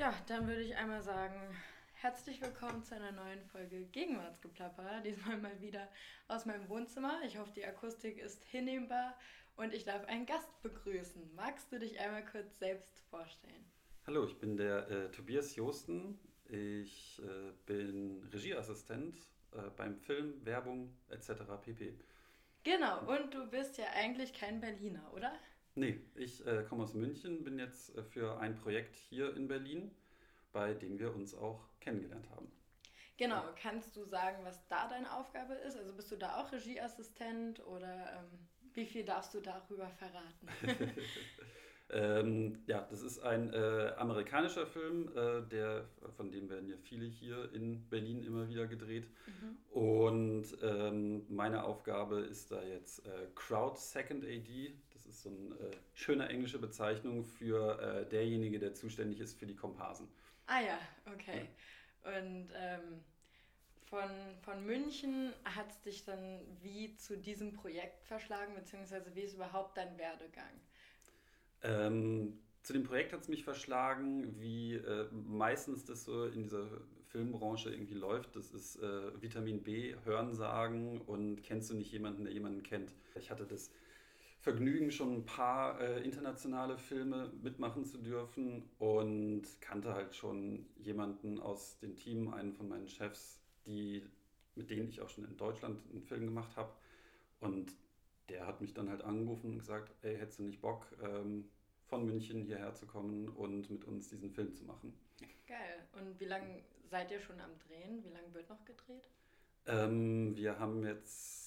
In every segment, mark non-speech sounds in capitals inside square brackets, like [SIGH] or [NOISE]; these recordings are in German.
Ja, dann würde ich einmal sagen, herzlich willkommen zu einer neuen Folge Gegenwartsgeplapper. Diesmal mal wieder aus meinem Wohnzimmer. Ich hoffe, die Akustik ist hinnehmbar und ich darf einen Gast begrüßen. Magst du dich einmal kurz selbst vorstellen? Hallo, ich bin der äh, Tobias Josten. Ich äh, bin Regieassistent äh, beim Film, Werbung etc. pp. Genau, und du bist ja eigentlich kein Berliner, oder? Nee, ich äh, komme aus München, bin jetzt äh, für ein Projekt hier in Berlin, bei dem wir uns auch kennengelernt haben. Genau, kannst du sagen, was da deine Aufgabe ist? Also bist du da auch Regieassistent oder ähm, wie viel darfst du darüber verraten? [LAUGHS] [LAUGHS] Ähm, ja, das ist ein äh, amerikanischer Film, äh, der, von dem werden ja viele hier in Berlin immer wieder gedreht. Mhm. Und ähm, meine Aufgabe ist da jetzt äh, Crowd Second AD. Das ist so eine äh, schöne englische Bezeichnung für äh, derjenige, der zuständig ist für die Komparsen. Ah ja, okay. Ja. Und ähm, von, von München hat es dich dann wie zu diesem Projekt verschlagen, beziehungsweise wie ist überhaupt dein Werdegang? Ähm, zu dem Projekt hat es mich verschlagen, wie äh, meistens das so in dieser Filmbranche irgendwie läuft. Das ist äh, Vitamin B, Hörensagen und kennst du nicht jemanden, der jemanden kennt. Ich hatte das Vergnügen, schon ein paar äh, internationale Filme mitmachen zu dürfen und kannte halt schon jemanden aus dem Team, einen von meinen Chefs, die, mit denen ich auch schon in Deutschland einen Film gemacht habe. Und der hat mich dann halt angerufen und gesagt, ey, hättest du nicht Bock, ähm, von München hierher zu kommen und mit uns diesen Film zu machen. Geil. Und wie lange seid ihr schon am Drehen? Wie lange wird noch gedreht? Ähm, wir haben jetzt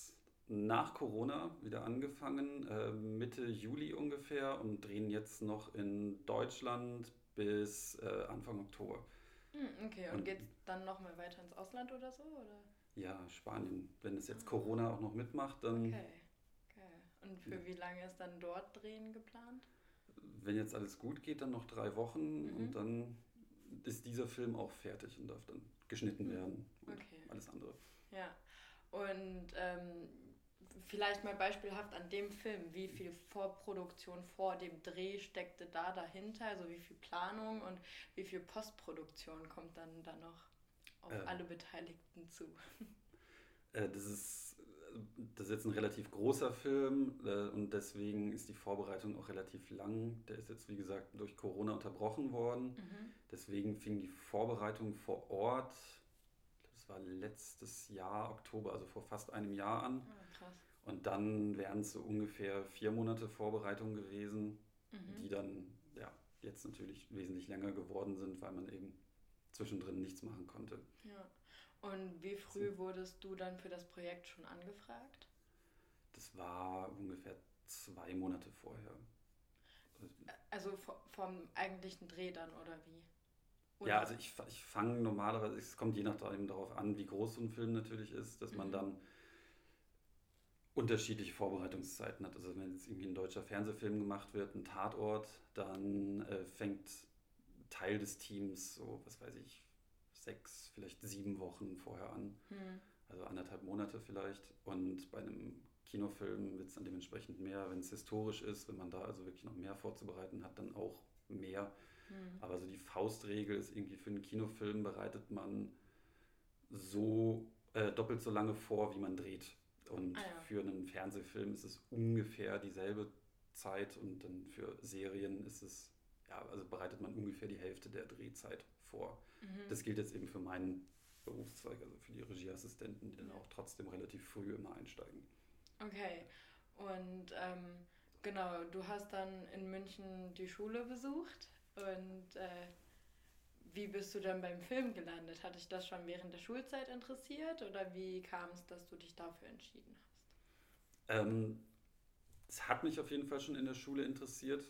nach Corona wieder angefangen, äh, Mitte Juli ungefähr und drehen jetzt noch in Deutschland bis äh, Anfang Oktober. Hm, okay, und, und geht es dann nochmal weiter ins Ausland oder so? Oder? Ja, Spanien. Wenn es jetzt Corona auch noch mitmacht, dann okay. Und für ja. wie lange ist dann dort Drehen geplant? Wenn jetzt alles gut geht, dann noch drei Wochen mhm. und dann ist dieser Film auch fertig und darf dann geschnitten werden und okay. alles andere. Ja, und ähm, vielleicht mal beispielhaft an dem Film, wie viel Vorproduktion vor dem Dreh steckte da dahinter, also wie viel Planung und wie viel Postproduktion kommt dann da noch auf äh, alle Beteiligten zu? Äh, das ist, das ist jetzt ein relativ großer Film äh, und deswegen ist die Vorbereitung auch relativ lang. Der ist jetzt, wie gesagt, durch Corona unterbrochen worden. Mhm. Deswegen fing die Vorbereitung vor Ort, das war letztes Jahr, Oktober, also vor fast einem Jahr an. Oh, krass. Und dann wären es so ungefähr vier Monate Vorbereitung gewesen, mhm. die dann ja, jetzt natürlich wesentlich länger geworden sind, weil man eben zwischendrin nichts machen konnte. Ja. Und wie früh wurdest du dann für das Projekt schon angefragt? Das war ungefähr zwei Monate vorher. Also vom eigentlichen Dreh dann oder wie? Oder? Ja, also ich, ich fange normalerweise, es kommt je nachdem darauf an, wie groß so ein Film natürlich ist, dass man mhm. dann unterschiedliche Vorbereitungszeiten hat. Also wenn jetzt irgendwie ein deutscher Fernsehfilm gemacht wird, ein Tatort, dann äh, fängt Teil des Teams, so was weiß ich, sechs, vielleicht sieben Wochen vorher an. Hm. Also anderthalb Monate vielleicht. Und bei einem Kinofilm wird es dann dementsprechend mehr, wenn es historisch ist, wenn man da also wirklich noch mehr vorzubereiten hat, dann auch mehr. Hm. Aber so die Faustregel ist irgendwie für einen Kinofilm bereitet man so äh, doppelt so lange vor, wie man dreht. Und ah, ja. für einen Fernsehfilm ist es ungefähr dieselbe Zeit und dann für Serien ist es ja, also bereitet man ungefähr die Hälfte der Drehzeit vor. Mhm. Das gilt jetzt eben für meinen Berufszweig, also für die Regieassistenten, die dann auch trotzdem relativ früh immer einsteigen. Okay, und ähm, genau, du hast dann in München die Schule besucht und äh, wie bist du dann beim Film gelandet? Hat dich das schon während der Schulzeit interessiert oder wie kam es, dass du dich dafür entschieden hast? Ähm, es hat mich auf jeden Fall schon in der Schule interessiert.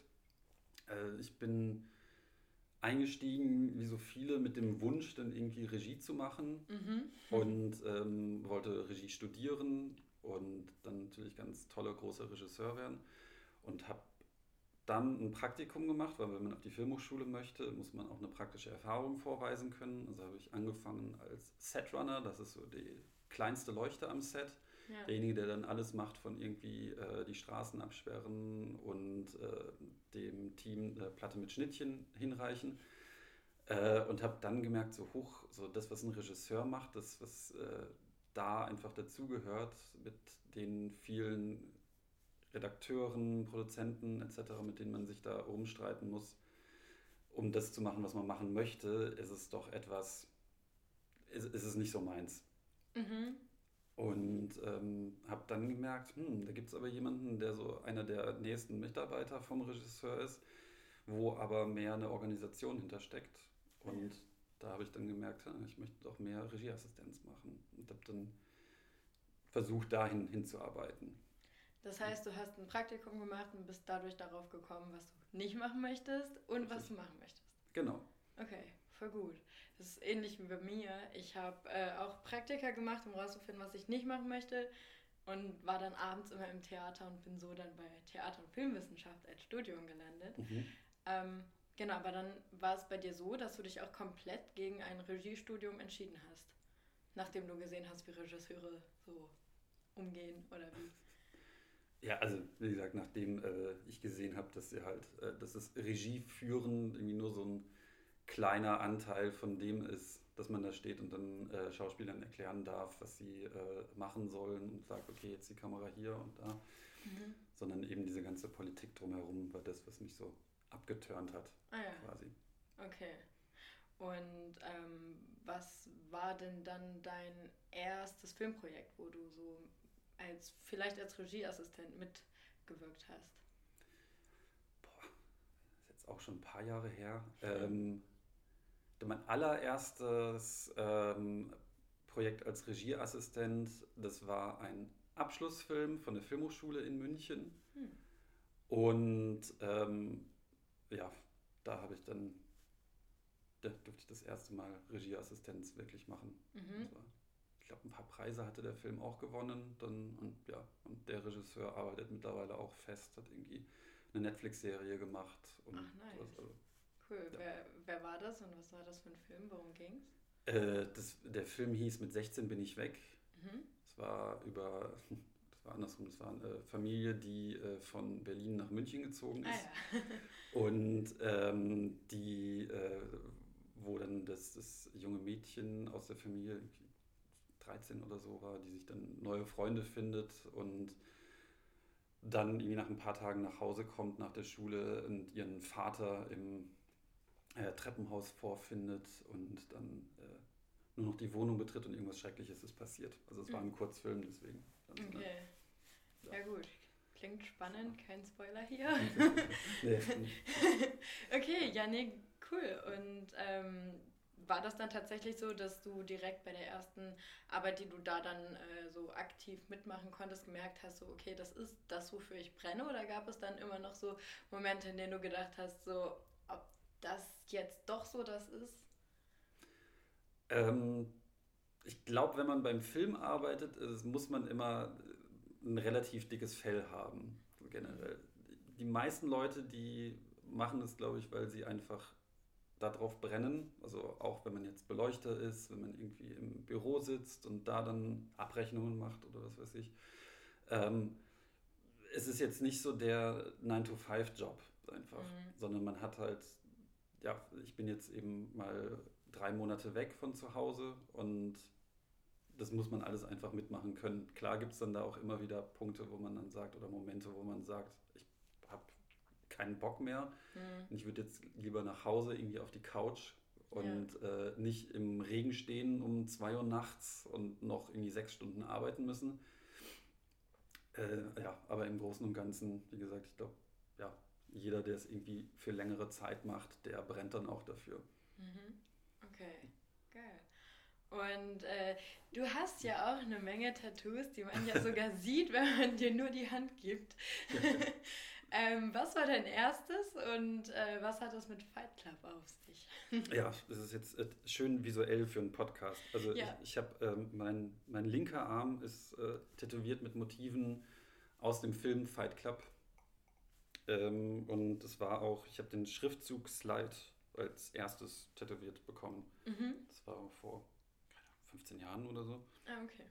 Äh, ich bin eingestiegen, wie so viele, mit dem Wunsch, dann irgendwie Regie zu machen mhm. und ähm, wollte Regie studieren und dann natürlich ganz toller, großer Regisseur werden und habe dann ein Praktikum gemacht, weil wenn man auf die Filmhochschule möchte, muss man auch eine praktische Erfahrung vorweisen können. Also habe ich angefangen als Setrunner, das ist so die kleinste Leuchte am Set. Ja. Derjenige, der dann alles macht von irgendwie äh, die Straßen absperren und äh, dem Team eine Platte mit Schnittchen hinreichen. Äh, und habe dann gemerkt, so hoch, so das, was ein Regisseur macht, das, was äh, da einfach dazugehört, mit den vielen Redakteuren, Produzenten etc., mit denen man sich da rumstreiten muss, um das zu machen, was man machen möchte, ist es doch etwas, ist, ist es nicht so meins. Mhm. Und ähm, habe dann gemerkt, hm, da gibt es aber jemanden, der so einer der nächsten Mitarbeiter vom Regisseur ist, wo aber mehr eine Organisation hintersteckt. Und ja. da habe ich dann gemerkt, ich möchte doch mehr Regieassistenz machen. Und habe dann versucht, dahin hinzuarbeiten. Das heißt, du hast ein Praktikum gemacht und bist dadurch darauf gekommen, was du nicht machen möchtest und was du machen möchtest. Genau. Okay, voll gut. Das ist ähnlich wie bei mir. Ich habe äh, auch Praktika gemacht, um rauszufinden, was ich nicht machen möchte und war dann abends immer im Theater und bin so dann bei Theater- und Filmwissenschaft als Studium gelandet. Mhm. Ähm, genau, aber dann war es bei dir so, dass du dich auch komplett gegen ein Regiestudium entschieden hast, nachdem du gesehen hast, wie Regisseure so umgehen oder wie. Ja, also wie gesagt, nachdem äh, ich gesehen habe, dass sie halt, äh, dass das Regie führen irgendwie nur so ein kleiner Anteil von dem ist, dass man da steht und dann äh, Schauspielern erklären darf, was sie äh, machen sollen und sagt, okay, jetzt die Kamera hier und da, mhm. sondern eben diese ganze Politik drumherum war das, was mich so abgeturnt hat, ah, ja. quasi. Okay. Und ähm, was war denn dann dein erstes Filmprojekt, wo du so als vielleicht als Regieassistent mitgewirkt hast? Boah, ist jetzt auch schon ein paar Jahre her. Ähm, mein allererstes ähm, Projekt als Regieassistent, das war ein Abschlussfilm von der Filmhochschule in München. Hm. Und ähm, ja, da habe ich dann, da durfte ich das erste Mal Regieassistenz wirklich machen. Mhm. War, ich glaube, ein paar Preise hatte der Film auch gewonnen. Dann, und ja, und der Regisseur arbeitet mittlerweile auch fest, hat irgendwie eine Netflix-Serie gemacht. Und Ach, nice. Also, cool. Ja. Wer, wer war das und was war das für ein Film? Worum ging's? Äh, das, der Film hieß Mit 16 bin ich weg. Mhm. Es war über [LAUGHS] das war andersrum, das war eine Familie, die äh, von Berlin nach München gezogen ist. Ah, ja. [LAUGHS] und ähm, die, äh, wo dann das, das junge Mädchen aus der Familie, 13 oder so war, die sich dann neue Freunde findet und dann irgendwie nach ein paar Tagen nach Hause kommt nach der Schule und ihren Vater im äh, Treppenhaus vorfindet und dann äh, nur noch die Wohnung betritt und irgendwas Schreckliches ist passiert. Also es war ein mhm. Kurzfilm, deswegen. Okay. Ne? Ja. ja. gut. Klingt spannend, kein Spoiler hier. [LAUGHS] nee. [LAUGHS] okay, ja, nee, cool. Und ähm, war das dann tatsächlich so, dass du direkt bei der ersten Arbeit, die du da dann äh, so aktiv mitmachen konntest, gemerkt hast, so okay, das ist das, wofür ich brenne? Oder gab es dann immer noch so Momente, in denen du gedacht hast, so ob das jetzt doch so das ist? Ähm, ich glaube, wenn man beim Film arbeitet, muss man immer ein relativ dickes Fell haben, generell. Die meisten Leute, die machen es, glaube ich, weil sie einfach darauf brennen. Also auch wenn man jetzt Beleuchter ist, wenn man irgendwie im Büro sitzt und da dann Abrechnungen macht oder was weiß ich. Ähm, es ist jetzt nicht so der 9-to-5-Job einfach, mhm. sondern man hat halt, ja, ich bin jetzt eben mal drei Monate weg von zu Hause und das muss man alles einfach mitmachen können. Klar gibt es dann da auch immer wieder Punkte, wo man dann sagt oder Momente, wo man sagt, keinen Bock mehr. Mhm. Ich würde jetzt lieber nach Hause irgendwie auf die Couch und ja. äh, nicht im Regen stehen um zwei Uhr nachts und noch irgendwie sechs Stunden arbeiten müssen. Äh, ja, aber im Großen und Ganzen, wie gesagt, ich glaube, ja, jeder, der es irgendwie für längere Zeit macht, der brennt dann auch dafür. Mhm. Okay, geil. Und äh, du hast ja auch eine Menge Tattoos, die man ja [LAUGHS] sogar sieht, wenn man dir nur die Hand gibt. [LAUGHS] Ähm, was war dein erstes und äh, was hat das mit Fight Club auf sich? [LAUGHS] ja, das ist jetzt äh, schön visuell für einen Podcast. Also ja. ich, ich habe ähm, mein, mein linker Arm ist äh, tätowiert mit Motiven aus dem Film Fight Club. Ähm, und es war auch, ich habe den Schriftzug Slide als erstes tätowiert bekommen. Mhm. Das war vor 15 Jahren oder so. Ah, okay.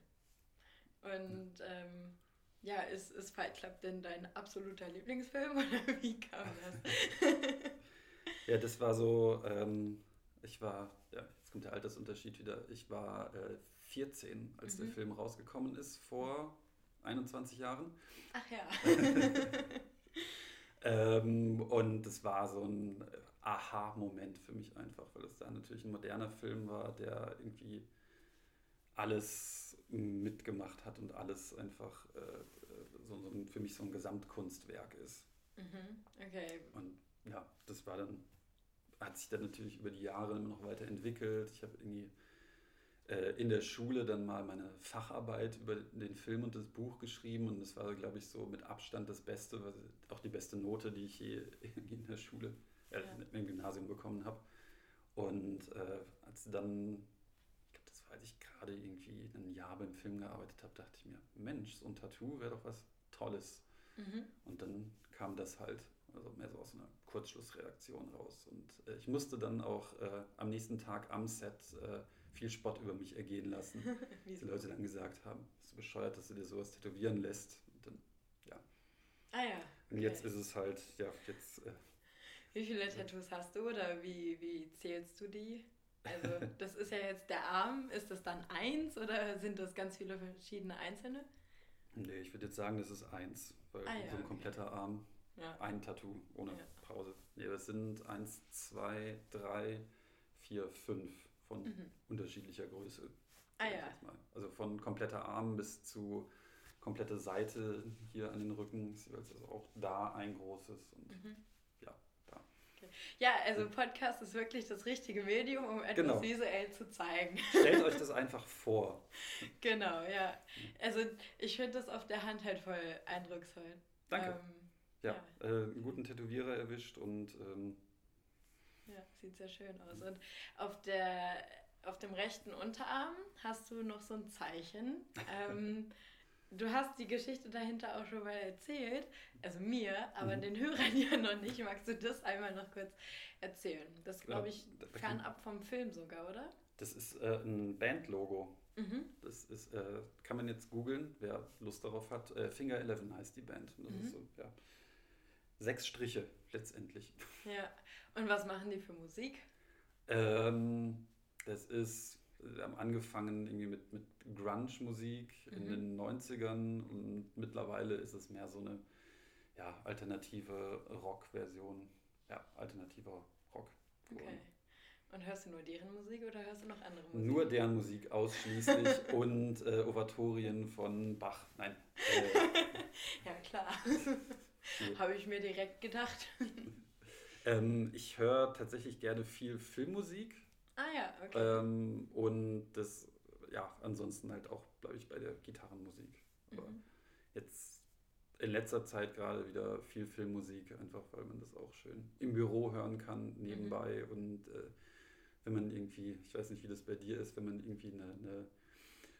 Und ähm, ja, ist, ist Fight Club denn dein absoluter Lieblingsfilm oder [LAUGHS] wie kam das? [LAUGHS] ja, das war so, ähm, Ich war, ja, jetzt kommt der Altersunterschied wieder. Ich war äh, 14, als Mhm. der Film rausgekommen ist, vor 21 Jahren. Ach ja. [LAUGHS] Ähm, und es war so ein Aha-Moment für mich einfach, weil es da natürlich ein moderner Film war, der irgendwie alles mitgemacht hat und alles einfach äh, äh, so, so ein, für mich so ein Gesamtkunstwerk ist. mhm. Okay. Und ja, das war dann, hat sich dann natürlich über die Jahre immer noch weiterentwickelt. Ich habe irgendwie äh, in der Schule dann mal meine Facharbeit über den Film und das Buch geschrieben und das war, glaube ich, so mit Abstand das Beste, was, auch die beste Note, die ich je [LAUGHS] in der Schule, äh, Ja. im Gymnasium bekommen habe. Und äh, als dann, weiß ich gerade irgendwie ein Jahr beim Film gearbeitet habe, dachte ich mir, Mensch, so ein Tattoo wäre doch was Tolles. Mhm. Und dann kam das halt, also mehr so aus einer Kurzschlussreaktion raus. Und äh, ich musste dann auch äh, am nächsten Tag am Set äh, viel Spott über mich ergehen lassen. [LAUGHS] dass die? Leute dann gesagt haben, bist du bescheuert, dass du dir sowas tätowieren lässt. Und, dann, Ah ja. und okay. jetzt ist es halt, ja, jetzt, äh, Wie viele Tattoos hast du oder wie, wie zählst du die? Also, das ist ja jetzt der Arm. Ist das dann eins oder sind das ganz viele verschiedene einzelne? nee, ich würde jetzt sagen, das ist eins, weil Ah ja, so ein okay. kompletter Arm, Ja. ein Tattoo ohne Ja. Pause. Nee, das sind eins, zwei, drei, vier, fünf von Mhm. unterschiedlicher Größe. Ah ja. Also von kompletter Arm bis zu komplette Seite hier an den Rücken. Ist also auch da ein großes. Und Mhm. Ja. Ja, also Podcast ist wirklich das richtige Medium, um etwas Genau. visuell zu zeigen. stellt euch das [LAUGHS] einfach vor. genau, ja. Also ich finde das auf der Hand halt voll eindrucksvoll. Danke. Ähm, ja, Äh, einen guten Tätowierer erwischt und ähm, Ja, sieht sehr schön aus. Und auf, der, auf dem rechten Unterarm hast du noch so ein Zeichen. [LAUGHS] Ähm, du hast die Geschichte dahinter auch schon mal erzählt, also mir, aber Mhm. den Hörern [LAUGHS] ja noch nicht. Magst du das einmal noch kurz erzählen? Das Ja, glaube ich da kann- fernab vom Film sogar, oder? das ist äh, ein Bandlogo. Mhm. Das ist, äh, kann man jetzt googeln, wer Lust darauf hat. Äh, Finger 11 heißt die Band. Das Mhm. ist so, ja. Sechs Striche letztendlich. Ja. Und was machen die für Musik? Ähm, das ist, haben angefangen irgendwie mit, mit Grunge-Musik in Mhm. den 90ern und mittlerweile ist es mehr so eine ja, alternative Rock-Version. Ja, alternativer Rock. Okay. Und hörst du nur deren Musik oder hörst du noch andere Musik? Nur deren Musik ausschließlich [LAUGHS] und äh, Oratorien von Bach. Nein. Äh, [LAUGHS] Ja, klar. [LAUGHS] Habe ich mir direkt gedacht. ähm, ich höre tatsächlich gerne viel Filmmusik. Ah ja, okay. Ähm, und das, ja, ansonsten halt auch, glaube ich, bei der Gitarrenmusik. Aber Mhm. jetzt in letzter Zeit gerade wieder viel Filmmusik, einfach weil man das auch schön im Büro hören kann, nebenbei. Und äh, wenn man irgendwie, ich weiß nicht, wie das bei dir ist, wenn man irgendwie eine, eine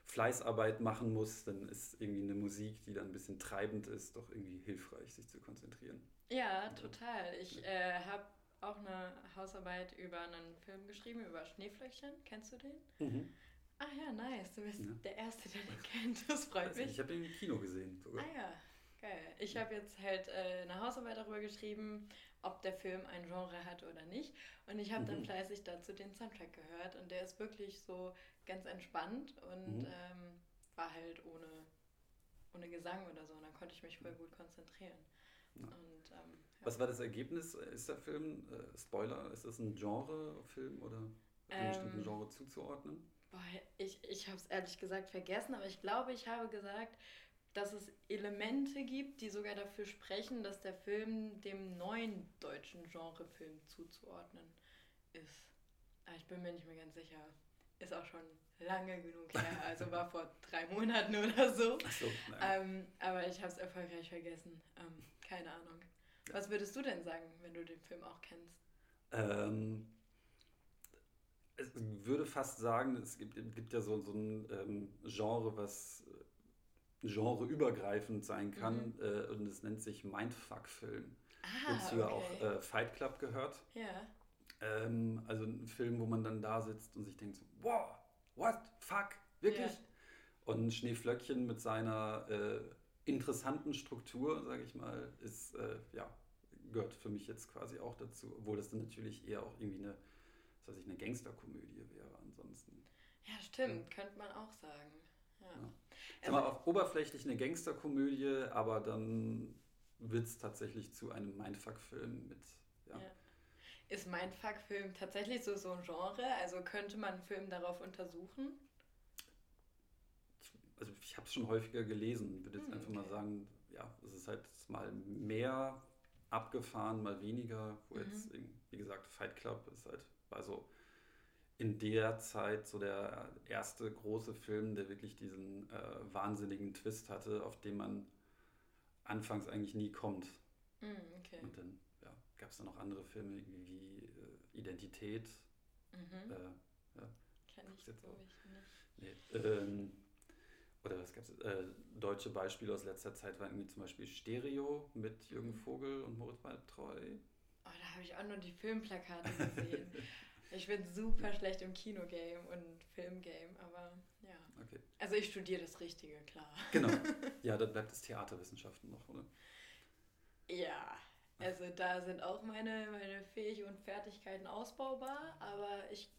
Fleißarbeit machen muss, dann ist irgendwie eine Musik, die dann ein bisschen treibend ist, doch irgendwie hilfreich, sich zu konzentrieren. Ja, total. Ich äh, habe auch eine Hausarbeit über einen Film geschrieben, über Schneeflöckchen. Kennst du den? Ah ja, nice. Du bist Ja. der Erste, der den kennt. Das freut Also, ich mich. habe den im Kino gesehen sogar. Ah ja, geil. Ich habe jetzt halt äh, eine Hausarbeit darüber geschrieben, ob der Film ein Genre hat oder nicht. Und ich habe dann Mhm. fleißig dazu den Soundtrack gehört. Und der ist wirklich so ganz entspannt und Mhm. ähm, war halt ohne, ohne Gesang oder so. Und dann konnte ich mich voll gut konzentrieren. Ja. Und, ähm, ja. Was war das Ergebnis? Ist der Film, äh, Spoiler, ist das ein Genre-Film oder einem Ähm, bestimmten Genre zuzuordnen? Boah, ich, ich habe es ehrlich gesagt vergessen, aber ich glaube, ich habe gesagt, dass es Elemente gibt, die sogar dafür sprechen, dass der Film dem neuen deutschen Genrefilm zuzuordnen ist. Aber ich bin mir nicht mehr ganz sicher. Ist auch schon lange genug her, also war vor drei Monaten oder so. Achso, nein. Ähm, aber ich habe es erfolgreich vergessen. Ähm, keine Ahnung. Was würdest du denn sagen, wenn du den Film auch kennst? Ähm, ich würde fast sagen, es gibt, gibt ja so, so ein ähm, Genre, was äh, genreübergreifend sein kann Mhm. äh, und es nennt sich Mindfuck-Film. Ah, Dazu ja auch okay. äh, Fight Club gehört. ja. Ähm, also ein Film, wo man dann da sitzt und sich denkt so, wow, what, fuck, wirklich? Ja. Und Schneeflöckchen mit seiner äh, interessanten Struktur, sage ich mal, ist, äh, ja, gehört für mich jetzt quasi auch dazu, obwohl das dann natürlich eher auch irgendwie eine was weiß ich, eine Gangsterkomödie wäre ansonsten. Ja, stimmt, ja. könnte man auch sagen. Ja. ja. Also, mal, auf oberflächlich eine Gangsterkomödie, aber dann wird es tatsächlich zu einem Mindfuck-Film mit. Ja. ja. Ist Mindfuck-Film tatsächlich so, so ein Genre? Also könnte man einen Film darauf untersuchen? Also ich habe es schon häufiger gelesen, würde jetzt hm, einfach okay. mal sagen, ja, es ist halt mal mehr abgefahren, mal weniger. Wo mhm. jetzt, wie gesagt, Fight Club ist halt, war so in der Zeit so der erste große Film, der wirklich diesen äh, wahnsinnigen Twist hatte, auf den man anfangs eigentlich nie kommt. Mm, okay. Und dann gab es dann noch andere Filme wie äh, Identität. Mhm. Äh, ja. Kenn ich jetzt auch. Ich nicht. Nee, ähm, oder was gab es? Äh, deutsche Beispiele aus letzter Zeit waren irgendwie zum Beispiel Stereo mit Jürgen mhm. Vogel und Moritz Waldtreu. Oh, da habe ich auch nur die Filmplakate gesehen. [LAUGHS] ich bin super schlecht im Kinogame und Filmgame, aber ja. Okay. Also ich studiere das Richtige, klar. Genau. [LAUGHS] Ja, dann bleibt es Theaterwissenschaften noch, oder? Ja, also da sind auch meine, meine Fähigkeiten und Fertigkeiten ausbaubar, aber ich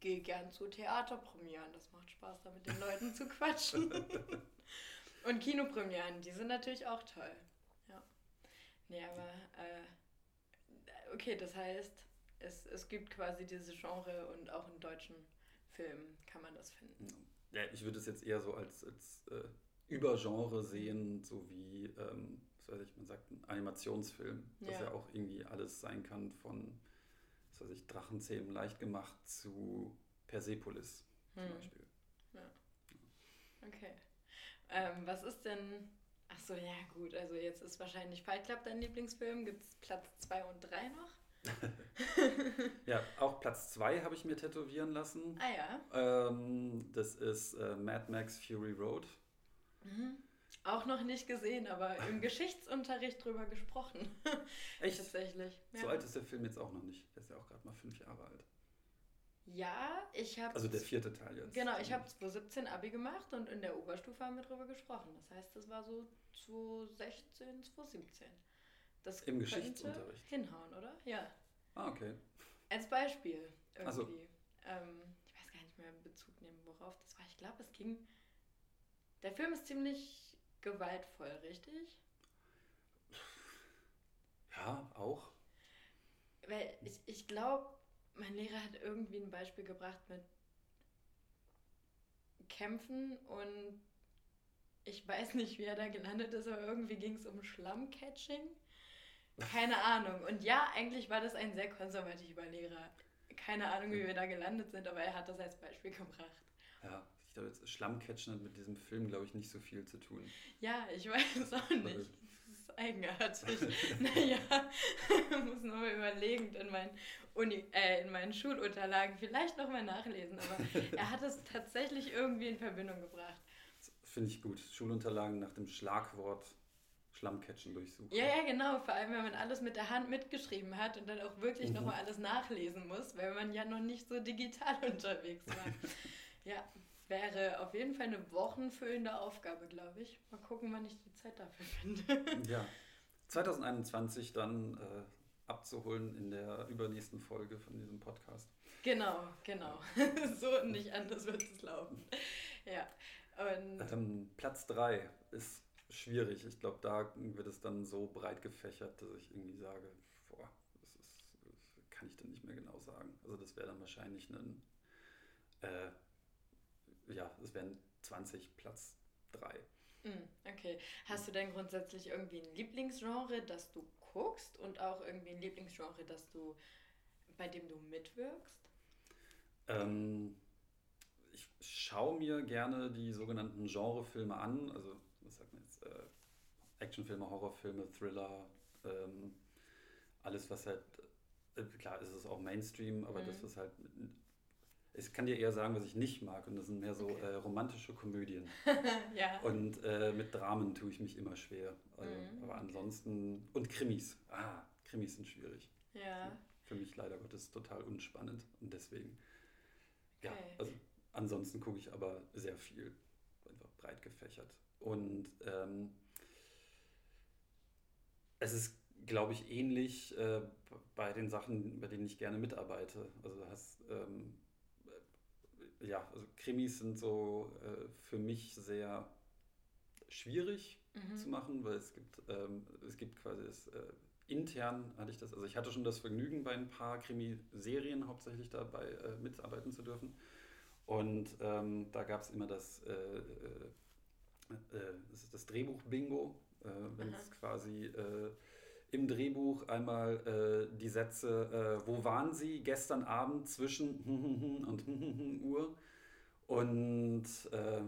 gehe gern zu Theaterpremieren. Das macht Spaß, da mit den Leuten zu quatschen. [LAUGHS] Und Kinopremieren, die sind natürlich auch toll. Ja. Nee, aber äh, okay, das heißt, es, es gibt quasi diese Genre und auch in deutschen Filmen kann man das finden. Ja, ich würde es jetzt eher so als, als äh, Übergenre sehen, so wie, ähm, was weiß ich, man sagt, ein Animationsfilm, das ja. ja auch irgendwie alles sein kann von was weiß ich, Drachenzähmen leicht gemacht zu Persepolis zum hm. Beispiel. Ja. Okay. Ähm, was ist denn. Ach so, ja, gut. Also, jetzt ist wahrscheinlich Fight Club dein Lieblingsfilm. Gibt es Platz 2 und 3 noch? [LAUGHS] ja, auch Platz 2 habe ich mir tätowieren lassen. Ah ja. Ähm, das ist äh, Mad Max Fury Road. Mhm. Auch noch nicht gesehen, aber im Geschichtsunterricht drüber gesprochen. [LAUGHS] Echt? Tatsächlich. Ja. So alt ist der Film jetzt auch noch nicht. Der ist ja auch gerade mal fünf Jahre alt. Ja, ich habe. Also der vierte Teil jetzt. Genau, ich habe 2017 Abi gemacht und in der Oberstufe haben wir drüber gesprochen. Das heißt, das war so 2016, 2017. Das Im Geschichtsunterricht. Hinhauen, oder? Ja. Ah, okay. Als Beispiel irgendwie. So. Ähm, ich weiß gar nicht mehr Bezug nehmen, worauf das war. Ich glaube, es ging. Der Film ist ziemlich gewaltvoll, richtig? Ja, auch. Weil ich, ich glaube, mein Lehrer hat irgendwie ein Beispiel gebracht mit Kämpfen und ich weiß nicht, wie er da gelandet ist, aber irgendwie ging es um Schlammcatching. Keine Ahnung. Und ja, eigentlich war das ein sehr konservativer Lehrer. Keine Ahnung, wie wir da gelandet sind, aber er hat das als Beispiel gebracht. Ja, ich glaube, jetzt Schlammcatchen hat mit diesem Film, glaube ich, nicht so viel zu tun. Ja, ich weiß auch nicht. Das ist eigenartig. [LAUGHS] naja, [LAUGHS] muss noch mal überlegen in meinen, Uni, äh, in meinen Schulunterlagen vielleicht noch mal nachlesen. Aber [LAUGHS] er hat es tatsächlich irgendwie in Verbindung gebracht. Finde ich gut. Schulunterlagen nach dem Schlagwort Schlammcatchen durchsuchen. Ja, ja, genau. Vor allem, wenn man alles mit der Hand mitgeschrieben hat und dann auch wirklich mhm. nochmal alles nachlesen muss, weil man ja noch nicht so digital unterwegs war. ja, wäre auf jeden Fall eine wochenfüllende Aufgabe, glaube ich. Mal gucken, wann ich die Zeit dafür finde. [LAUGHS] ja. 2021 dann äh, abzuholen in der übernächsten Folge von diesem Podcast. Genau, genau. [LAUGHS] so und nicht anders wird es laufen. Ja. Und ähm, Platz 3 ist schwierig. Ich glaube, da wird es dann so breit gefächert, dass ich irgendwie sage, boah, das, ist, das kann ich dann nicht mehr genau sagen. Also das wäre dann wahrscheinlich ein äh, ja, es wären 20 Platz 3. Hm, okay. Hast du denn grundsätzlich irgendwie ein Lieblingsgenre, das du guckst und auch irgendwie ein Lieblingsgenre, das du, bei dem du mitwirkst? Ähm, ich schaue mir gerne die sogenannten Genrefilme an. Also, was sagt man jetzt? Äh, Actionfilme, Horrorfilme, Thriller, ähm, alles, was halt, äh, klar ist es auch Mainstream, aber mhm. das, was halt ich kann dir eher sagen, was ich nicht mag. Und das sind mehr so okay. äh, romantische Komödien. [LAUGHS] ja. Und äh, mit Dramen tue ich mich immer schwer. Also, mhm. Aber ansonsten. Und Krimis. Ah, Krimis sind schwierig. Ja. Für mich leider Gottes total unspannend. Und deswegen. Okay. Ja, also ansonsten gucke ich aber sehr viel. Einfach breit gefächert. Und ähm, es ist glaube ich, ähnlich äh, bei den Sachen, bei denen ich gerne mitarbeite. Also du hast, ähm, äh, ja, also Krimis sind so äh, für mich sehr schwierig mhm. zu machen, weil es gibt, ähm, es gibt quasi das, äh, intern hatte ich das, also ich hatte schon das Vergnügen, bei ein paar Krimiserien hauptsächlich dabei äh, mitarbeiten zu dürfen. Und ähm, da gab es immer das, äh, das, das Drehbuch-Bingo, wenn es quasi im Drehbuch einmal äh, die Sätze, äh, wo waren Sie gestern Abend zwischen [LAUGHS] und [LAUGHS] Uhr? Und äh,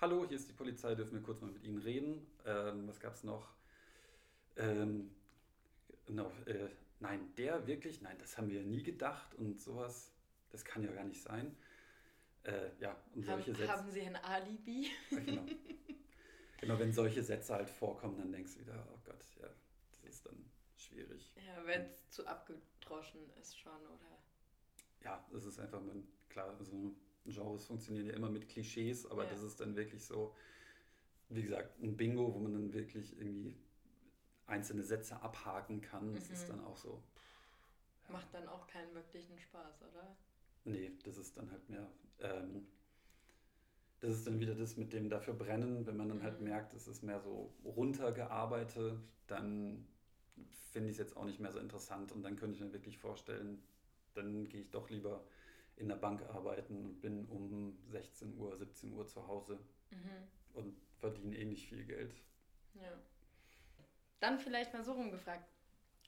hallo, hier ist die Polizei, dürfen wir kurz mal mit Ihnen reden? Ähm, was gab es noch? Ähm, no, äh, nein, der wirklich, nein, das haben wir nie gedacht und sowas, das kann ja gar nicht sein. Äh, ja, und solche haben, Sätze. Haben Sie ein Alibi? Ja, genau. [LAUGHS] genau, wenn solche Sätze halt vorkommen, dann denkst du wieder, oh Gott, ja, ist dann schwierig. Ja, wenn es zu abgedroschen ist schon, oder? Ja, es ist einfach, man, klar, also Genres funktionieren ja immer mit Klischees, aber ja. das ist dann wirklich so, wie gesagt, ein Bingo, wo man dann wirklich irgendwie einzelne Sätze abhaken kann. Das mhm. ist dann auch so. Ja. Macht dann auch keinen wirklichen Spaß, oder? Nee, das ist dann halt mehr. Ähm, das ist dann wieder das mit dem dafür brennen, wenn man dann halt mhm. halt merkt, es ist mehr so runtergearbeitet, dann finde ich es jetzt auch nicht mehr so interessant und dann könnte ich mir wirklich vorstellen, dann gehe ich doch lieber in der Bank arbeiten und bin um 16 Uhr, 17 Uhr zu Hause mhm. und verdiene eh nicht viel Geld. Ja. Dann vielleicht mal so rumgefragt.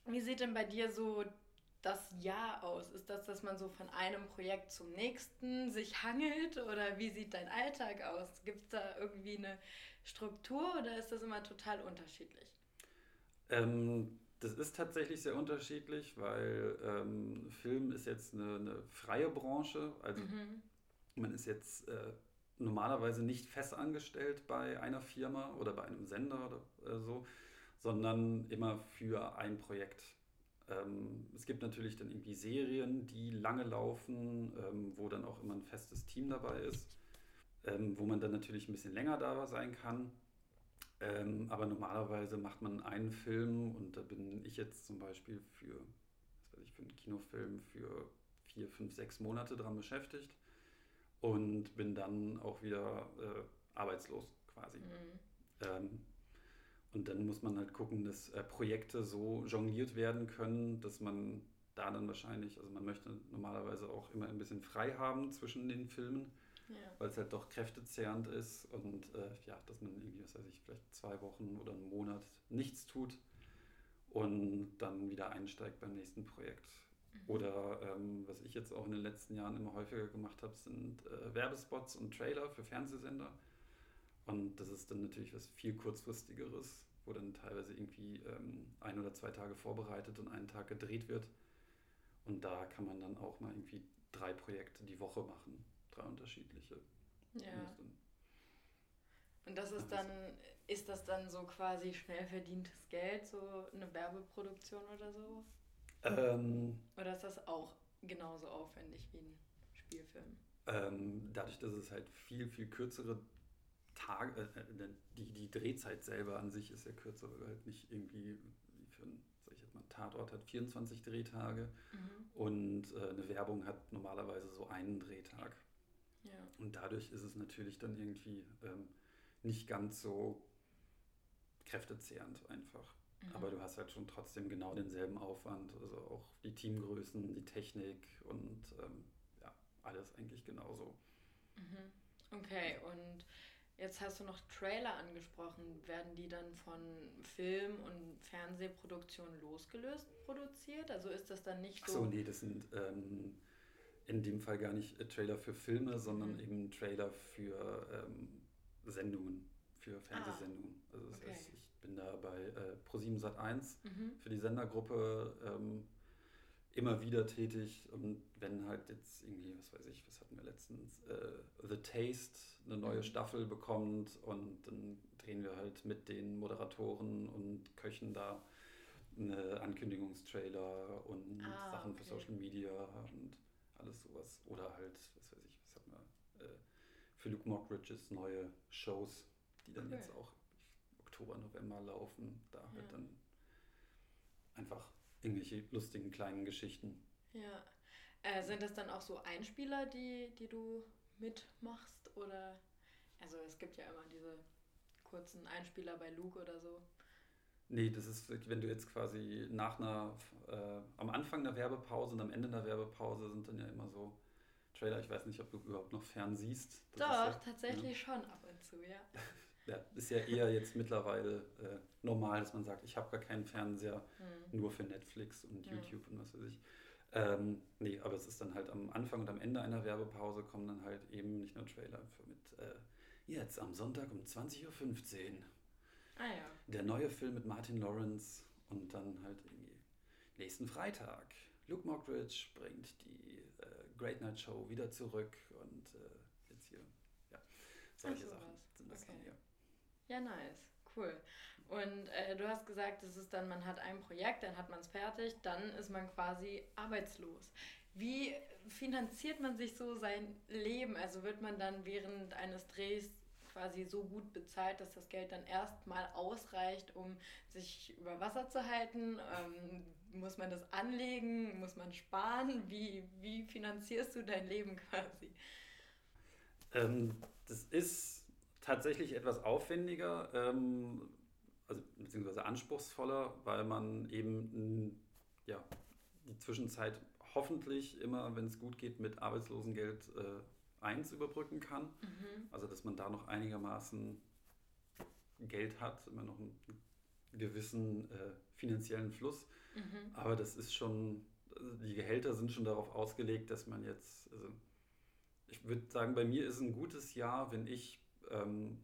Wie sieht denn bei dir so das Jahr aus? Ist das, dass man so von einem Projekt zum nächsten sich hangelt oder wie sieht dein Alltag aus? Gibt es da irgendwie eine Struktur oder ist das immer total unterschiedlich? Ähm, das ist tatsächlich sehr unterschiedlich, weil ähm, Film ist jetzt eine, eine freie Branche. Also mhm. man ist jetzt äh, normalerweise nicht fest angestellt bei einer Firma oder bei einem Sender oder äh, so, sondern immer für ein Projekt. Ähm, es gibt natürlich dann irgendwie Serien, die lange laufen, ähm, wo dann auch immer ein festes Team dabei ist, ähm, wo man dann natürlich ein bisschen länger da sein kann. Ähm, aber normalerweise macht man einen Film und da bin ich jetzt zum Beispiel für, was weiß ich, für einen Kinofilm für vier, fünf, sechs Monate dran beschäftigt und bin dann auch wieder äh, arbeitslos quasi. Mhm. Ähm, und dann muss man halt gucken, dass äh, Projekte so jongliert werden können, dass man da dann wahrscheinlich, also man möchte normalerweise auch immer ein bisschen frei haben zwischen den Filmen ja. weil es halt doch kräftezehrend ist und äh, ja, dass man irgendwie, was weiß ich, vielleicht zwei Wochen oder einen Monat nichts tut und dann wieder einsteigt beim nächsten Projekt. Mhm. Oder ähm, was ich jetzt auch in den letzten Jahren immer häufiger gemacht habe, sind äh, Werbespots und Trailer für Fernsehsender. Und das ist dann natürlich was viel kurzfristigeres, wo dann teilweise irgendwie ähm, ein oder zwei Tage vorbereitet und einen Tag gedreht wird. Und da kann man dann auch mal irgendwie drei Projekte die Woche machen drei unterschiedliche. Ja. Und das ist dann, ist das dann so quasi schnell verdientes Geld, so eine Werbeproduktion oder so? Ähm, oder ist das auch genauso aufwendig wie ein Spielfilm? Ähm, dadurch, dass es halt viel, viel kürzere Tage, äh, äh die, die Drehzeit selber an sich ist ja kürzer, weil halt nicht irgendwie wie für ein, sag ich jetzt mal, Tatort hat 24 Drehtage mhm. und äh, eine Werbung hat normalerweise so einen Drehtag. Ja. Und dadurch ist es natürlich dann irgendwie ähm, nicht ganz so kräftezehrend einfach. Mhm. Aber du hast halt schon trotzdem genau denselben Aufwand, also auch die Teamgrößen, die Technik und ähm, ja, alles eigentlich genauso. Mhm. Okay, und jetzt hast du noch Trailer angesprochen. Werden die dann von Film- und Fernsehproduktionen losgelöst produziert? Also ist das dann nicht so. Achso, nee, das sind. Ähm, in dem Fall gar nicht Trailer für Filme, sondern mhm. eben Trailer für ähm, Sendungen, für Fernsehsendungen. Ah, also das okay. heißt, ich bin da bei äh, Pro7 Sat1 mhm. für die Sendergruppe ähm, immer wieder tätig und wenn halt jetzt irgendwie, was weiß ich, was hatten wir letztens, äh, The Taste eine neue mhm. Staffel bekommt und dann drehen wir halt mit den Moderatoren und Köchen da eine Ankündigungstrailer und ah, Sachen okay. für Social Media und alles sowas. Oder halt, was weiß ich, was hat man, äh, für Luke Mockridges neue Shows, die dann okay. jetzt auch Oktober, November laufen, da halt ja. dann einfach irgendwelche lustigen kleinen Geschichten. Ja. Äh, sind das dann auch so Einspieler, die, die du mitmachst? Oder also es gibt ja immer diese kurzen Einspieler bei Luke oder so. Nee, das ist, wenn du jetzt quasi nach einer, äh, am Anfang der Werbepause und am Ende der Werbepause sind dann ja immer so Trailer. Ich weiß nicht, ob du überhaupt noch fern siehst. Das Doch, ja, tatsächlich ja. schon ab und zu, ja. [LAUGHS] ja, ist ja eher jetzt mittlerweile äh, normal, dass man sagt, ich habe gar keinen Fernseher, hm. nur für Netflix und YouTube und was weiß ich. Ähm, nee, aber es ist dann halt am Anfang und am Ende einer Werbepause kommen dann halt eben nicht nur Trailer mit äh, jetzt am Sonntag um 20.15 Uhr. Ah ja. Der neue Film mit Martin Lawrence und dann halt irgendwie nächsten Freitag. Luke Mockridge bringt die äh, Great Night Show wieder zurück und äh, jetzt hier, ja, solche Ach, Sachen sind das okay. dann hier. Ja, nice. Cool. Und äh, du hast gesagt, es ist dann, man hat ein Projekt, dann hat man es fertig, dann ist man quasi arbeitslos. Wie finanziert man sich so sein Leben? Also wird man dann während eines Drehs quasi so gut bezahlt, dass das Geld dann erstmal ausreicht, um sich über Wasser zu halten? Ähm, muss man das anlegen? Muss man sparen? Wie, wie finanzierst du dein Leben quasi? Ähm, das ist tatsächlich etwas aufwendiger, ähm, also beziehungsweise anspruchsvoller, weil man eben ja, die Zwischenzeit hoffentlich immer, wenn es gut geht, mit Arbeitslosengeld äh, 1 überbrücken kann. Mhm. Also dass man da noch einigermaßen Geld hat, immer noch einen gewissen äh, finanziellen Fluss. Mhm. Aber das ist schon, also die Gehälter sind schon darauf ausgelegt, dass man jetzt, also ich würde sagen, bei mir ist ein gutes Jahr, wenn ich ähm,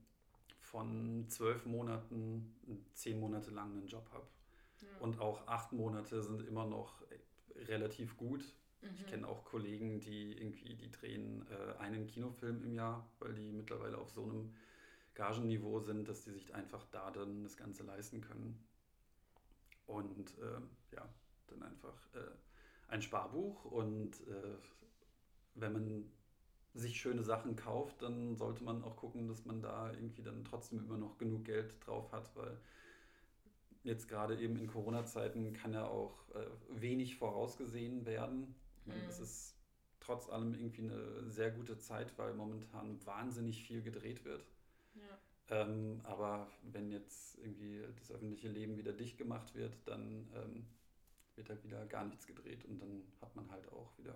von zwölf Monaten zehn Monate lang einen Job habe. Ja. Und auch acht Monate sind immer noch relativ gut. Mhm. Ich kenne auch Kollegen, die irgendwie, die drehen äh, einen Kinofilm im Jahr, weil die mittlerweile auf so einem Gagenniveau sind, dass die sich einfach da dann das Ganze leisten können. Und äh, ja, dann einfach äh, ein Sparbuch und äh, wenn man sich schöne Sachen kauft, dann sollte man auch gucken, dass man da irgendwie dann trotzdem immer noch genug Geld drauf hat, weil jetzt gerade eben in Corona-Zeiten kann ja auch äh, wenig vorausgesehen werden. Mhm. Es ist trotz allem irgendwie eine sehr gute Zeit, weil momentan wahnsinnig viel gedreht wird. Ja. Ähm, aber wenn jetzt irgendwie das öffentliche Leben wieder dicht gemacht wird, dann ähm, wird halt wieder gar nichts gedreht und dann hat man halt auch wieder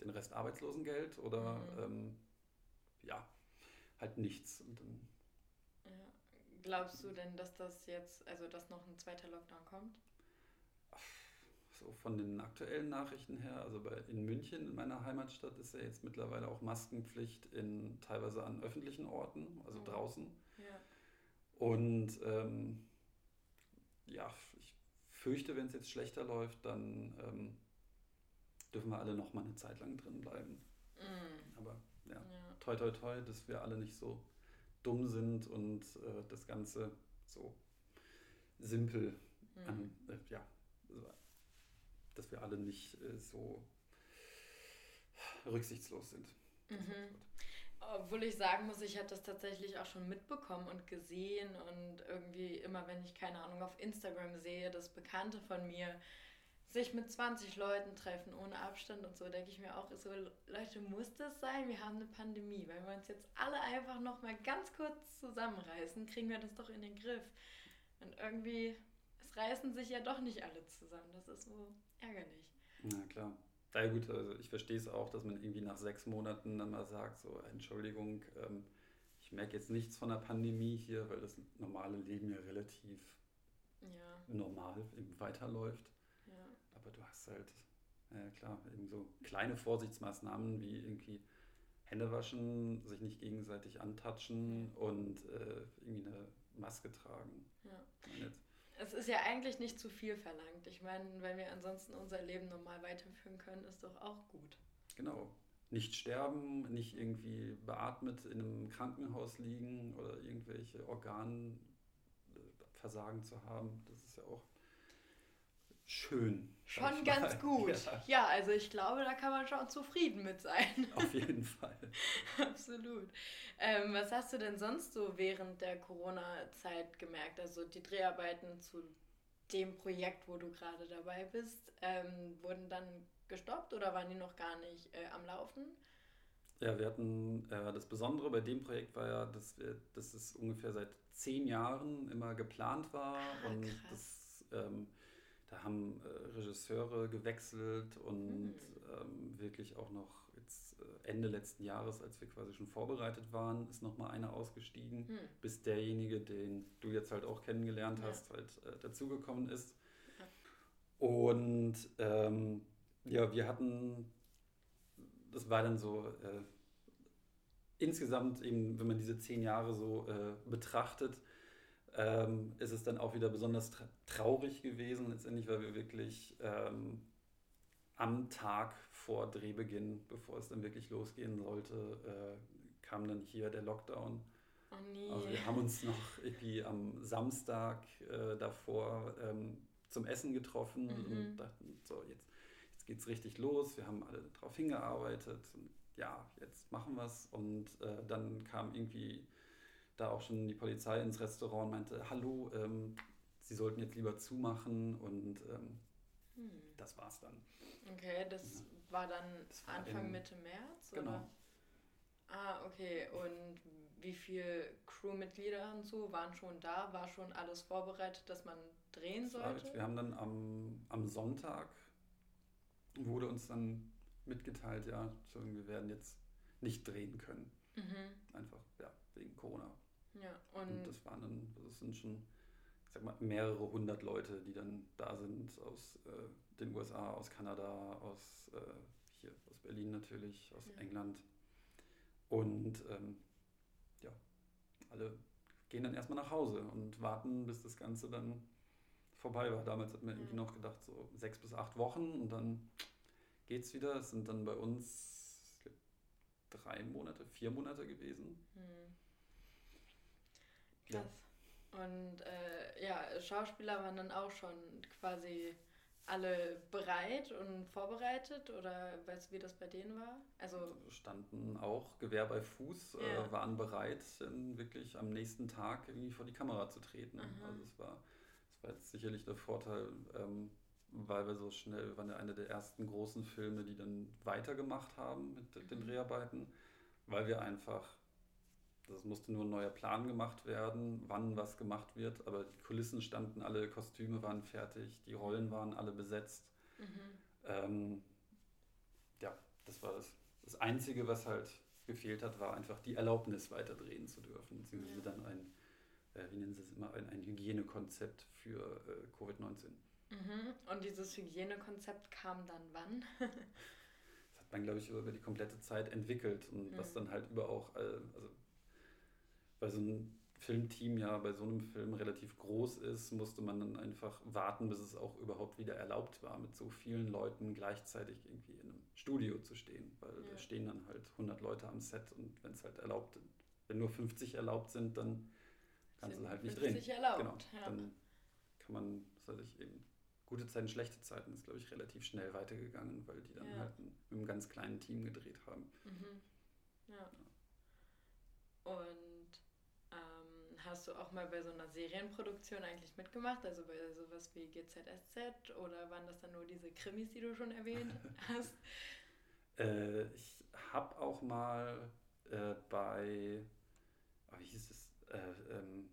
den Rest Arbeitslosengeld oder mhm. ähm, ja, halt nichts. Und dann Glaubst du denn, dass das jetzt, also dass noch ein zweiter Lockdown kommt? So von den aktuellen Nachrichten her, also bei, in München, in meiner Heimatstadt, ist ja jetzt mittlerweile auch Maskenpflicht in teilweise an öffentlichen Orten, also oh. draußen. Ja. Und ähm, ja, ich fürchte, wenn es jetzt schlechter läuft, dann ähm, dürfen wir alle noch mal eine Zeit lang drin bleiben. Mm. Aber ja, ja, toi toi toi, dass wir alle nicht so dumm sind und äh, das Ganze so simpel, mhm. an, äh, ja, dass wir alle nicht äh, so rücksichtslos sind. Mhm. Obwohl ich sagen muss, ich habe das tatsächlich auch schon mitbekommen und gesehen und irgendwie immer, wenn ich keine Ahnung auf Instagram sehe, dass Bekannte von mir sich mit 20 Leuten treffen ohne Abstand und so, denke ich mir auch, so, Leute, muss das sein? Wir haben eine Pandemie. Wenn wir uns jetzt alle einfach noch mal ganz kurz zusammenreißen, kriegen wir das doch in den Griff. Und irgendwie, es reißen sich ja doch nicht alle zusammen. Das ist so ärgerlich. Na klar. Ja gut, also ich verstehe es auch, dass man irgendwie nach sechs Monaten dann mal sagt, so Entschuldigung, ähm, ich merke jetzt nichts von der Pandemie hier, weil das normale Leben ja relativ ja. normal weiterläuft aber du hast halt, ja klar, eben so kleine Vorsichtsmaßnahmen wie irgendwie Hände waschen, sich nicht gegenseitig antatschen und äh, irgendwie eine Maske tragen. Ja. Es ist ja eigentlich nicht zu viel verlangt. Ich meine, wenn wir ansonsten unser Leben normal weiterführen können, ist doch auch gut. Genau. Nicht sterben, nicht irgendwie beatmet in einem Krankenhaus liegen oder irgendwelche Organversagen zu haben. Das ist ja auch schön. Schon ganz [LAUGHS] gut. Ja. ja. also ich glaube, da kann man schon zufrieden mit sein. [LAUGHS] Auf jeden Fall. [LAUGHS] Absolut. Ähm, was hast du denn sonst so während der Corona-Zeit gemerkt? Also die Dreharbeiten zu dem Projekt, wo du gerade dabei bist, ähm, wurden dann gestoppt oder waren die noch gar nicht äh, am Laufen? Ja, wir hatten, äh, das Besondere bei dem Projekt war ja, dass, wir, dass es ungefähr seit zehn Jahren immer geplant war Ah, und krass. das, ähm, da haben äh, Regisseure gewechselt und Hm. ähm, wirklich auch noch jetzt äh, Ende letzten Jahres, als wir quasi schon vorbereitet waren, ist nochmal einer ausgestiegen, Hm. bis derjenige, den du jetzt halt auch kennengelernt Ja. hast, halt äh, dazugekommen ist. Ja. Und ähm, ja, wir hatten, das war dann so, äh, insgesamt eben, wenn man diese zehn Jahre so äh, betrachtet, ähm, ist es dann auch wieder besonders tra traurig gewesen, letztendlich, weil wir wirklich ähm, am Tag vor Drehbeginn, bevor es dann wirklich losgehen sollte, äh, kam dann hier der Lockdown. Oh nee. Also wir haben uns noch irgendwie am Samstag äh, davor ähm, zum Essen getroffen Mhm. und dachten, so, jetzt, jetzt geht's richtig los. Wir haben alle darauf hingearbeitet und ja, jetzt machen wir's. Und äh, dann kam irgendwie da auch schon die Polizei ins Restaurant und meinte, hallo, ähm, Sie sollten jetzt lieber zumachen und ähm, hm. das war's dann. Okay, das war dann Das war Anfang, im- Mitte März? Genau. Oder? Ah, okay. Und wie viele Crewmitglieder so waren schon da? War schon alles vorbereitet, dass man drehen sollte? wir haben dann am, am Sonntag wurde uns dann mitgeteilt, ja, wir werden jetzt nicht drehen können. Mhm. Einfach, ja, wegen Corona. Ja, Und und das waren dann, das sind schon, ich sag mal, mehrere hundert Leute, die dann da sind aus äh, den USA, aus Kanada, aus äh, hier, aus Berlin natürlich, aus Ja. England. Und ähm, ja, alle gehen dann erstmal nach Hause und warten, bis das Ganze dann vorbei war. Damals hat man irgendwie noch gedacht, so sechs bis acht Wochen und dann geht's wieder. Es sind dann bei uns glaub, drei Monate, vier Monate gewesen. Ja. krass. Und äh, ja, Schauspieler waren dann auch schon quasi alle bereit und vorbereitet oder weißt du, wie das bei denen war? Also, standen auch Gewehr bei Fuß, Ja. äh, waren bereit, wirklich am nächsten Tag irgendwie vor die Kamera zu treten. Aha. Also es war, es war jetzt sicherlich der Vorteil, ähm, weil wir so schnell, wir waren ja eine der ersten großen Filme, die dann weitergemacht haben mit den Mhm. Dreharbeiten, weil wir einfach, das musste nur ein neuer Plan gemacht werden, wann was gemacht wird, aber die Kulissen standen alle, Kostüme waren fertig, die Rollen waren alle besetzt. mhm. Ähm, ja, das war das. Das Einzige, was halt gefehlt hat, war einfach die Erlaubnis, weiter drehen zu dürfen, beziehungsweise Ja. dann ein, äh, wie nennen sie es immer, ein, ein Hygienekonzept für äh, Covid-19. Mhm. Und dieses Hygienekonzept kam dann wann? [LAUGHS] Das hat man, glaube ich, über die komplette Zeit entwickelt und was Mhm. dann halt über auch, äh, also weil so ein Filmteam ja bei so einem Film relativ groß ist, musste man dann einfach warten, bis es auch überhaupt wieder erlaubt war, mit so vielen Leuten gleichzeitig irgendwie in einem Studio zu stehen, weil Ja. da stehen dann halt 100 Leute am Set und wenn es halt erlaubt, wenn nur 50 erlaubt sind, dann kannst Sind du halt nicht 50 drehen. erlaubt, Genau, ja. dann kann man, was weiß ich, eben gute Zeiten, schlechte Zeiten ist, glaube ich, relativ schnell weitergegangen, weil die dann Ja. halt mit einem ganz kleinen Team gedreht haben. Mhm. Ja. Und hast du auch mal bei so einer Serienproduktion eigentlich mitgemacht? Also bei sowas wie GZSZ oder waren das dann nur diese Krimis, die du schon erwähnt [LAUGHS] hast? Äh, ich habe auch mal äh, bei, oh, wie hieß es, äh, ähm,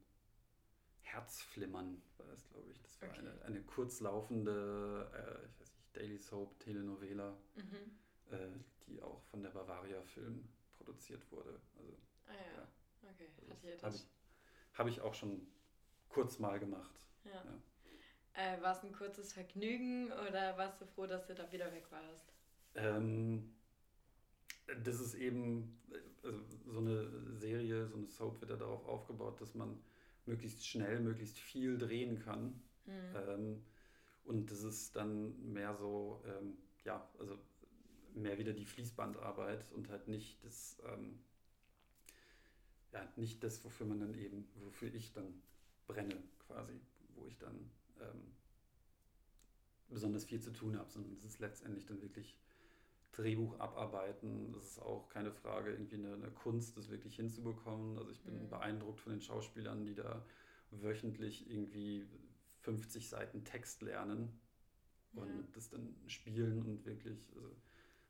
Herzflimmern war das, glaube ich. Das war Okay. eine, eine kurzlaufende, äh, ich weiß nicht, Daily Soap, Telenovela, Mhm. äh, die auch von der Bavaria Film produziert wurde. Also Ah ja, okay. das Hat hier habe ich, auch schon kurz mal gemacht. Ja. ja. Äh, war es ein kurzes Vergnügen oder warst du froh, dass du da wieder weg warst? Ähm, das ist eben, also so eine Serie, so eine Soap wird ja darauf aufgebaut, dass man möglichst schnell, möglichst viel drehen kann. Mhm. Ähm, und das ist dann mehr so, ähm, ja, also mehr wieder die Fließbandarbeit und halt nicht das, ähm, ja, nicht das, wofür man dann eben, wofür ich dann brenne quasi, wo ich dann ähm, besonders viel zu tun habe, sondern es ist letztendlich dann wirklich Drehbuch abarbeiten. Das ist auch keine Frage, irgendwie eine, eine Kunst, das wirklich hinzubekommen. Also ich bin Mhm. beeindruckt von den Schauspielern, die da wöchentlich irgendwie 50 Seiten Text lernen und ja. das dann spielen und wirklich, also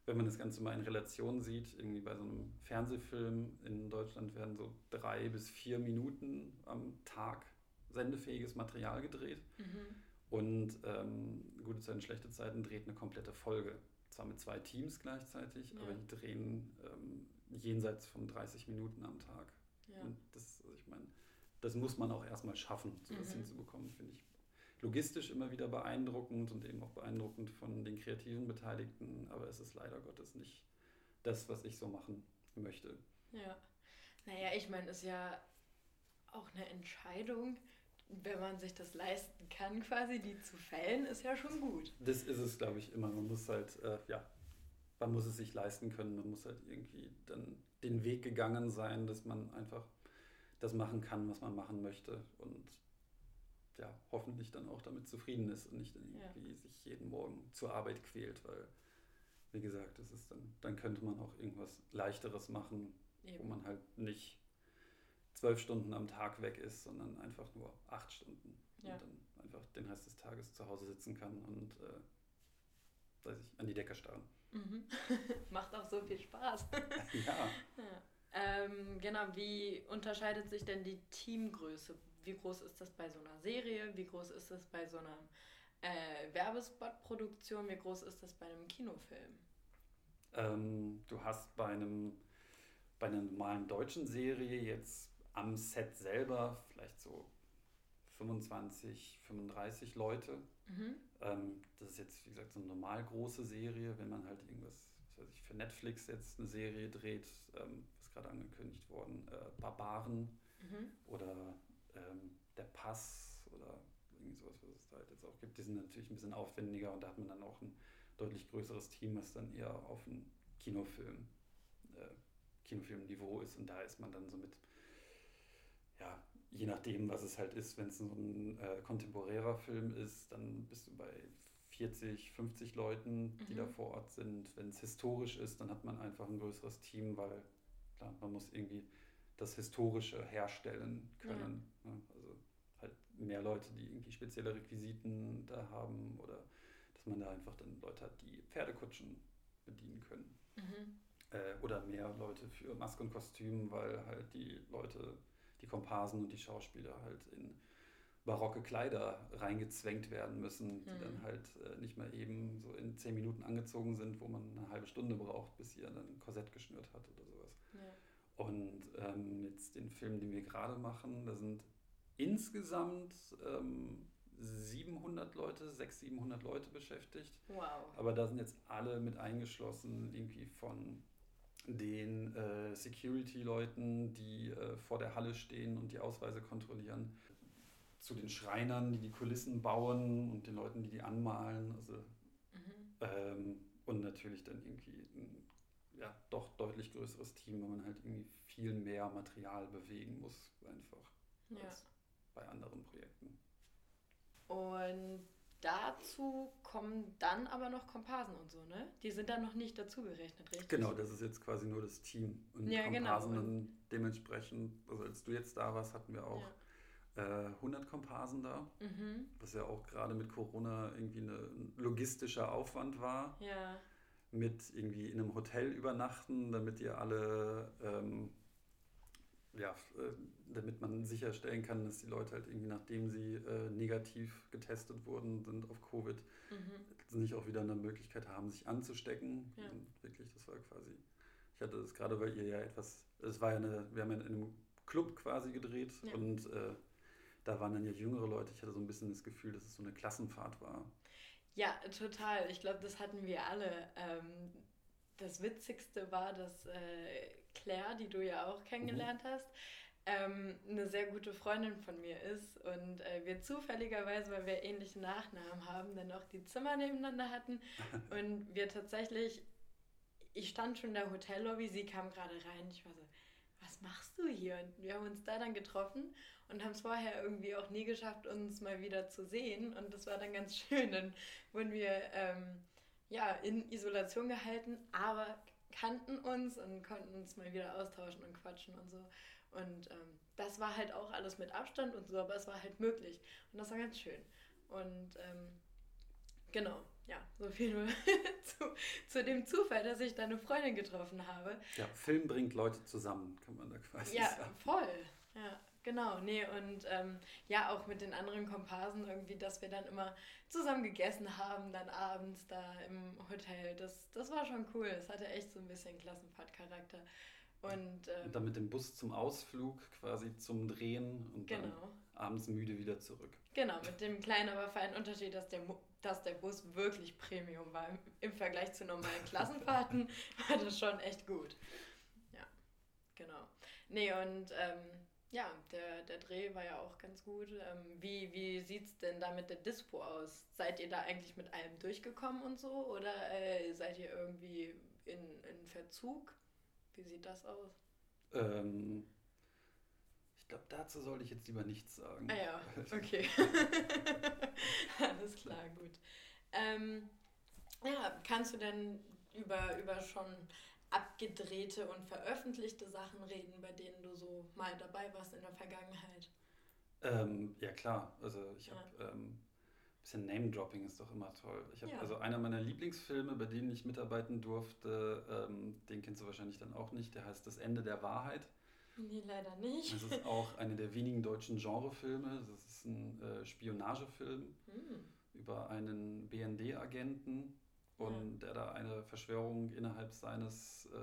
wenn man das Ganze mal in Relation sieht, irgendwie bei so einem Fernsehfilm in Deutschland werden so drei bis vier Minuten am Tag sendefähiges Material gedreht. Mhm. Und ähm, gute Zeiten, schlechte Zeiten dreht eine komplette Folge. Zwar mit zwei Teams gleichzeitig, ja. aber die drehen ähm, jenseits von 30 Minuten am Tag. Ja. Und das, also ich meine, das muss man auch erstmal schaffen, sowas mhm. hinzubekommen, finde ich logistisch immer wieder beeindruckend und eben auch beeindruckend von den kreativen Beteiligten, aber es ist leider Gottes nicht das, was ich so machen möchte. Ja. Naja, ich meine, es ist ja auch eine Entscheidung, wenn man sich das leisten kann, quasi die zu fällen, ist ja schon gut. Das ist es, glaube ich, immer. Man muss halt, äh, ja, man muss es sich leisten können. Man muss halt irgendwie dann den Weg gegangen sein, dass man einfach das machen kann, was man machen möchte. Und ja, hoffentlich dann auch damit zufrieden ist und nicht irgendwie ja. sich jeden Morgen zur Arbeit quält, weil, wie gesagt, das ist dann, dann könnte man auch irgendwas Leichteres machen, Eben. wo man halt nicht zwölf Stunden am Tag weg ist, sondern einfach nur acht Stunden ja. und dann einfach den Rest des Tages zu Hause sitzen kann und äh, weiß ich, an die Decke starren. Mhm. [LAUGHS] Macht auch so viel Spaß. [LAUGHS] ja. ja. Ähm, genau, wie unterscheidet sich denn die Teamgröße? Wie groß ist das bei so einer Serie? Wie groß ist das bei so einer äh, Werbespot-Produktion? Wie groß ist das bei einem Kinofilm? Ähm, du hast bei einem bei einer normalen deutschen Serie jetzt am Set selber vielleicht so 25, 35 Leute. Mhm. Ähm, das ist jetzt, wie gesagt, so eine normal große Serie. Wenn man halt irgendwas, was ich, für Netflix jetzt eine Serie dreht, ähm, ist gerade angekündigt worden, äh, Barbaren mhm. oder ähm, der Pass oder irgendwie sowas, was es da halt jetzt auch gibt, die sind natürlich ein bisschen aufwendiger und da hat man dann auch ein deutlich größeres Team, was dann eher auf einen Kinofilm, äh, Kinofilmniveau ist und da ist man dann so mit, ja, je nachdem, was es halt ist, wenn es so ein äh, kontemporärer Film ist, dann bist du bei 40, 50 Leuten, die mhm. da vor Ort sind. Wenn es historisch ist, dann hat man einfach ein größeres Team, weil klar, man muss irgendwie das Historische herstellen können. Ja. Ne? Also halt mehr Leute, die irgendwie spezielle Requisiten da haben oder dass man da einfach dann Leute hat, die Pferdekutschen bedienen können. Mhm. Äh, oder mehr Leute für Maske und Kostüm, weil halt die Leute, die Komparsen und die Schauspieler halt in barocke Kleider reingezwängt werden müssen, die mhm. dann halt äh, nicht mehr eben so in zehn Minuten angezogen sind, wo man eine halbe Stunde braucht, bis ihr dann ein Korsett geschnürt hat oder sowas. Ja. Und ähm, jetzt den Film, den wir gerade machen, da sind insgesamt ähm, 700 Leute, 600, 700 Leute beschäftigt. Wow. Aber da sind jetzt alle mit eingeschlossen, irgendwie von den äh, Security-Leuten, die äh, vor der Halle stehen und die Ausweise kontrollieren, zu den Schreinern, die die Kulissen bauen und den Leuten, die die anmalen. Also, mhm. ähm, und natürlich dann irgendwie ein ja, doch deutlich größeres Team, weil man halt irgendwie viel mehr Material bewegen muss, einfach ja. als bei anderen Projekten. Und dazu kommen dann aber noch Komparsen und so, ne? Die sind dann noch nicht dazu gerechnet, richtig? Genau, das ist jetzt quasi nur das Team. Und ja, genau. Komparsen genau. dann dementsprechend, also als du jetzt da warst, hatten wir auch ja. äh, 100 Komparsen da, mhm. was ja auch gerade mit Corona irgendwie ein logistischer Aufwand war. Ja mit irgendwie in einem Hotel übernachten, damit ihr alle, ähm, ja, äh, damit man sicherstellen kann, dass die Leute halt irgendwie, nachdem sie äh, negativ getestet wurden, sind auf Covid, mhm. nicht auch wieder eine Möglichkeit haben, sich anzustecken. Ja. Und wirklich, das war quasi, ich hatte das gerade, weil ihr ja etwas, es war ja eine, wir haben ja in einem Club quasi gedreht ja. und äh, da waren dann ja jüngere Leute. Ich hatte so ein bisschen das Gefühl, dass es so eine Klassenfahrt war. Ja, total. Ich glaube, das hatten wir alle. Ähm, das Witzigste war, dass äh, Claire, die du ja auch kennengelernt mhm. hast, ähm, eine sehr gute Freundin von mir ist und äh, wir zufälligerweise, weil wir ähnliche Nachnamen haben, dann auch die Zimmer nebeneinander hatten [LAUGHS] und wir tatsächlich, ich stand schon in der Hotellobby, sie kam gerade rein, ich war so, machst du hier? Und wir haben uns da dann getroffen und haben es vorher irgendwie auch nie geschafft, uns mal wieder zu sehen. Und das war dann ganz [LAUGHS] schön. Dann wurden wir ähm, ja, in Isolation gehalten, aber kannten uns und konnten uns mal wieder austauschen und quatschen und so. Und ähm, das war halt auch alles mit Abstand und so, aber es war halt möglich. Und das war ganz schön. Und ähm, genau, ja, so viel nur [LAUGHS] zu, zu dem Zufall, dass ich da eine Freundin getroffen habe. Ja, Film bringt Leute zusammen, kann man da quasi ja, sagen. Ja, voll. Ja, genau. Nee, und ähm, ja, auch mit den anderen Komparsen irgendwie, dass wir dann immer zusammen gegessen haben, dann abends da im Hotel. Das, das war schon cool. Es hatte echt so ein bisschen Klassenfahrtcharakter. Und, ähm, und dann mit dem Bus zum Ausflug quasi zum Drehen und genau. dann abends müde wieder zurück. Genau, mit dem kleinen, aber feinen Unterschied, dass der, dass der Bus wirklich Premium war. Im, Vergleich zu normalen Klassenfahrten [LAUGHS] war das schon echt gut. Ja, genau. Nee, und ähm, ja, der, der Dreh war ja auch ganz gut. Ähm, wie wie sieht es denn da mit der Dispo aus? Seid ihr da eigentlich mit allem durchgekommen und so? Oder äh, seid ihr irgendwie in, in Verzug? Wie sieht das aus? Ähm, glaube, dazu sollte ich jetzt lieber nichts sagen. Ah ja, [LAUGHS] okay. [LAUGHS] Alles klar, gut. Ähm, ja, kannst du denn über, über schon abgedrehte und veröffentlichte Sachen reden, bei denen du so mal dabei warst in der Vergangenheit? Ähm, ja, klar. Also ich habe ja. ähm, bisschen Name-Dropping ist doch immer toll. Ich habe ja. also einer meiner Lieblingsfilme, bei denen ich mitarbeiten durfte, ähm, den kennst du wahrscheinlich dann auch nicht, der heißt Das Ende der Wahrheit. Nee, leider nicht. Das ist auch einer der wenigen deutschen Genrefilme. Das ist ein äh, Spionagefilm hm. über einen BND-Agenten und ja. der da eine Verschwörung innerhalb seines, äh,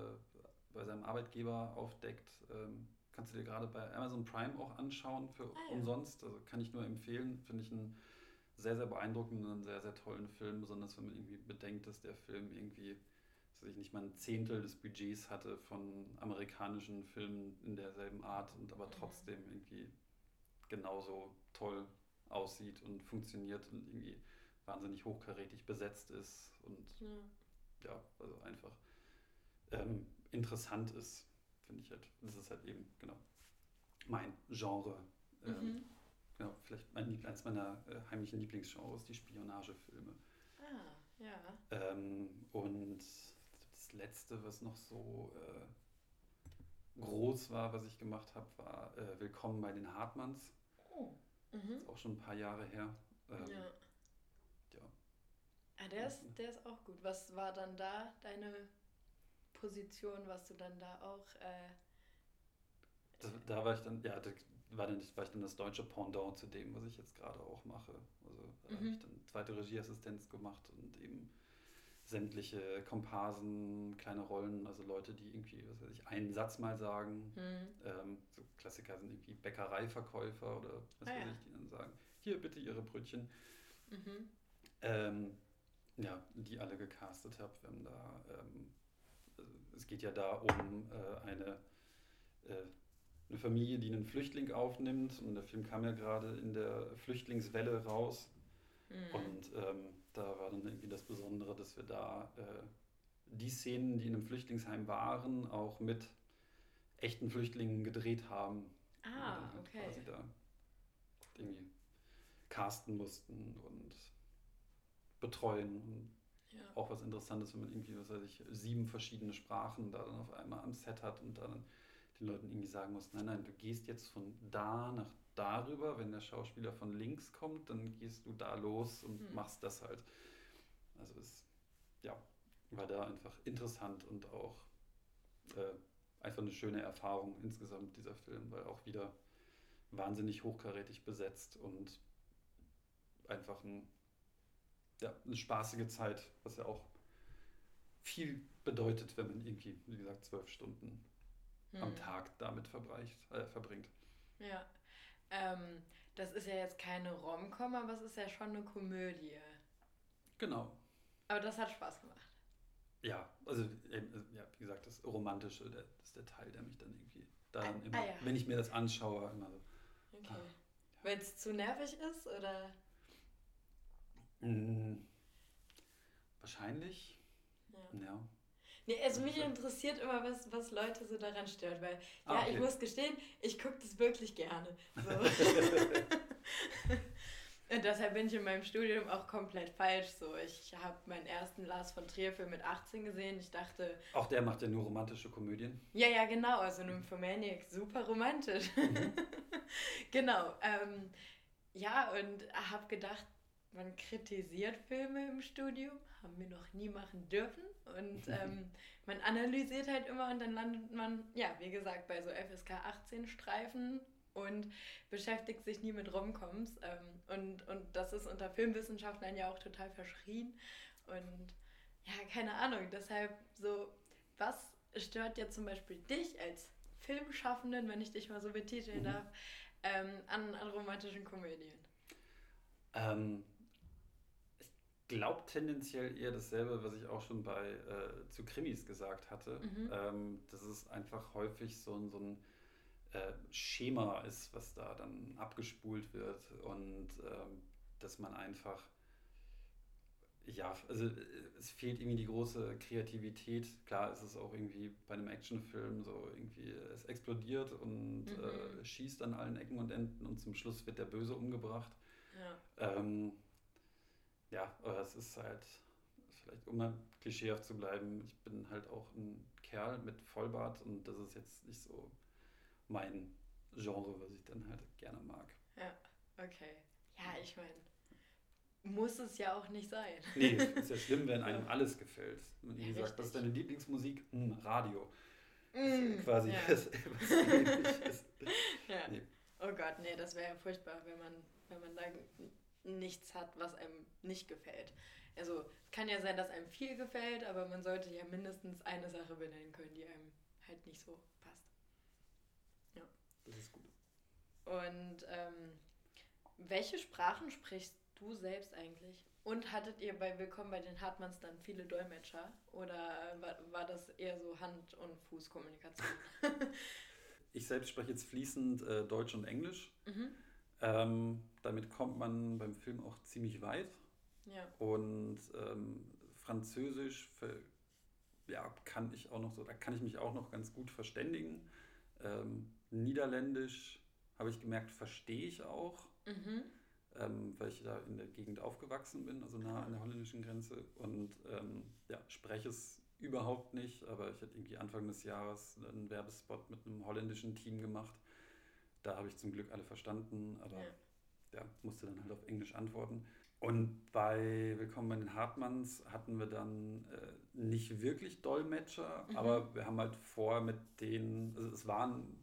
bei seinem Arbeitgeber aufdeckt. Ähm, kannst du dir gerade bei Amazon Prime auch anschauen für ah, ja. umsonst. Also kann ich nur empfehlen. Finde ich ein sehr, sehr beeindruckenden und sehr, sehr tollen Film, besonders wenn man irgendwie bedenkt, dass der Film irgendwie, dass ich nicht mal ein Zehntel des Budgets hatte von amerikanischen Filmen in derselben Art und aber trotzdem irgendwie genauso toll aussieht und funktioniert und irgendwie wahnsinnig hochkarätig besetzt ist und ja, ja also einfach ähm, interessant ist, finde ich halt. Das ist halt eben, genau, mein Genre. Ähm, mhm. Genau, vielleicht mein, eines meiner äh, heimlichen Lieblingsgenres, die Spionagefilme. Ah, ja. Ähm, und das letzte, was noch so äh, groß war, was ich gemacht habe, war äh, Willkommen bei den Hartmanns. Oh. Mhm. Das ist auch schon ein paar Jahre her. Ähm, ja. ja. Ah, der ist, der ist auch gut. Was war dann da deine Position? Was du dann da auch. Äh, da, da war ich dann, ja, war, dann, war ich dann das deutsche Pendant zu dem, was ich jetzt gerade auch mache. Also da mhm. habe ich dann zweite Regieassistenz gemacht und eben sämtliche Komparsen, kleine Rollen, also Leute, die irgendwie, was weiß ich, einen Satz mal sagen. Mhm. Ähm, so Klassiker sind irgendwie Bäckereiverkäufer oder was ah, weiß ja. ich, die dann sagen, hier bitte Ihre Brötchen. Mhm. Ähm, ja, die alle gecastet habe. Wir haben da, ähm, es geht ja da um äh, eine äh, eine Familie, die einen Flüchtling aufnimmt. Und der Film kam ja gerade in der Flüchtlingswelle raus. Mhm. Und ähm, da war dann irgendwie das Besondere, dass wir da äh, die Szenen, die in einem Flüchtlingsheim waren, auch mit echten Flüchtlingen gedreht haben. Ah, halt okay. Quasi da irgendwie casten mussten und betreuen. Und ja. auch was Interessantes, wenn man irgendwie, was weiß ich, sieben verschiedene Sprachen da dann auf einmal am Set hat und dann den Leuten irgendwie sagen muss, nein, nein, du gehst jetzt von da nach darüber, wenn der Schauspieler von links kommt, dann gehst du da los und mhm. machst das halt. Also es ja, war da einfach interessant und auch äh, einfach eine schöne Erfahrung insgesamt dieser Film, weil auch wieder wahnsinnig hochkarätig besetzt und einfach ein, ja, eine spaßige Zeit, was ja auch viel bedeutet, wenn man irgendwie, wie gesagt, zwölf Stunden hm. am Tag damit äh, verbringt. Ja. Ähm, das ist ja jetzt keine Rom-Com, aber es ist ja schon eine Komödie. Genau. Aber das hat Spaß gemacht. Ja, also äh, ja, wie gesagt, das Romantische, der, das ist der Teil, der mich dann irgendwie da ah, immer, ah, ja. wenn ich mir das anschaue, immer so. Okay. Ah, ja. Weil es zu nervig ist, oder? Hm, wahrscheinlich. Ja. ja. Nee, also mich interessiert immer, was, was Leute so daran stört, weil, ah, ja, okay. ich muss gestehen, ich gucke das wirklich gerne. So. [LAUGHS] [LAUGHS] Und deshalb bin ich in meinem Studium auch komplett falsch. So, ich habe meinen ersten Lars von Trier Film mit 18 gesehen. Ich dachte. Auch der macht ja nur romantische Komödien. Ja, ja, genau. Also Nymphomaniac, super romantisch. Mhm. [LAUGHS] genau. Ähm, ja, und habe gedacht, man kritisiert Filme im Studium, haben wir noch nie machen dürfen. Und ähm, man analysiert halt immer und dann landet man, ja, wie gesagt, bei so FSK 18 Streifen und beschäftigt sich nie mit Romcoms. Ähm, und, und das ist unter Filmwissenschaftlern ja auch total verschrien. Und ja, keine Ahnung, deshalb so, was stört jetzt zum Beispiel dich als Filmschaffenden, wenn ich dich mal so betiteln mhm. darf, ähm, an, an romantischen Komödien? Ähm, ich glaube tendenziell eher dasselbe, was ich auch schon bei äh, zu Krimis gesagt hatte. Mhm. Ähm, das ist einfach häufig so, so ein äh, Schema ist, was da dann abgespult wird und ähm, dass man einfach, ja, also äh, es fehlt irgendwie die große Kreativität. Klar ist es auch irgendwie bei einem Actionfilm so irgendwie, es explodiert und mhm. äh, schießt an allen Ecken und Enden und zum Schluss wird der Böse umgebracht. Ja, ähm, ja aber es ist halt, vielleicht um mal klischeehaft zu bleiben, ich bin halt auch ein Kerl mit Vollbart und das ist jetzt nicht so mein Genre, was ich dann halt gerne mag. Ja, okay. Ja, ich meine, muss es ja auch nicht sein. Nee, [LAUGHS] ist ja schlimm, wenn einem alles gefällt. Und wie gesagt, was ist deine Lieblingsmusik? Hm, Radio. Mm, quasi ja. was, was ist. [LAUGHS] Ja. Nee. Oh Gott, nee, das wäre ja furchtbar, wenn man, wenn man da nichts hat, was einem nicht gefällt. Also es kann ja sein, dass einem viel gefällt, aber man sollte ja mindestens eine Sache benennen können, die einem halt nicht so das ist gut. Und ähm, welche Sprachen sprichst du selbst eigentlich? Und hattet ihr bei Willkommen bei den Hartmanns dann viele Dolmetscher? Oder war, war das eher so Hand- und Fußkommunikation? [LAUGHS] ich selbst spreche jetzt fließend äh, Deutsch und Englisch. Mhm. Ähm, damit kommt man beim Film auch ziemlich weit. Ja. Und ähm, Französisch für, ja, kann ich auch noch so, da kann ich mich auch noch ganz gut verständigen. Ähm, Niederländisch habe ich gemerkt, verstehe ich auch, mhm. ähm, weil ich da in der Gegend aufgewachsen bin, also nah an der holländischen Grenze und ähm, ja, spreche es überhaupt nicht, aber ich hatte irgendwie Anfang des Jahres einen Werbespot mit einem holländischen Team gemacht. Da habe ich zum Glück alle verstanden, aber ja. ja musste dann halt auf Englisch antworten. Und bei Willkommen bei den Hartmanns hatten wir dann äh, nicht wirklich Dolmetscher, mhm. aber wir haben halt vor mit denen, also es waren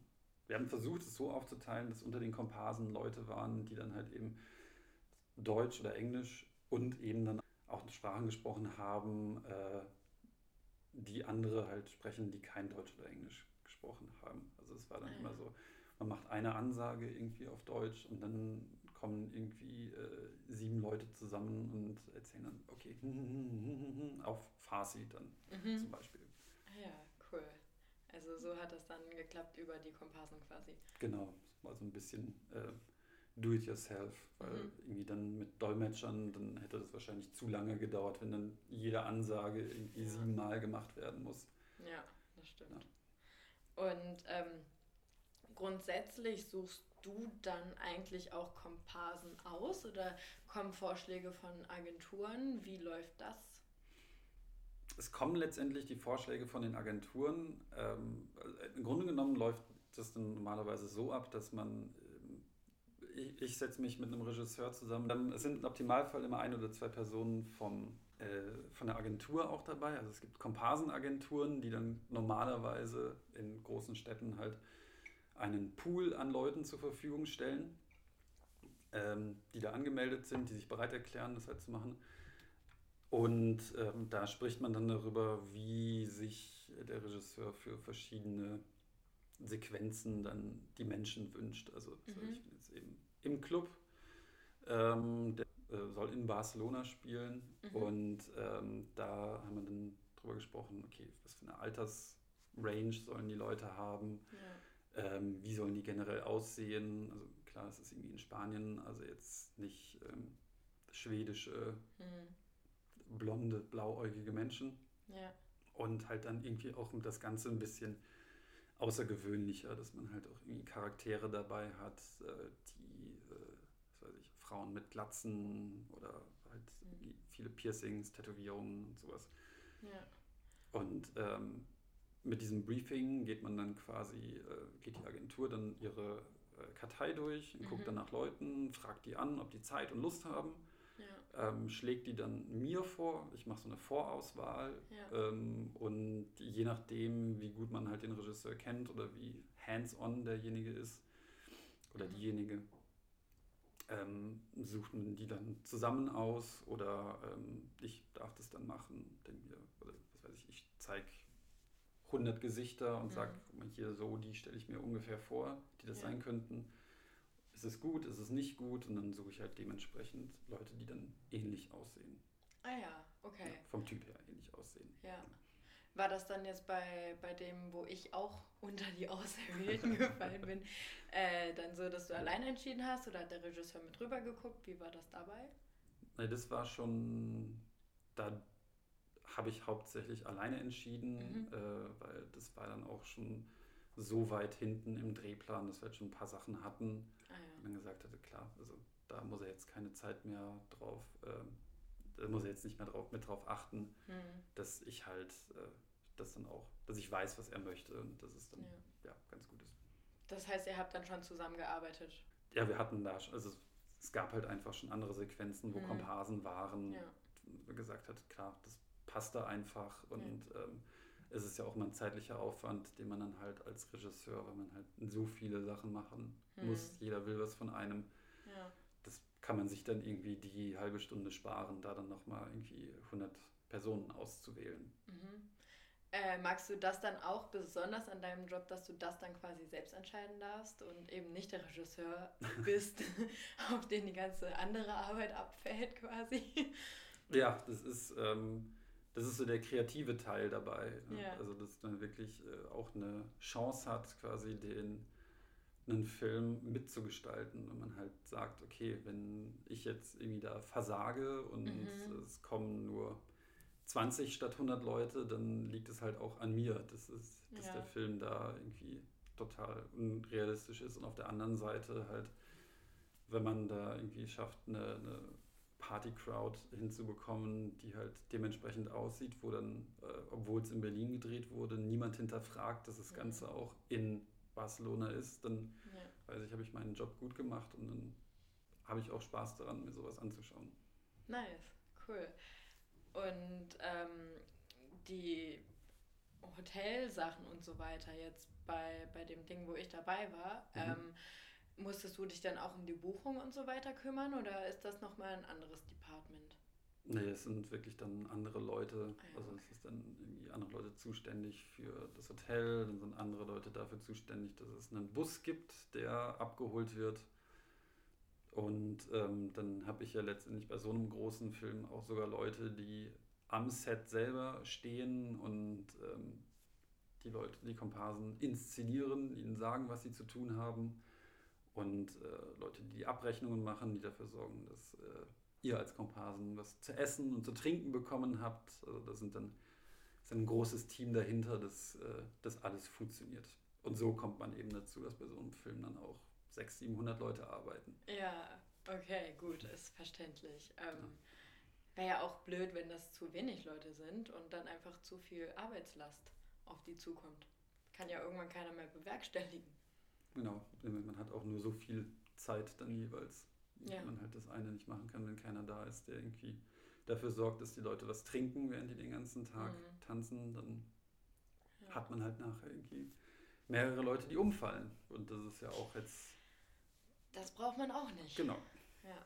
wir haben versucht, es so aufzuteilen, dass unter den Komparsen Leute waren, die dann halt eben Deutsch oder Englisch und eben dann auch Sprachen gesprochen haben, äh, die andere halt sprechen, die kein Deutsch oder Englisch gesprochen haben. Also es war dann ah, ja. immer so, man macht eine Ansage irgendwie auf Deutsch und dann kommen irgendwie äh, sieben Leute zusammen und erzählen dann, okay, [LAUGHS] auf Farsi dann mhm. zum Beispiel. Ja, cool. Also so hat das dann geklappt über die Komparsen quasi. Genau, war so ein bisschen äh, do-it-yourself, weil mhm. irgendwie dann mit Dolmetschern, dann hätte das wahrscheinlich zu lange gedauert, wenn dann jede Ansage irgendwie ja. siebenmal gemacht werden muss. Ja, das stimmt. Ja. Und ähm, grundsätzlich suchst du dann eigentlich auch Komparsen aus oder kommen Vorschläge von Agenturen? Wie läuft das? es kommen letztendlich die Vorschläge von den Agenturen. Ähm, Im Grunde genommen läuft das dann normalerweise so ab, dass man, äh, ich, ich setze mich mit einem Regisseur zusammen, dann sind im Optimalfall immer ein oder zwei Personen vom, äh, von der Agentur auch dabei. Also es gibt Komparsenagenturen, die dann normalerweise in großen Städten halt einen Pool an Leuten zur Verfügung stellen, ähm, die da angemeldet sind, die sich bereit erklären, das halt zu machen. Und ähm, da spricht man dann darüber, wie sich der Regisseur für verschiedene Sequenzen dann die Menschen wünscht. Also mhm. ich bin jetzt eben im Club, ähm, der äh, soll in Barcelona spielen mhm. und ähm, da haben wir dann drüber gesprochen, okay, was für eine Altersrange sollen die Leute haben. Ähm, wie sollen die generell aussehen. Also klar, es ist irgendwie in Spanien, also jetzt nicht ähm, schwedische. Mhm blonde, blauäugige Menschen. Ja. Und halt dann irgendwie auch das Ganze ein bisschen außergewöhnlicher, dass man halt auch irgendwie Charaktere dabei hat, äh, die, äh, was weiß ich, Frauen mit Glatzen oder halt Mhm. viele Piercings, Tätowierungen und sowas. Ja. Und ähm, mit diesem Briefing geht man dann quasi, äh, geht die Agentur dann ihre äh, Kartei durch und guckt Mhm. dann nach Leuten, fragt die an, ob die Zeit und Lust haben, Ja. ähm, schlägt die dann mir vor. Ich mache so eine Vorauswahl Ja. ähm, und je nachdem, wie gut man halt den Regisseur kennt oder wie hands-on derjenige ist oder Mhm. diejenige, ähm, sucht man die dann zusammen aus oder ähm, ich darf das dann machen. Denk mir, oder was weiß ich, ich zeige 100 Gesichter und Mhm. sage, hier so, die stelle ich mir ungefähr vor, die das Ja. sein könnten. Ist es gut, ist es nicht gut? Und dann suche ich halt dementsprechend Leute, die dann ähnlich aussehen. Ah ja, okay. Ja, vom Typ her ähnlich aussehen. Ja. War das dann jetzt bei, bei dem, wo ich auch [LAUGHS] unter die Auserwählten [LAUGHS] gefallen bin, äh, dann so, dass du alleine entschieden hast oder hat der Regisseur mit rüber geguckt? Wie war das dabei? Nee, das war schon, da habe ich hauptsächlich alleine entschieden, Mhm. äh, weil das war dann auch schon so weit hinten im Drehplan, dass wir halt schon ein paar Sachen hatten. Ah Und ja. dann gesagt hatte, klar, also da muss er jetzt keine Zeit mehr drauf, ähm, da muss er jetzt nicht mehr drauf, mit drauf achten, Hm. dass ich halt äh, das dann auch, dass ich weiß, was er möchte und dass es dann ja. ja ganz gut ist. Das heißt, ihr habt dann schon zusammengearbeitet. Ja, wir hatten da, schon- also es, es gab halt einfach schon andere Sequenzen, wo Mhm. Komparsen waren, Ja. wo gesagt hat, klar, das passt da einfach und ähm, es ist ja auch immer ein zeitlicher Aufwand, den man dann halt als Regisseur, wenn man halt so viele Sachen machen Mhm. muss, jeder will was von einem, Ja. das kann man sich dann irgendwie die halbe Stunde sparen, da dann nochmal irgendwie 100 Personen auszuwählen. Mhm. Äh, magst du das dann auch besonders an deinem Job, dass du das dann quasi selbst entscheiden darfst und eben nicht der Regisseur [LAUGHS] bist, [LAUGHS] auf den die ganze andere Arbeit abfällt quasi? Ja, das ist, ähm, das ist so der kreative Teil dabei. ne? Ja. Also, dass man wirklich äh, auch eine Chance hat, quasi den, einen Film mitzugestalten. Und man halt sagt, okay, wenn ich jetzt irgendwie da versage und Mhm. es kommen nur 20 statt 100 Leute, dann liegt es halt auch an mir, dass, es, dass Ja. der Film da irgendwie total unrealistisch ist. Und auf der anderen Seite halt, wenn man da irgendwie schafft, eine, eine Party-Crowd hinzubekommen, die halt dementsprechend aussieht, wo dann, äh, obwohl es in Berlin gedreht wurde, niemand hinterfragt, dass das. Ganze auch in Barcelona ist, dann Ja. weiß ich, habe ich meinen Job gut gemacht und dann habe ich auch Spaß daran, mir sowas anzuschauen. Nice, cool. Und ähm, die Hotelsachen und so weiter jetzt bei, bei dem Ding, wo ich dabei war, Mhm. ähm, musstest du dich dann auch um die Buchung und so weiter kümmern oder ist das nochmal ein anderes Department? Nee, es sind wirklich dann andere Leute, Ah ja, also okay. es ist dann irgendwie andere Leute zuständig für das Hotel, dann sind andere Leute dafür zuständig, dass es einen Bus gibt, der abgeholt wird. Und ähm, dann habe ich ja letztendlich bei so einem großen Film auch sogar Leute, die am Set selber stehen und ähm, die Leute, die Komparsen inszenieren, ihnen sagen, was sie zu tun haben. Und äh, Leute, die die Abrechnungen machen, die dafür sorgen, dass äh, ihr als Komparsen was zu essen und zu trinken bekommen habt. Also da sind dann ist ein großes Team dahinter, dass äh, das alles funktioniert. Und so kommt man eben dazu, dass bei so einem Film dann auch 600, 700 Leute arbeiten. Ja, okay, gut, ist verständlich. Ähm, Wäre ja auch blöd, wenn das zu wenig Leute sind und dann einfach zu viel Arbeitslast auf die zukommt. Kann ja irgendwann keiner mehr bewerkstelligen. Genau, man hat auch nur so viel Zeit dann jeweils. Ja. Wenn man halt das eine nicht machen kann, wenn keiner da ist, der irgendwie dafür sorgt, dass die Leute was trinken, während die den ganzen Tag Mhm. tanzen, dann Ja. hat man halt nachher irgendwie mehrere Leute, die umfallen. Und das ist ja auch jetzt, Das braucht man auch nicht. genau. Ja.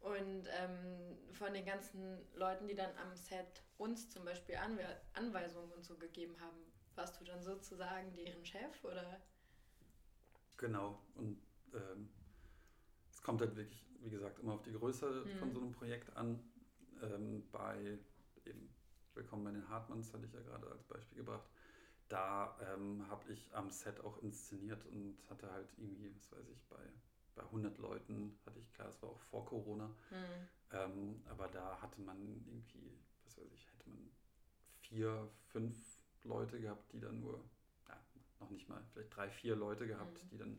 Und ähm, von den ganzen Leuten, die dann am Set uns zum Beispiel Anwe Anweisungen und so gegeben haben, warst du dann sozusagen deren Chef oder? Genau. Und ähm, es kommt halt wirklich, wie gesagt, immer auf die Größe Mhm. von so einem Projekt an. Ähm, bei eben Willkommen bei den Hartmanns hatte ich ja gerade als Beispiel gebracht. Da ähm, habe ich am Set auch inszeniert und hatte halt irgendwie, was weiß ich, bei, bei 100 Leuten hatte ich, klar, es war auch vor Corona, Hm. ähm, aber da hatte man irgendwie, was weiß ich, hätte man vier, fünf Leute gehabt, die dann nur, noch nicht mal, vielleicht drei, vier Leute gehabt, Mhm. die dann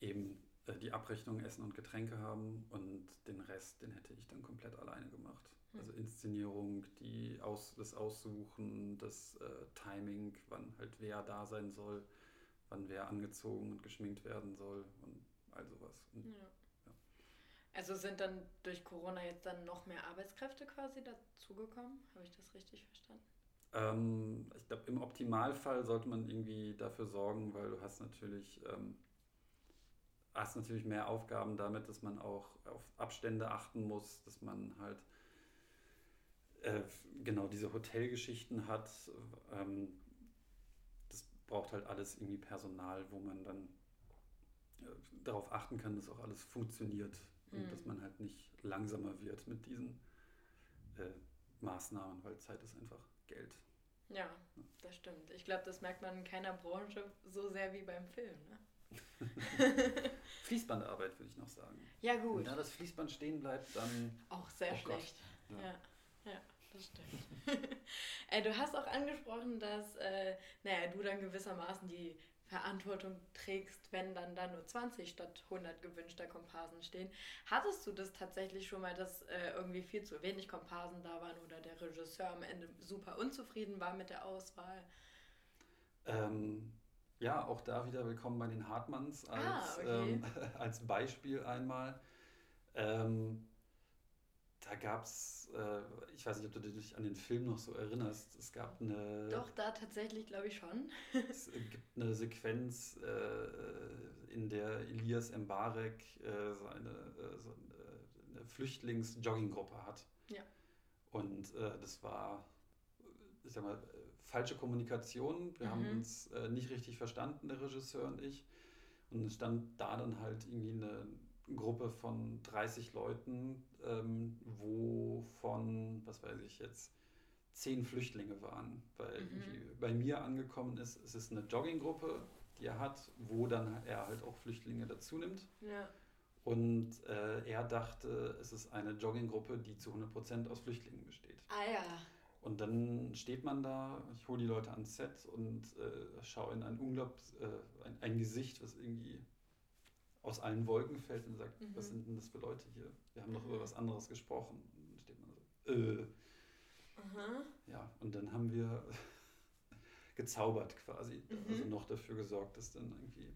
eben äh, die Abrechnung Essen und Getränke haben und den Rest, den hätte ich dann komplett alleine gemacht. Hm. Also Inszenierung, die Aus, das Aussuchen, das äh, Timing, wann halt wer da sein soll, wann wer angezogen und geschminkt werden soll und all sowas. Und, ja. Ja. Also sind dann durch Corona jetzt dann noch mehr Arbeitskräfte quasi dazugekommen? Habe ich das richtig verstanden? Ähm, ich glaube, im Optimalfall sollte man irgendwie dafür sorgen, weil du hast natürlich, ähm, hast natürlich mehr Aufgaben damit, dass man auch auf Abstände achten muss, dass man halt äh, genau diese Hotelgeschichten hat. Ähm, das braucht halt alles irgendwie Personal, wo man dann äh, darauf achten kann, dass auch alles funktioniert mhm. und dass man halt nicht langsamer wird mit diesen äh, Maßnahmen, weil Zeit ist einfach Geld. Ja, das stimmt. Ich glaube, das merkt man in keiner Branche so sehr wie beim Film. Ne? [LAUGHS] Fließbandarbeit würde ich noch sagen. Ja, gut. Wenn da das Fließband stehen bleibt, dann. Auch sehr oh schlecht. Ja. ja. ja, das stimmt. [LAUGHS] äh, du hast auch angesprochen, dass äh, naja, du dann gewissermaßen die Verantwortung trägst, wenn dann da nur 20 statt 100 gewünschter Komparsen stehen. Hattest du das tatsächlich schon mal, dass äh, irgendwie viel zu wenig Komparsen da waren oder der Regisseur am Ende super unzufrieden war mit der Auswahl? Ähm, ja, auch da wieder willkommen bei den Hartmanns als, ah, okay. ähm, [LAUGHS] als Beispiel einmal. Ähm, da gab es, äh, ich weiß nicht, ob du dich an den Film noch so erinnerst, es gab eine... Doch, da tatsächlich glaube ich schon. [LAUGHS] es gibt eine Sequenz, äh, in der Elias Mbarek äh, seine, äh, so eine Flüchtlings-Jogginggruppe hat. Ja. Und äh, das war, ich sag mal, falsche Kommunikation. Wir mhm. haben uns äh, nicht richtig verstanden, der Regisseur und ich. Und es stand da dann halt irgendwie eine Gruppe von 30 Leuten, ähm, wovon, was weiß ich jetzt, zehn Flüchtlinge waren. Weil mhm. bei mir angekommen ist, es ist eine Jogginggruppe, die er hat, wo dann er halt auch Flüchtlinge dazu nimmt. Ja. Und äh, er dachte, es ist eine Jogginggruppe, die zu 100% aus Flüchtlingen besteht. Ah ja. Und dann steht man da, ich hole die Leute ans Set und äh, schaue in ein unglaublich, äh, ein, ein, Gesicht, was irgendwie aus allen Wolken fällt und sagt, mhm. was sind denn das für Leute hier? Wir haben doch über was anderes gesprochen. Und dann steht man so, äh. Aha. Ja, und dann haben wir [LAUGHS] gezaubert quasi. Mhm. Also noch dafür gesorgt, dass dann irgendwie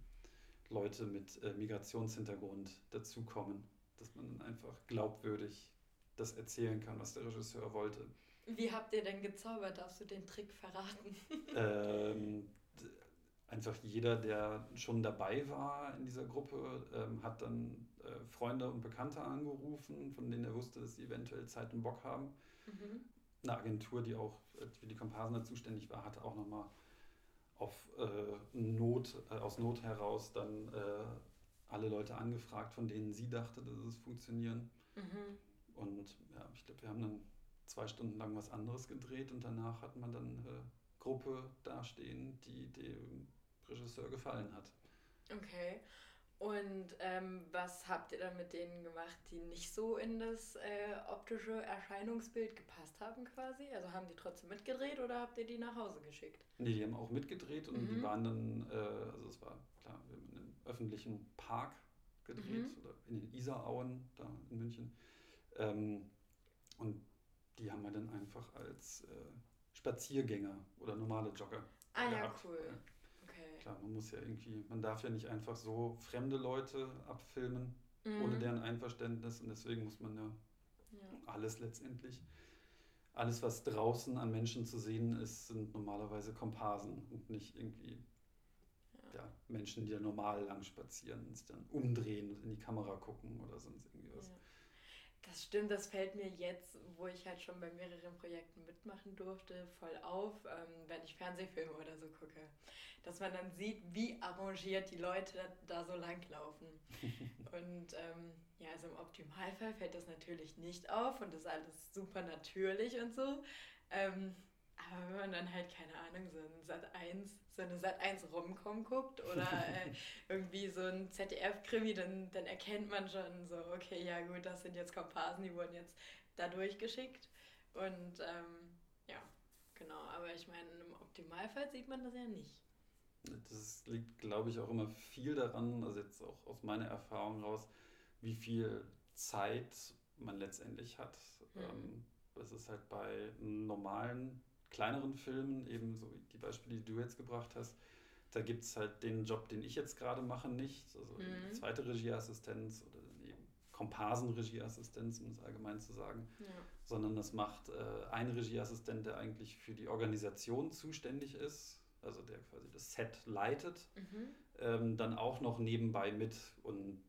Leute mit äh, Migrationshintergrund dazukommen, dass man dann einfach glaubwürdig das erzählen kann, was der Regisseur wollte. Wie habt ihr denn gezaubert? Darfst du den Trick verraten? ähm, einfach jeder, der schon dabei war in dieser Gruppe, ähm, hat dann äh, Freunde und Bekannte angerufen, von denen er wusste, dass sie eventuell Zeit und Bock haben. Mhm. Eine Agentur, die auch äh, für die Komparsen zuständig war, hatte auch nochmal auf äh, Not, äh, aus Not heraus dann äh, alle Leute angefragt, von denen sie dachte, dass es funktionieren. Mhm. Und ja, ich glaube, wir haben dann zwei Stunden lang was anderes gedreht und danach hat man dann eine Gruppe dastehen, die dem Regisseur gefallen hat. Okay. Und ähm, was habt ihr dann mit denen gemacht, die nicht so in das äh, optische Erscheinungsbild gepasst haben quasi? Also haben die trotzdem mitgedreht oder habt ihr die nach Hause geschickt? Nee, die haben auch mitgedreht und mhm. die waren dann, äh, also es war klar, wir haben in einem öffentlichen Park gedreht mhm. oder in den Isarauen da in München. Ähm, und die haben wir dann einfach als äh, Spaziergänger oder normale Jogger. Ah gehabt. ja, cool. Okay. Klar, man muss ja irgendwie, man darf ja nicht einfach so fremde Leute abfilmen, mhm. ohne deren Einverständnis und deswegen muss man ja, ja, alles letztendlich, alles was draußen an Menschen zu sehen ist, sind normalerweise Komparsen und nicht irgendwie ja. ja Menschen, die da normal lang spazieren und sich dann umdrehen und in die Kamera gucken oder sonst irgendwie was. Ja. Das stimmt, das fällt mir jetzt, wo ich halt schon bei mehreren Projekten mitmachen durfte, voll auf, ähm, wenn ich Fernsehfilme oder so gucke. Dass man dann sieht, wie arrangiert die Leute da, da so langlaufen. [LAUGHS] und ähm, ja, also im Optimalfall fällt das natürlich nicht auf und das ist alles super natürlich und so. Ähm, aber wenn man dann halt, keine Ahnung, so ein Sat 1, so eine Sat 1 Romcom guckt oder äh, [LAUGHS] irgendwie so ein ZDF-Krimi, dann, dann erkennt man schon so, okay, ja gut, das sind jetzt Komparsen, die wurden jetzt da durchgeschickt. Und ähm, ja, genau, aber ich meine, im Optimalfall sieht man das ja nicht. Das liegt, glaube ich, auch immer viel daran, also jetzt auch aus meiner Erfahrung raus, wie viel Zeit man letztendlich hat. Mhm. das ist halt bei normalen, kleineren Filmen, eben so wie die Beispiele, die du jetzt gebracht hast, da gibt es halt den Job, den ich jetzt gerade mache, nicht. Also mhm. zweite Regieassistenz oder eben Komparsenregieassistenz, um es allgemein zu sagen. Ja. Sondern das macht äh, ein Regieassistent, der eigentlich für die Organisation zuständig ist, also der quasi das Set leitet, mhm. ähm, dann auch noch nebenbei mit. Und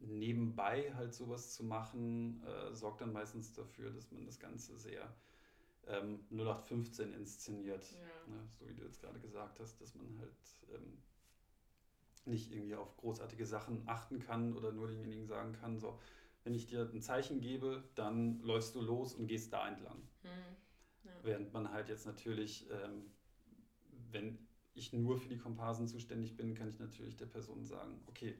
nebenbei halt sowas zu machen, äh, sorgt dann meistens dafür, dass man das Ganze sehr ähm, 0815 inszeniert. Ja. Ne? So wie du jetzt gerade gesagt hast, dass man halt ähm, nicht irgendwie auf großartige Sachen achten kann oder nur denjenigen sagen kann, so, wenn ich dir ein Zeichen gebe, dann läufst du los und gehst da entlang. Mhm. Ja. Während man halt jetzt natürlich, ähm, wenn ich nur für die Komparsen zuständig bin, kann ich natürlich der Person sagen, okay,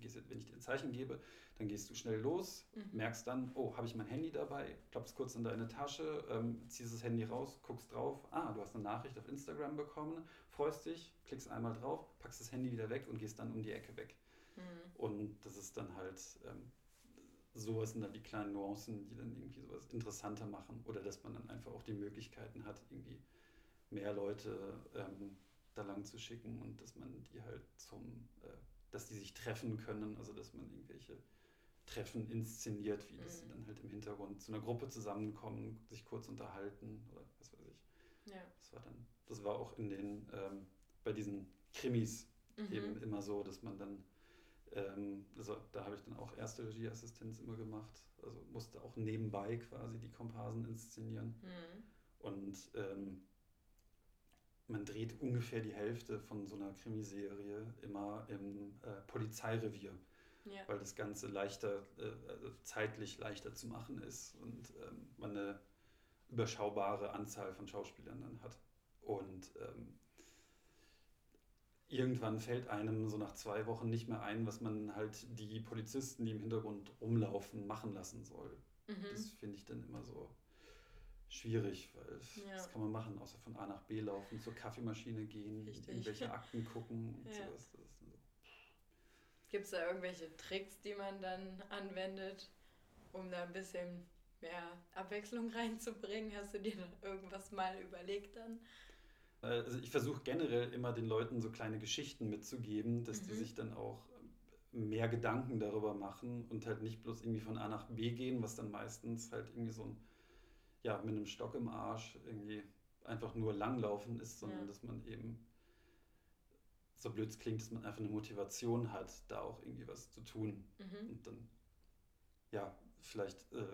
gehst, wenn ich dir ein Zeichen gebe, dann gehst du schnell los, mhm. merkst dann, oh, habe ich mein Handy dabei, klappst kurz in deine Tasche, ähm, ziehst das Handy raus, guckst drauf, ah, du hast eine Nachricht auf Instagram bekommen, freust dich, klickst einmal drauf, packst das Handy wieder weg und gehst dann um die Ecke weg. Mhm. Und das ist dann halt, ähm, sowas sind dann die kleinen Nuancen, die dann irgendwie sowas interessanter machen oder dass man dann einfach auch die Möglichkeiten hat, irgendwie mehr Leute ähm, da lang zu schicken und dass man die halt zum äh, dass die sich treffen können, also dass man irgendwelche Treffen inszeniert, wie dass sie mhm. dann halt im Hintergrund zu einer Gruppe zusammenkommen, sich kurz unterhalten oder was weiß ich. Ja. Das war dann, das war auch in den, ähm, bei diesen Krimis mhm. eben immer so, dass man dann, ähm, also da habe ich dann auch erste Regieassistenz immer gemacht, also musste auch nebenbei quasi die Komparsen inszenieren. Mhm. Und ähm, man dreht ungefähr die Hälfte von so einer Krimiserie immer im äh, Polizeirevier, ja. weil das Ganze leichter, äh, also zeitlich leichter zu machen ist und ähm, man eine überschaubare Anzahl von Schauspielern dann hat. Und ähm, irgendwann fällt einem so nach zwei Wochen nicht mehr ein, was man halt die Polizisten, die im Hintergrund rumlaufen, machen lassen soll. Mhm. Das finde ich dann immer so schwierig, weil ja. das kann man machen, außer von A nach B laufen, zur Kaffeemaschine gehen, Richtig. irgendwelche Akten gucken [LAUGHS] und ja. sowas. So. Gibt es da irgendwelche Tricks, die man dann anwendet, um da ein bisschen mehr Abwechslung [LAUGHS] reinzubringen? Hast du dir irgendwas mal überlegt dann? Also ich versuche generell immer den Leuten so kleine Geschichten mitzugeben, dass mhm. die sich dann auch mehr Gedanken darüber machen und halt nicht bloß irgendwie von A nach B gehen, was dann meistens halt irgendwie so ein ja, mit einem Stock im Arsch irgendwie einfach nur langlaufen ist, sondern ja. dass man eben, so blöd es klingt, dass man einfach eine Motivation hat, da auch irgendwie was zu tun. Mhm. Und dann, ja, vielleicht, äh,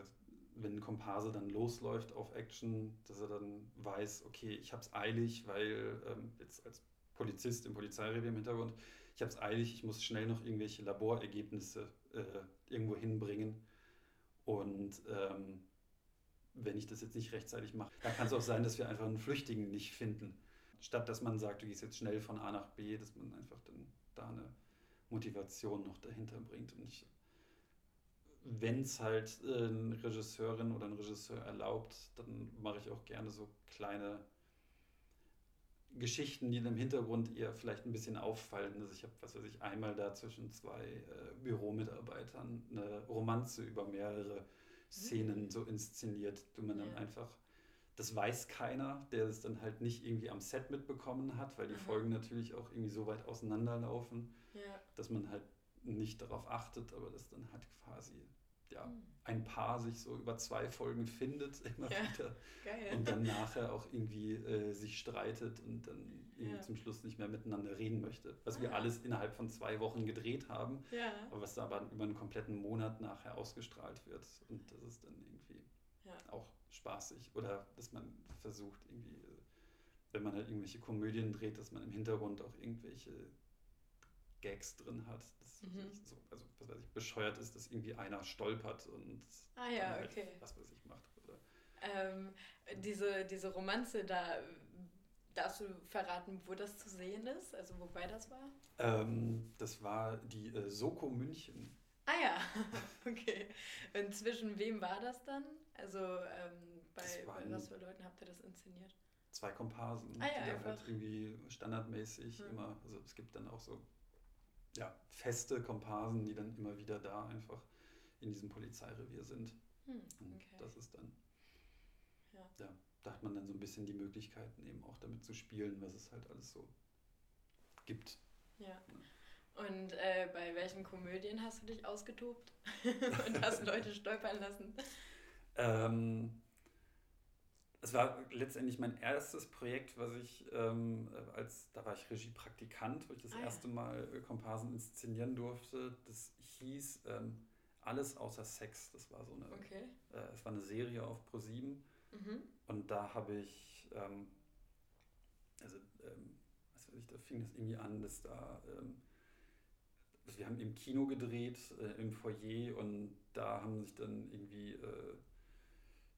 wenn ein Komparse dann losläuft auf Action, dass er dann weiß, okay, ich habe es eilig, weil ähm, jetzt als Polizist im Polizeirevier im Hintergrund, ich habe es eilig, ich muss schnell noch irgendwelche Laborergebnisse äh, irgendwo hinbringen. Und ähm, wenn ich das jetzt nicht rechtzeitig mache. Da kann es auch sein, dass wir einfach einen Flüchtigen nicht finden. Statt dass man sagt, du gehst jetzt schnell von A nach B, dass man einfach dann da eine Motivation noch dahinter bringt. Und wenn es halt äh, eine Regisseurin oder ein Regisseur erlaubt, dann mache ich auch gerne so kleine Geschichten, die im Hintergrund eher vielleicht ein bisschen auffallen. Also ich habe, was weiß ich, einmal da zwischen zwei äh, Büromitarbeitern eine Romanze über mehrere Szenen so inszeniert, wo man dann einfach, das weiß keiner, der es dann halt nicht irgendwie am Set mitbekommen hat, weil die Aha. Folgen natürlich auch irgendwie so weit auseinanderlaufen, ja. dass man halt nicht darauf achtet, aber das dann halt quasi ja, hm. ein Paar sich so über zwei Folgen findet [LAUGHS] immer ja, wieder geil. und dann nachher auch irgendwie äh, sich streitet und dann ja. zum Schluss nicht mehr miteinander reden möchte. Was ah. wir alles innerhalb von zwei Wochen gedreht haben, ja. aber was da aber über einen kompletten Monat nachher ausgestrahlt wird und das ist dann irgendwie auch spaßig oder dass man versucht irgendwie, wenn man halt irgendwelche Komödien dreht, dass man im Hintergrund auch irgendwelche Gags drin hat. Das mhm. so, also was weiß ich, bescheuert ist, dass irgendwie einer stolpert und ah, ja, halt okay. was weiß ich macht. Oder, ähm, diese, diese Romanze, da darfst du verraten, wo das zu sehen ist? Also wobei das war? Ähm, das war die äh, Soko München. Ah ja, [LAUGHS] okay. Und zwischen wem war das dann? Also ähm, bei, bei was für Leuten habt ihr das inszeniert? zwei Komparsen, Ah ja, die halt einfach. irgendwie standardmäßig Ja. immer, also es gibt dann auch so ja, feste Komparsen, die dann immer wieder da einfach in diesem Polizeirevier sind. Hm, Und okay. das ist dann, Ja. ja, da hat man dann so ein bisschen die Möglichkeiten eben auch damit zu spielen, was es halt alles so gibt. Ja. Und äh, bei welchen Komödien hast du dich ausgetobt [LAUGHS] und hast Leute stolpern lassen? Ähm, es war letztendlich mein erstes Projekt, was ich ähm, als, da war ich Regiepraktikant, wo ich das Ah, erste Mal äh, Komparsen inszenieren durfte. Das hieß ähm, Alles außer Sex. Das war so eine, Okay. äh, es war eine Serie auf Pro7 Mhm. und da habe ich, ähm, also, ähm, was weiß ich, da fing das irgendwie an, dass da, ähm, also wir haben im Kino gedreht, äh, im Foyer und da haben sich dann irgendwie äh,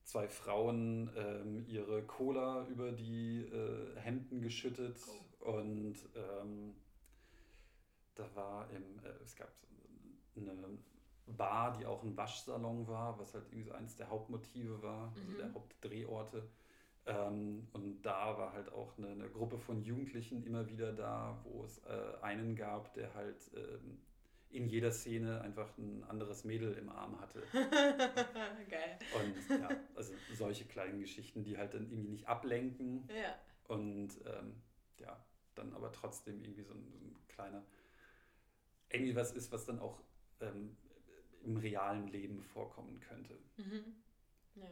zwei Frauen ähm, ihre Cola über die äh, Hemden geschüttet und ähm, da war im, äh, es gab eine Bar, die auch ein Waschsalon war, was halt irgendwie so eins der Hauptmotive war, also Mhm. der Hauptdrehorte. Ähm, und da war halt auch eine, eine Gruppe von Jugendlichen immer wieder da, wo es äh, einen gab, der halt ähm, in jeder Szene einfach ein anderes Mädel im Arm hatte. [LAUGHS] Geil. Und ja, also solche kleinen Geschichten, die halt dann irgendwie nicht ablenken Ja. und ähm, ja, dann aber trotzdem irgendwie so ein, so ein kleiner, irgendwie was ist, was dann auch ähm, im realen Leben vorkommen könnte. Mhm. Ja.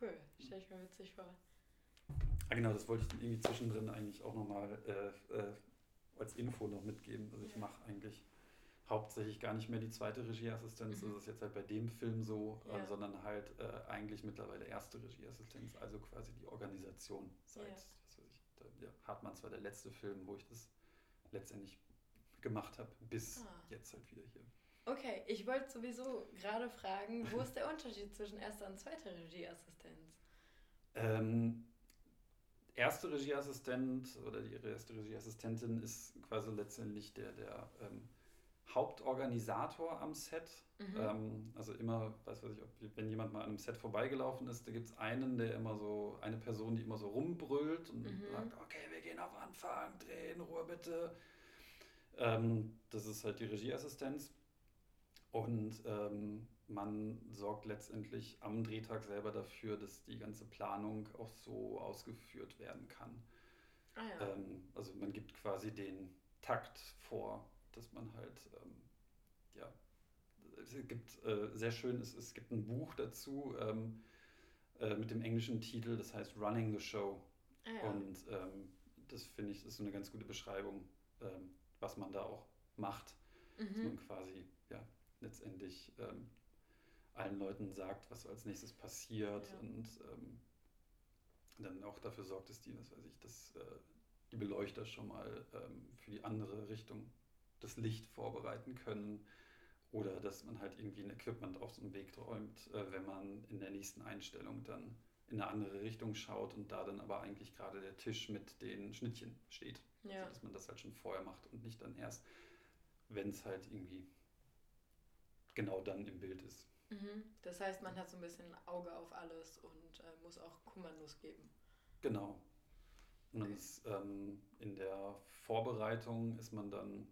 Cool. Stell ich mir witzig vor. Ah, genau, das wollte ich dann irgendwie zwischendrin eigentlich auch nochmal äh, äh, als Info noch mitgeben. Also ich Ja. mache eigentlich hauptsächlich gar nicht mehr die zweite Regieassistenz, Mhm. das ist jetzt halt bei dem Film so, Ja. äh, sondern halt äh, eigentlich mittlerweile erste Regieassistenz, also quasi die Organisation seit, Ja. was weiß ich, da, ja, Hartmanns war der letzte Film, wo ich das letztendlich gemacht habe, bis Ah. jetzt halt wieder hier. Okay, ich wollte sowieso gerade fragen, wo ist der Unterschied [LAUGHS] zwischen erster und zweiter Regieassistenz? Ähm, erste Regieassistent oder die erste Regieassistentin ist quasi letztendlich der, der ähm, Hauptorganisator am Set. Mhm. Ähm, also immer, weiß weiß ich, ob, wenn jemand mal an einem Set vorbeigelaufen ist, da gibt es einen, der immer so, eine Person, die immer so rumbrüllt und Mhm. sagt, okay, wir gehen auf Anfang, drehen, Ruhe bitte. Ähm, das ist halt die Regieassistenz. Und ähm, man sorgt letztendlich am Drehtag selber dafür, dass die ganze Planung auch so ausgeführt werden kann. Ah ja. Ähm, also man gibt quasi den Takt vor, dass man halt, ähm, ja, es gibt äh, sehr schön, es, es gibt ein Buch dazu ähm, äh, mit dem englischen Titel, das heißt Running the Show. ah ja. Und ähm, das finde ich ist so eine ganz gute Beschreibung, ähm, was man da auch macht. Dass man mhm. quasi ja, letztendlich ähm, allen Leuten sagt, was als nächstes passiert Ja. und ähm, dann auch dafür sorgt, dass die, was weiß ich, dass äh, die Beleuchter schon mal ähm, für die andere Richtung das Licht vorbereiten können oder dass man halt irgendwie ein Equipment auf so einen Weg räumt, äh, wenn man in der nächsten Einstellung dann in eine andere Richtung schaut und da dann aber eigentlich gerade der Tisch mit den Schnittchen steht. Ja. Also, dass man das halt schon vorher macht und nicht dann erst, wenn es halt irgendwie genau dann im Bild ist. Mhm. Das heißt, man hat so ein bisschen ein Auge auf alles und äh, muss auch Kommandos geben. Genau. Und Okay. ist, ähm, in der Vorbereitung ist man dann,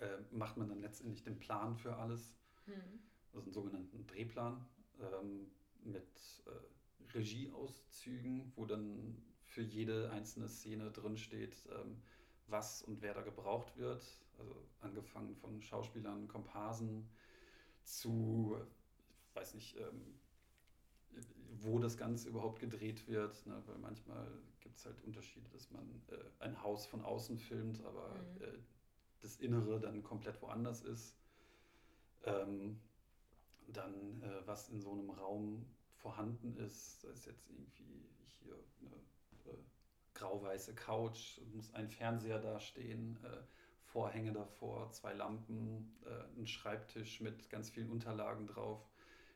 äh, macht man dann letztendlich den Plan für alles, Mhm. also einen sogenannten Drehplan ähm, mit äh, Regieauszügen, wo dann für jede einzelne Szene drinsteht, ähm, was und wer da gebraucht wird. Also angefangen von Schauspielern, Komparsen zu, ich weiß nicht, ähm, wo das Ganze überhaupt gedreht wird, ne? weil manchmal gibt es halt Unterschiede, dass man äh, ein Haus von außen filmt, aber Mhm. äh, das Innere dann komplett woanders ist. Ähm, dann, äh, was in so einem Raum vorhanden ist, sei es jetzt irgendwie hier eine äh, grau-weiße Couch, muss ein Fernseher dastehen, äh, Vorhänge davor, zwei Lampen, äh, ein Schreibtisch mit ganz vielen Unterlagen drauf,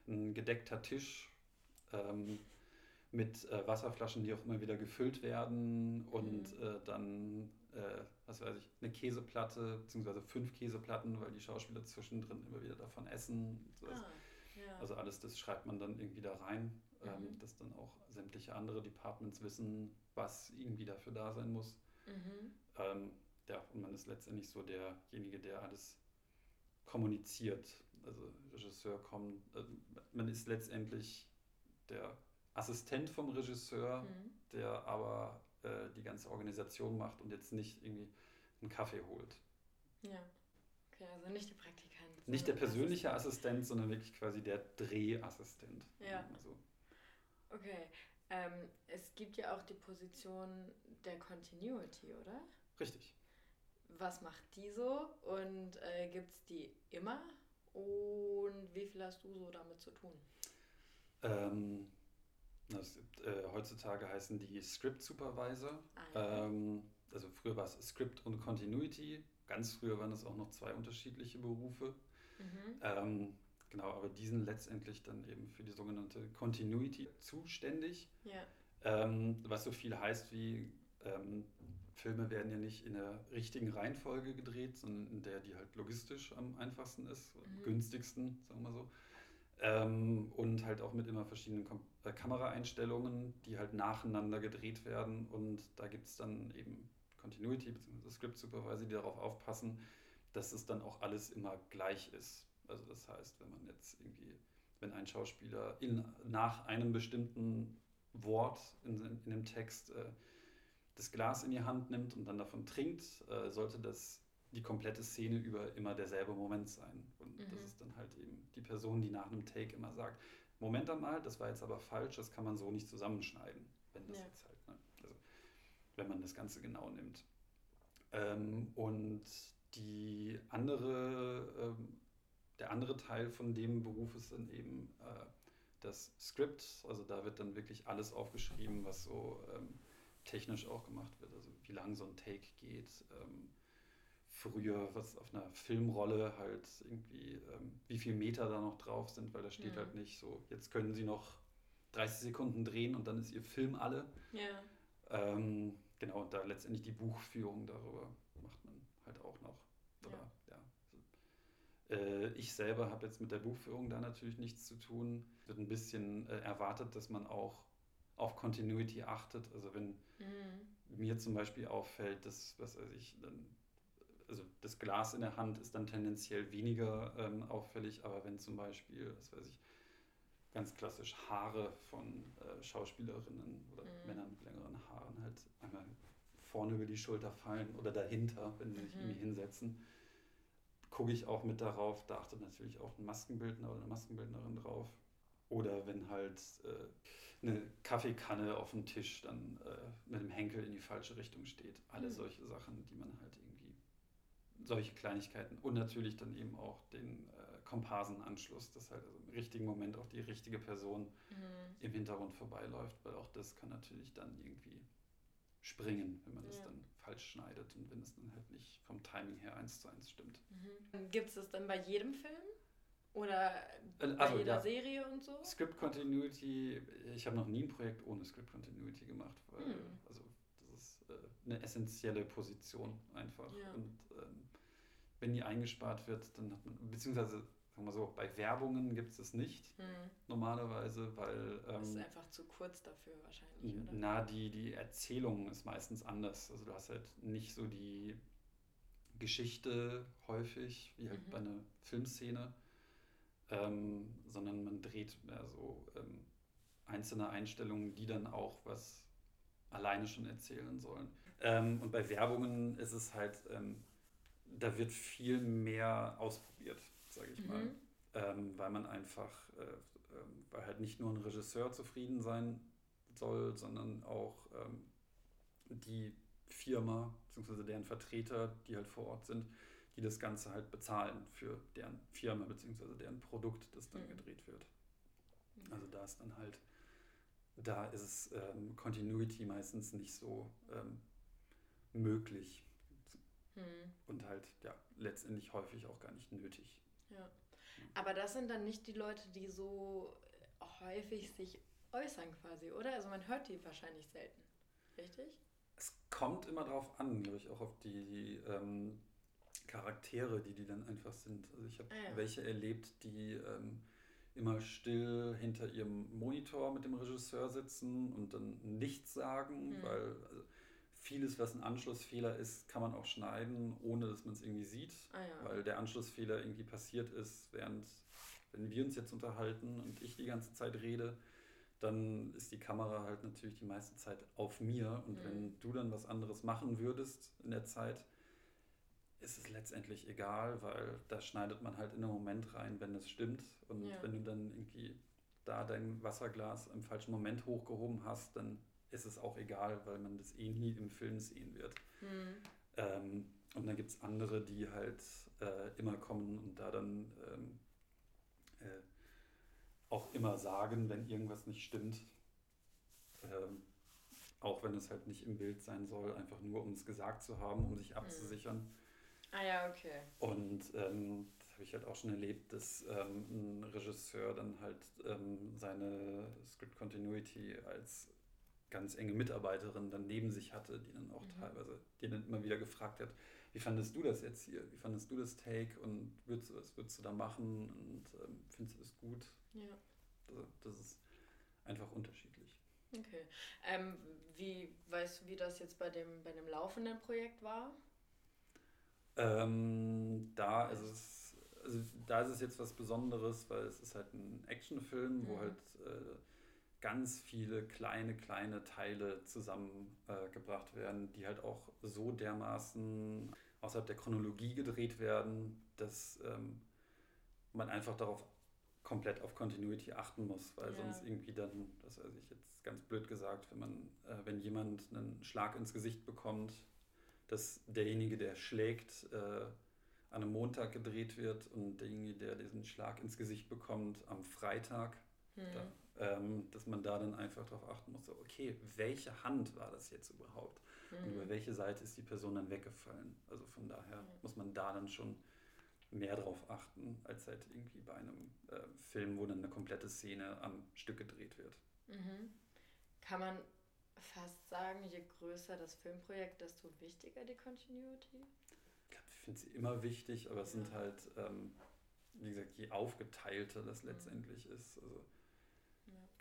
ein gedeckter Tisch ähm, mit äh, Wasserflaschen, die auch immer wieder gefüllt werden und Mhm. äh, dann, äh, was weiß ich, eine Käseplatte, beziehungsweise fünf Käseplatten, weil die Schauspieler zwischendrin immer wieder davon essen. So, Ah, ja. also alles das schreibt man dann irgendwie da rein. ähm, Mhm. dass dann auch sämtliche andere Departments wissen, was irgendwie dafür da sein muss. Mhm. Ähm, ja, und man ist letztendlich so derjenige, der alles kommuniziert. Also Regisseur kommt, also man ist letztendlich der Assistent vom Regisseur, Mhm. der aber äh, die ganze Organisation macht und jetzt nicht irgendwie einen Kaffee holt. Ja. Okay, also nicht die Praktikant. Nicht der persönliche Assistent. Assistent, sondern wirklich quasi der Drehassistent. Ja. Also, Okay. Ähm, es gibt ja auch die Position der Continuity, oder? richtig. Was macht die so und äh, gibt es die immer? Und wie viel hast du so damit zu tun? Ähm, das, äh, heutzutage heißen die Script Supervisor. Ah. Ähm, also früher war es Script und Continuity. Ganz früher waren es auch noch zwei unterschiedliche Berufe. Mhm. Ähm, genau, aber die sind letztendlich dann eben für die sogenannte Continuity zuständig. Ja. Ähm, was so viel heißt wie, ähm, Filme werden ja nicht in der richtigen Reihenfolge gedreht, sondern in der, die halt logistisch am einfachsten ist, Mhm. günstigsten, sagen wir mal so. Ähm, und halt auch mit immer verschiedenen Kom äh, Kameraeinstellungen, die halt nacheinander gedreht werden. Und da gibt es dann eben Continuity bzw. Script Supervisor, die darauf aufpassen, dass es dann auch alles immer gleich ist. Also das heißt, wenn man jetzt irgendwie, wenn ein Schauspieler in, nach einem bestimmten Wort in, in dem Text äh, das Glas in die Hand nimmt und dann davon trinkt, äh, sollte das die komplette Szene über immer derselbe Moment sein. Und das Mhm. ist dann halt eben die Person, die nach einem Take immer sagt, Moment einmal, das war jetzt aber falsch, das kann man so nicht zusammenschneiden, wenn das Ja. jetzt halt, ne? also wenn man das Ganze genau nimmt. Ähm, und die andere, ähm, der andere Teil von dem Beruf ist dann eben äh, das Skript. Also da wird dann wirklich alles aufgeschrieben, was so ähm, technisch auch gemacht wird. Also wie lang so ein Take geht. Ähm, früher, was auf einer Filmrolle halt irgendwie, ähm, wie viel Meter da noch drauf sind, weil da steht Mhm. halt nicht so, jetzt können sie noch 30 Sekunden drehen und dann ist ihr Film alle. Ja. Ähm, genau, und da letztendlich die Buchführung darüber macht man halt auch noch. Aber, ja. Äh, ich selber habe jetzt mit der Buchführung da natürlich nichts zu tun. Es wird ein bisschen äh, erwartet, dass man auch auf Continuity achtet. Also wenn Mhm. mir zum Beispiel auffällt, dass, was weiß ich, dann, also das Glas in der Hand ist dann tendenziell weniger ähm, auffällig, aber wenn zum Beispiel, was weiß ich, ganz klassisch Haare von äh, Schauspielerinnen oder Mhm. Männern mit längeren Haaren halt einmal vorne über die Schulter fallen oder dahinter, wenn sie sich Mhm. irgendwie hinsetzen, gucke ich auch mit darauf, da achtet natürlich auch ein Maskenbildner oder eine Maskenbildnerin drauf. Oder wenn halt äh, eine Kaffeekanne auf dem Tisch dann äh, mit dem Henkel in die falsche Richtung steht. Alle Mhm. solche Sachen, die man halt irgendwie, solche Kleinigkeiten. Und natürlich dann eben auch den äh, Komparsenanschluss, dass halt also im richtigen Moment auch die richtige Person Mhm. im Hintergrund vorbeiläuft, weil auch das kann natürlich dann irgendwie springen, wenn man das Ja. dann falsch schneidet und wenn es dann halt nicht vom Timing her eins zu eins stimmt. Mhm. Gibt es das dann bei jedem Film? Oder Äh, bei also, jeder ja. Serie und so? Script Continuity, ich habe noch nie ein Projekt ohne Script Continuity gemacht, weil Hm. also das ist äh, eine essentielle Position einfach. Ja. Und ähm, wenn die eingespart wird, dann hat man, beziehungsweise sagen wir so, bei Werbungen gibt es es nicht Mhm. normalerweise, weil Das ist ähm, einfach zu kurz dafür wahrscheinlich, oder? na, die, die Erzählung ist meistens anders. Also du hast halt nicht so die Geschichte häufig, wie halt Mhm. bei einer Filmszene, ähm, sondern man dreht mehr so ähm, einzelne Einstellungen, die dann auch was alleine schon erzählen sollen. Ähm, und bei Werbungen ist es halt, ähm, da wird viel mehr ausprobiert, sage ich mal Mhm. ähm, weil man einfach, äh, ähm, weil halt nicht nur ein Regisseur zufrieden sein soll, sondern auch ähm, die Firma bzw. deren Vertreter, die halt vor Ort sind, die das Ganze halt bezahlen für deren Firma bzw. deren Produkt, das dann Mhm. gedreht wird. Also da ist dann halt, da ist es ähm, Continuity meistens nicht so ähm, möglich Mhm. und halt ja letztendlich häufig auch gar nicht nötig. Ja. Aber das sind dann nicht die Leute, die so häufig sich äußern quasi, oder? Also man hört die wahrscheinlich selten. Richtig? Es kommt immer drauf an, glaube ich, auch auf die ähm, Charaktere, die die dann einfach sind. Also ich habe Ah, ja. welche erlebt, die ähm, immer still hinter ihrem Monitor mit dem Regisseur sitzen und dann nichts sagen, mhm. weil also vieles, was ein Anschlussfehler ist, kann man auch schneiden, ohne dass man es irgendwie sieht, ah, ja. weil der Anschlussfehler irgendwie passiert ist, während wenn wir uns jetzt unterhalten und ich die ganze Zeit rede, dann ist die Kamera halt natürlich die meiste Zeit auf mir und mhm. wenn du dann was anderes machen würdest in der Zeit, ist es letztendlich egal, weil da schneidet man halt in einen Moment rein, wenn es stimmt. Und ja. wenn du dann irgendwie da dein Wasserglas im falschen Moment hochgehoben hast, dann ist es auch egal, weil man das eh nie im Film sehen wird. Mhm. Ähm, und dann gibt es andere, die halt äh, immer kommen und da dann ähm, äh, auch immer sagen, wenn irgendwas nicht stimmt. Ähm, auch wenn es halt nicht im Bild sein soll, einfach nur um es gesagt zu haben, um sich abzusichern. Mhm. Ah ja, okay. Und ähm, das habe ich halt auch schon erlebt, dass ähm, ein Regisseur dann halt ähm, seine Script Continuity als ganz enge Mitarbeiterin dann neben sich hatte, die dann auch mhm. teilweise, die dann immer wieder gefragt hat, wie fandest du das jetzt hier? Wie fandest du das Take und würdest du, was würdest du da machen und ähm, findest du das gut? Ja. Also, das ist einfach unterschiedlich. Okay. Ähm, wie weißt du, wie das jetzt bei dem, bei dem laufenden Projekt war? Ähm, da ist es, also da ist es jetzt was Besonderes, weil es ist halt ein Actionfilm, mhm. wo halt äh, ganz viele kleine, kleine Teile zusammengebracht äh, werden, die halt auch so dermaßen außerhalb der Chronologie gedreht werden, dass ähm, man einfach darauf komplett auf Continuity achten muss, weil ja. sonst irgendwie dann, das weiß ich jetzt ganz blöd gesagt, wenn man, äh, wenn jemand einen Schlag ins Gesicht bekommt, dass derjenige, der schlägt, äh, an einem Montag gedreht wird und derjenige, der diesen Schlag ins Gesicht bekommt, am Freitag. Hm. Da, ähm, dass man da dann einfach darauf achten muss, okay, welche Hand war das jetzt überhaupt? Hm. Und über welche Seite ist die Person dann weggefallen? Also von daher hm. muss man da dann schon mehr drauf achten, als halt irgendwie bei einem äh, Film, wo dann eine komplette Szene am Stück gedreht wird. Mhm. Kann man fast sagen, je größer das Filmprojekt, desto wichtiger die Continuity? Ich finde sie immer wichtig, aber ja. es sind halt, ähm, wie gesagt, je aufgeteilter das mhm. letztendlich ist. Also.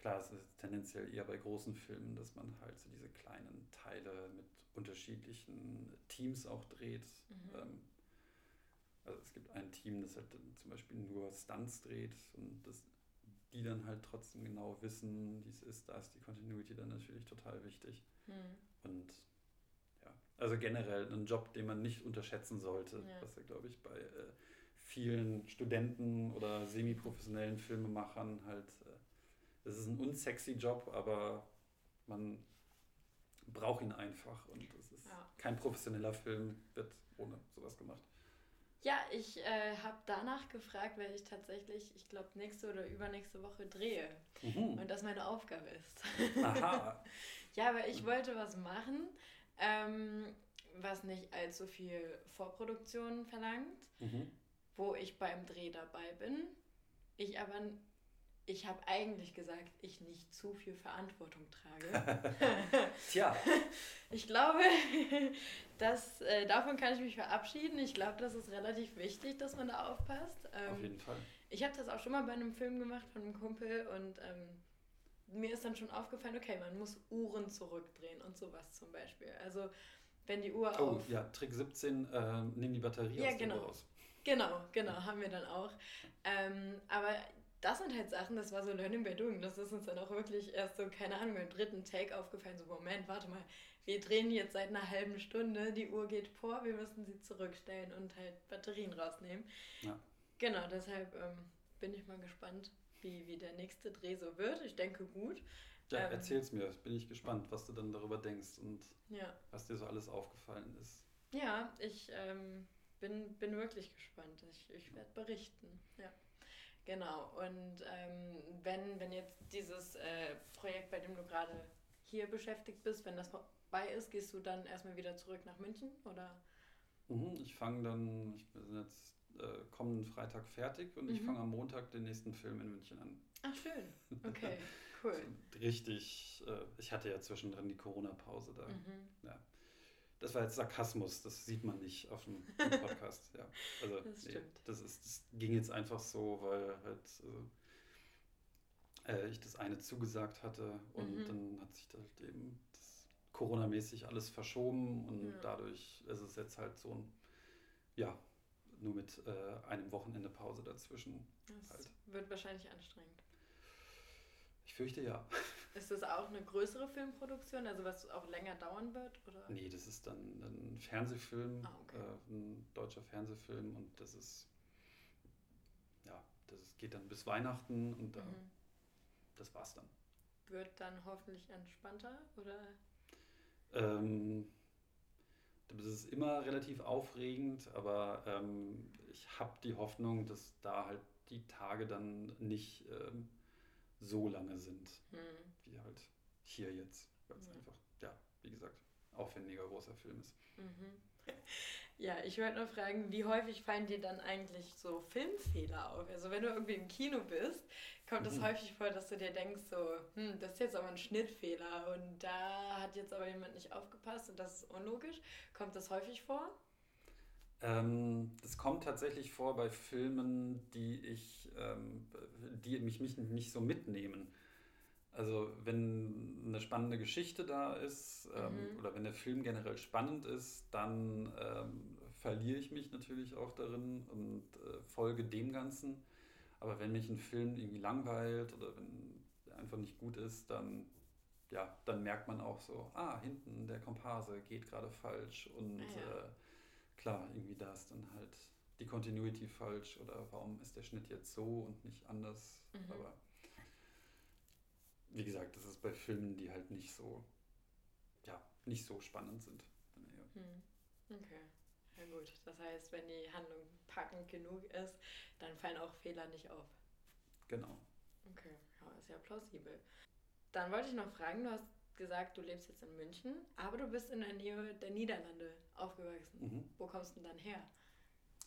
Klar, es ist tendenziell eher bei großen Filmen, dass man halt so diese kleinen Teile mit unterschiedlichen Teams auch dreht. Mhm. Ähm, also es gibt ein Team, das halt zum Beispiel nur Stunts dreht und das die dann halt trotzdem genau wissen, wie es ist, da ist die Continuity dann natürlich total wichtig. Hm. Und ja, also generell ein Job, den man nicht unterschätzen sollte, ja. was ja, glaube ich, bei äh, vielen Studenten oder semi-professionellen Filmemachern halt, äh, es ist ein unsexy Job, aber man braucht ihn einfach und es ist ja. kein professioneller Film, wird ohne sowas gemacht. Ja, ich äh, habe danach gefragt, weil ich tatsächlich, ich glaube, nächste oder übernächste Woche drehe. Mhm. Und das meine Aufgabe ist. Aha. [LAUGHS] ja, weil ich wollte was machen, ähm, was nicht allzu viel Vorproduktion verlangt, mhm. wo ich beim Dreh dabei bin. Ich aber ich habe eigentlich gesagt, ich nicht zu viel Verantwortung trage. [LAUGHS] Tja. [LAUGHS] Ich glaube, [LAUGHS] dass, äh, davon kann ich mich verabschieden. Ich glaube, das ist relativ wichtig, dass man da aufpasst. Ähm, Auf jeden Fall. Ich habe das auch schon mal bei einem Film gemacht von einem Kumpel und ähm, mir ist dann schon aufgefallen, okay, man muss Uhren zurückdrehen und sowas zum Beispiel. Also wenn die Uhr oh, auf... ja, Trick 17, äh, nimm die Batterie ja, aus genau. der Uhr raus. Genau, genau, haben wir dann auch. Ähm, aber das sind halt Sachen, das war so Learning by Doing. Das ist uns dann auch wirklich erst so, keine Ahnung, beim dritten Take aufgefallen. So, Moment, warte mal, wir drehen jetzt seit einer halben Stunde, die Uhr geht vor, wir müssen sie zurückstellen und halt Batterien rausnehmen. Ja. Genau, deshalb ähm, bin ich mal gespannt, wie, wie der nächste Dreh so wird. Ich denke gut. Ja, ähm, erzähl's mir, bin ich gespannt, was du dann darüber denkst und ja. was dir so alles aufgefallen ist. Ja, ich ähm, bin, bin wirklich gespannt. Ich, ich werde berichten. Ja. Genau, und ähm, wenn, wenn jetzt dieses äh, Projekt, bei dem du gerade hier beschäftigt bist, wenn das vorbei ist, gehst du dann erstmal wieder zurück nach München oder? Mhm, ich fange dann, ich bin jetzt äh, kommenden Freitag fertig und mhm. ich fange am Montag den nächsten Film in München an. Ach schön, [LAUGHS] okay, cool. Richtig, äh, ich hatte ja zwischendrin die Corona-Pause da. Mhm. Ja. Das war jetzt Sarkasmus, das sieht man nicht auf dem, [LAUGHS] Podcast. ja. Also, das, nee, das, ist, das ging jetzt einfach so, weil halt, also, äh, ich das eine zugesagt hatte und Mhm. dann hat sich halt eben das Corona-mäßig alles verschoben und Ja. dadurch ist es jetzt halt so ein, ja, nur mit äh, einem Wochenende Pause dazwischen. Das Halt. wird wahrscheinlich anstrengend. Ich fürchte ja. Ist das auch eine größere Filmproduktion, also was auch länger dauern wird? Oder? Nee, das ist dann ein Fernsehfilm, Ah, okay. äh, ein deutscher Fernsehfilm und das ist, ja, das ist, geht dann bis Weihnachten und da, Mhm. das war's dann. Wird dann hoffentlich entspannter oder? Ähm, das ist immer relativ aufregend, aber ähm, ich habe die Hoffnung, dass da halt die Tage dann nicht ähm, so lange sind, Hm. wie halt hier jetzt, weil es Ja. einfach, ja, wie gesagt, aufwendiger großer Film ist. Mhm. [LAUGHS] Ja, ich wollte nur fragen, wie häufig fallen dir dann eigentlich so Filmfehler auf? Also wenn du irgendwie im Kino bist, kommt es Mhm. häufig vor, dass du dir denkst so, hm, das ist jetzt aber ein Schnittfehler und da hat jetzt aber jemand nicht aufgepasst und das ist unlogisch. Kommt das häufig vor? Ähm, das kommt tatsächlich vor bei Filmen, die ich, ähm, die mich, mich nicht so mitnehmen. Also wenn eine spannende Geschichte da ist ähm, Mhm. oder wenn der Film generell spannend ist, dann ähm, verliere ich mich natürlich auch darin und äh, folge dem Ganzen. Aber wenn mich ein Film irgendwie langweilt oder wenn er einfach nicht gut ist, dann, ja, dann merkt man auch so, ah, hinten der Komparse geht gerade falsch und Ah ja. äh, klar, irgendwie da ist dann halt die Continuity falsch oder warum ist der Schnitt jetzt so und nicht anders. Mhm. Aber wie gesagt, das ist bei Filmen, die halt nicht so, ja, nicht so spannend sind. Ja. Hm. Okay. Ja gut, das heißt, wenn die Handlung packend genug ist, dann fallen auch Fehler nicht auf. Genau. Okay, ja, ist ja plausibel. Dann wollte ich noch fragen, du hast gesagt, du lebst jetzt in München, aber du bist in der Nähe der Niederlande aufgewachsen. Mhm. Wo kommst du denn dann her?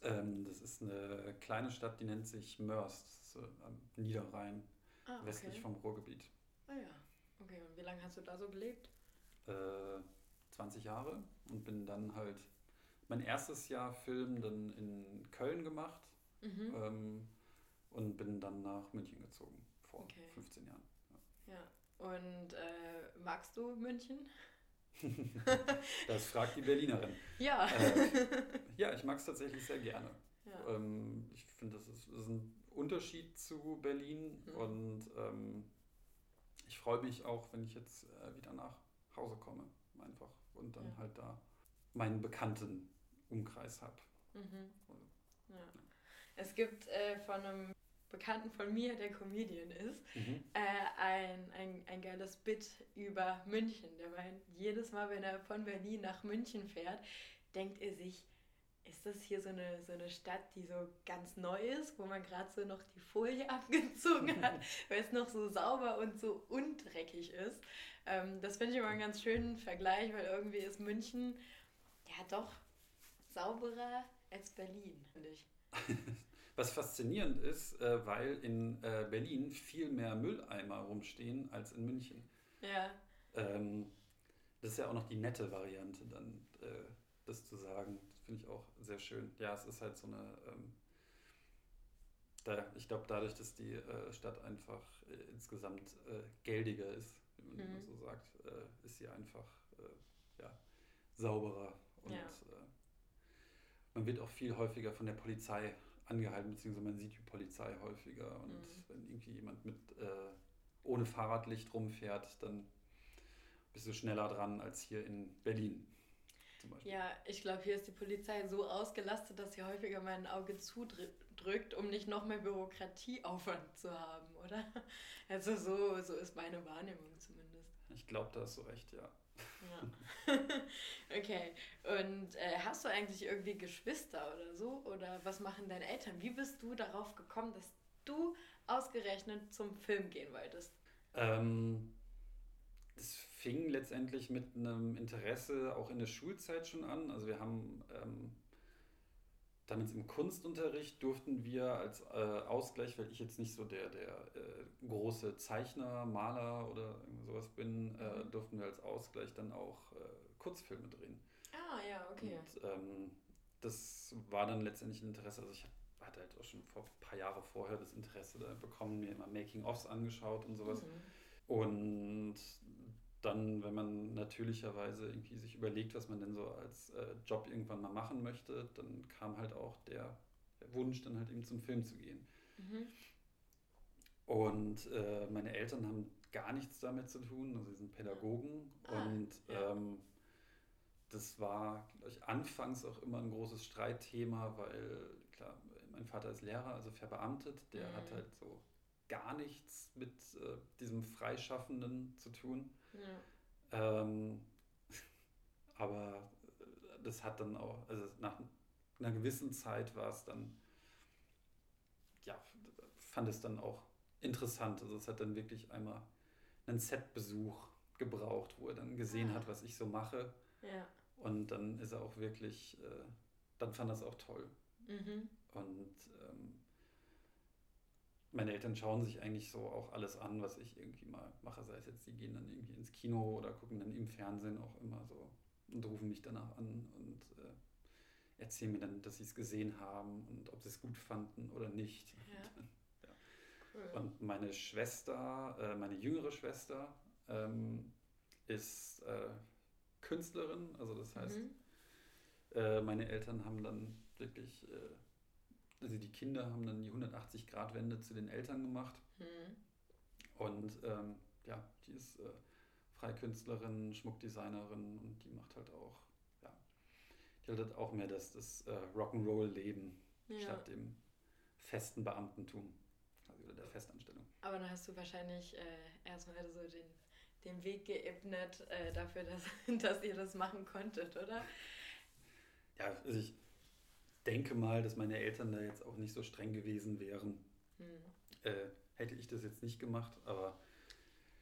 Ähm, das ist eine kleine Stadt, die nennt sich Mörs, das ist, äh, am Niederrhein, Ah, okay. westlich vom Ruhrgebiet. Ah ja. Okay, und wie lange hast du da so gelebt? Äh, 20 Jahre und bin dann halt mein erstes Jahr Film dann in Köln gemacht Mhm. ähm, und bin dann nach München gezogen vor Okay. 15 Jahren. Ja. Und äh, magst du München? [LAUGHS] Das fragt die Berlinerin. Ja. Äh, ja, ich mag es tatsächlich sehr gerne. ja. Ähm, ich finde, das ist, ist ein Unterschied zu Berlin Mhm. und ähm, ich freue mich auch, wenn ich jetzt äh, wieder nach Hause komme, einfach und dann Ja. halt da meinen bekannten Umkreis habe. Mhm. ja. Es gibt äh, von einem Bekannten von mir, der Comedian ist, Mhm. äh, ein, ein, ein geiles Bit über München. Der meint, jedes Mal, wenn er von Berlin nach München fährt, denkt er sich, ist das hier so eine, so eine Stadt, die so ganz neu ist, wo man gerade so noch die Folie [LAUGHS] abgezogen hat, [LAUGHS] weil es noch so sauber und so undreckig ist. Ähm, das finde ich immer einen ganz schönen Vergleich, weil irgendwie ist München ja doch sauberer als Berlin, finde ich. [LAUGHS] Was faszinierend ist, äh, weil in äh, Berlin viel mehr Mülleimer rumstehen als in München. Ja, Ähm, das ist ja auch noch die nette Variante, dann äh, das zu sagen. Das finde ich auch sehr schön. Ja, es ist halt so eine. Ähm, da, ich glaube, dadurch, dass die äh, Stadt einfach äh, insgesamt äh, geldiger ist, wie man Mhm. so sagt, ist sie einfach ja, sauberer und Ja. man wird auch viel häufiger von der Polizei angehalten, beziehungsweise man sieht die Polizei häufiger und Mhm. wenn irgendwie jemand mit äh, ohne Fahrradlicht rumfährt, dann bist du schneller dran als hier in Berlin. Ja, ich glaube, hier ist die Polizei so ausgelastet, dass sie häufiger mein Auge zudrückt, um nicht noch mehr Bürokratieaufwand zu haben, oder? Also so, so ist meine Wahrnehmung zumindest. Ich glaube, da hast du recht, ja. Ja. [LAUGHS] okay. Und äh, hast du eigentlich irgendwie Geschwister oder so? Oder was machen deine Eltern? Wie bist du darauf gekommen, dass du ausgerechnet zum Film gehen wolltest? Ähm, das fing letztendlich mit einem Interesse auch in der Schulzeit schon an. Also wir haben ähm, damals im Kunstunterricht durften wir als äh, Ausgleich, weil ich jetzt nicht so der, der äh, große Zeichner, Maler oder sowas bin, äh, Mhm. durften wir als Ausgleich dann auch äh, Kurzfilme drehen. Ah, ja, okay. Und ähm, das war dann letztendlich ein Interesse. Also ich hatte hatte halt auch schon vor ein paar Jahre vorher das Interesse da bekommen, mir immer Making-ofs angeschaut und sowas. Mhm. Und dann, wenn man natürlicherweise irgendwie sich überlegt, was man denn so als äh, Job irgendwann mal machen möchte, dann kam halt auch der, der Wunsch, dann halt eben zum Film zu gehen. Mhm. Und äh, meine Eltern haben gar nichts damit zu tun, also sie sind Pädagogen ah, und ja. ähm, das war ich, anfangs auch immer ein großes Streitthema, weil klar, mein Vater ist Lehrer, also verbeamtet, der mhm. hat halt so gar nichts mit äh, diesem Freischaffenden zu tun. Ja. Ähm, [LAUGHS] aber das hat dann auch, also nach einer gewissen Zeit war es dann, ja, fand es dann auch interessant. Also es hat dann wirklich einmal einen Setbesuch gebraucht, wo er dann gesehen ah. hat, was ich so mache. Ja. Und dann ist er auch wirklich, äh, dann fand er es auch toll. Mhm. Und ähm, meine Eltern schauen sich eigentlich so auch alles an, was ich irgendwie mal mache. Sei es jetzt, die gehen dann irgendwie ins Kino oder gucken dann im Fernsehen auch immer so und rufen mich danach an und äh, erzählen mir dann, dass sie es gesehen haben und ob sie es gut fanden oder nicht. Ja. Und, [LAUGHS] ja. Cool. und meine Schwester, äh, meine jüngere Schwester, ähm, ist äh, Künstlerin. Also das heißt, mhm. äh, meine Eltern haben dann wirklich, äh, also die Kinder haben dann die 180-Grad-Wende zu den Eltern gemacht. Mhm. Und ähm, ja, die ist äh, Freikünstlerin, Schmuckdesignerin und die macht halt auch, ja, die hat halt auch mehr das, das äh, Rock'n'Roll-Leben ja. statt dem festen Beamtentum, also der Festanstellung. Aber dann hast du wahrscheinlich äh, erstmal so den den Weg geebnet äh, dafür, dass, [LAUGHS] dass ihr das machen konntet, oder? Ja, also ich denke mal, dass meine Eltern da jetzt auch nicht so streng gewesen wären. Hm. Äh, hätte ich das jetzt nicht gemacht, aber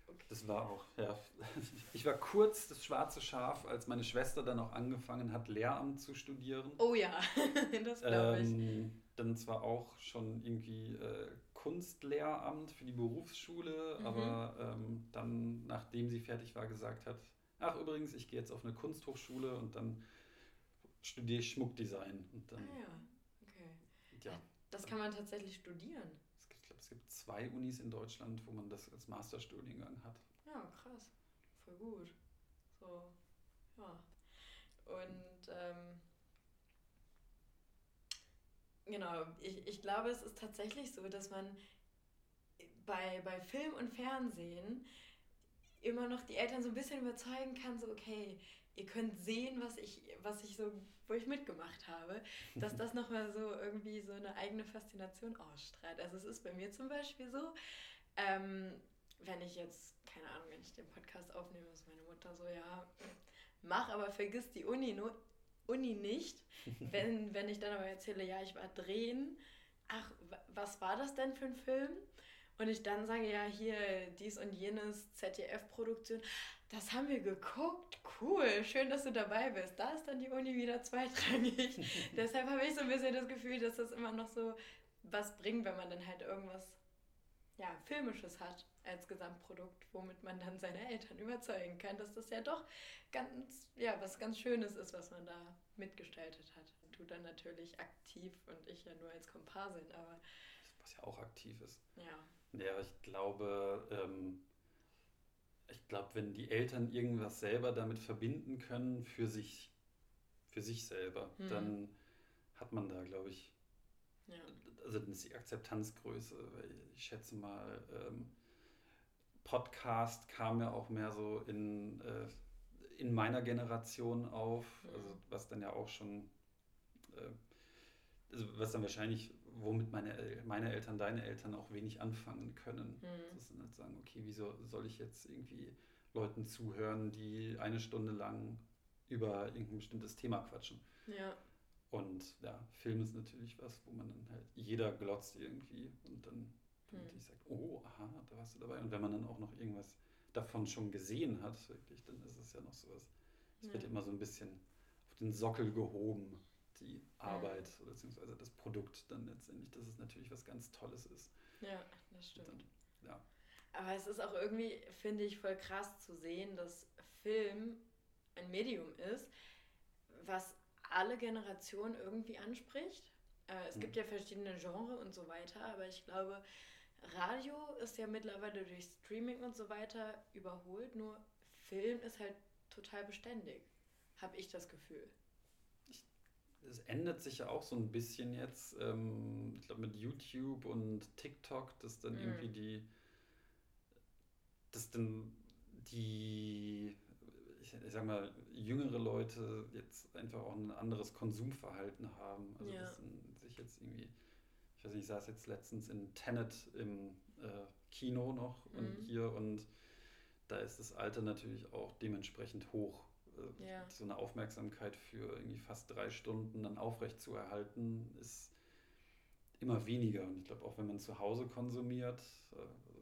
okay. das war auch, ja, ich war kurz das schwarze Schaf, als meine Schwester dann auch angefangen hat, Lehramt zu studieren. Oh ja, [LAUGHS] das glaube ich. Ähm, dann zwar auch schon irgendwie äh, Kunstlehramt für die Berufsschule, mhm. aber ähm, dann, nachdem sie fertig war, gesagt hat, ach übrigens, ich gehe jetzt auf eine Kunsthochschule und dann studiere ich Schmuckdesign. Und dann, ah ja, okay. Ja, das kann man tatsächlich studieren. Gibt, ich glaube, es gibt zwei Unis in Deutschland, wo man das als Masterstudiengang hat. Ja, krass. Voll gut. So, ja. Und ähm, Genau, ich, ich glaube, es ist tatsächlich so, dass man bei, bei Film und Fernsehen immer noch die Eltern so ein bisschen überzeugen kann, so okay, ihr könnt sehen, was ich, was ich so, wo ich mitgemacht habe, dass [LAUGHS] das nochmal so irgendwie so eine eigene Faszination ausstrahlt. Also es ist bei mir zum Beispiel so, ähm, wenn ich jetzt, keine Ahnung, wenn ich den Podcast aufnehme, ist meine Mutter so, ja, mach, aber vergiss die Uni, nur Uni nicht. [LAUGHS] wenn, wenn ich dann aber erzähle, ja, ich war drehen, ach, was war das denn für ein Film? Und ich dann sage, ja, hier dies und jenes ZDF-Produktion, das haben wir geguckt, cool, schön, dass du dabei bist. Da ist dann die Uni wieder zweitrangig. [LAUGHS] Deshalb habe ich so ein bisschen das Gefühl, dass das immer noch so was bringt, wenn man dann halt irgendwas ja, Filmisches hat als Gesamtprodukt, womit man dann seine Eltern überzeugen kann, dass das ja doch ganz, ja, was ganz Schönes ist, was man da mitgestaltet hat. Du dann natürlich aktiv und ich ja nur als Komparsin, aber. Was ja auch aktiv ist. Ja. Ja, ich glaube, ähm, ich glaube, wenn die Eltern irgendwas selber damit verbinden können für sich, für sich selber, hm. dann hat man da, glaube ich, ja. also dann ist die Akzeptanzgröße, weil ich schätze mal, ähm, Podcast kam ja auch mehr so in, äh, in meiner Generation auf, also was dann ja auch schon, äh, also was dann wahrscheinlich, womit meine, meine Eltern, deine Eltern auch wenig anfangen können. Mhm. Das ist dann halt sagen, okay, wieso soll ich jetzt irgendwie Leuten zuhören, die eine Stunde lang über irgendein bestimmtes Thema quatschen. Ja. Und ja, Film ist natürlich was, wo man dann halt, jeder glotzt irgendwie und dann hm. sage, oh, aha, da warst du dabei. Und wenn man dann auch noch irgendwas davon schon gesehen hat, wirklich, dann ist es ja noch sowas. Es ja. wird immer so ein bisschen auf den Sockel gehoben, die Arbeit ja. beziehungsweise das Produkt dann letztendlich, dass es natürlich was ganz Tolles ist. Ja, das stimmt. Dann, ja. Aber es ist auch irgendwie, finde ich, voll krass zu sehen, dass Film ein Medium ist, was alle Generationen irgendwie anspricht. Äh, es mhm. gibt ja verschiedene Genres und so weiter, aber ich glaube, Radio ist ja mittlerweile durch Streaming und so weiter überholt, nur Film ist halt total beständig, habe ich das Gefühl. Es ändert sich ja auch so ein bisschen jetzt, ähm, ich glaube mit YouTube und TikTok, dass dann mm. irgendwie die, dass dann die, ich, ich sag mal, jüngere Leute jetzt einfach auch ein anderes Konsumverhalten haben. Also ja. dass sich jetzt irgendwie ich weiß nicht, ich saß jetzt letztens in Tenet im äh, Kino noch mhm. und hier und da ist das Alter natürlich auch dementsprechend hoch. Äh, ja. So eine Aufmerksamkeit für irgendwie fast drei Stunden dann aufrecht zu erhalten, ist immer weniger. Und ich glaube, auch wenn man zu Hause konsumiert, äh,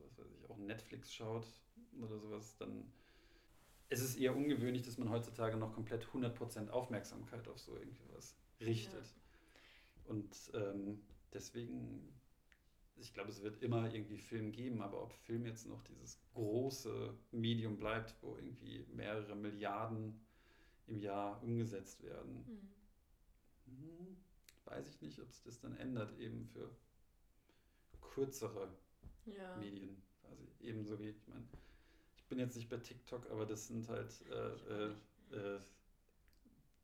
was weiß ich, auch Netflix schaut oder sowas, dann ist es eher ungewöhnlich, dass man heutzutage noch komplett 100% Aufmerksamkeit auf so irgendwas richtet. Ja. Und ähm, deswegen, ich glaube, es wird immer irgendwie Film geben, aber ob Film jetzt noch dieses große Medium bleibt, wo irgendwie mehrere Milliarden im Jahr umgesetzt werden, mhm. hm, weiß ich nicht, ob es das dann ändert, eben für kürzere ja. Medien quasi. Ebenso wie, ich meine, ich bin jetzt nicht bei TikTok, aber das sind halt, äh, äh, äh,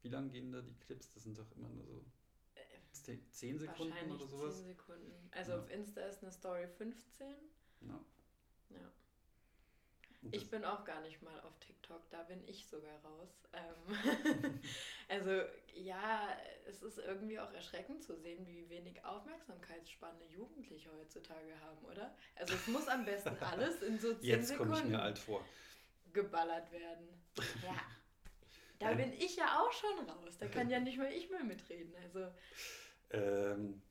wie lang gehen da die Clips? Das sind doch immer nur so 10 Sekunden oder sowas? 10 Sekunden. Also ja. auf Insta ist eine Story 15. Ja. Ja. Ich bin auch gar nicht mal auf TikTok, da bin ich sogar raus. Ähm [LAUGHS] [LAUGHS] also ja, es ist irgendwie auch erschreckend zu sehen, wie wenig Aufmerksamkeitsspanne Jugendliche heutzutage haben, oder? Also es muss am besten [LAUGHS] alles in so 10 Jetzt Sekunden ich mir alt vor. geballert werden. Ja. Da bin ich ja auch schon raus. Da kann ja nicht mal ich mehr mitreden. Also ähm,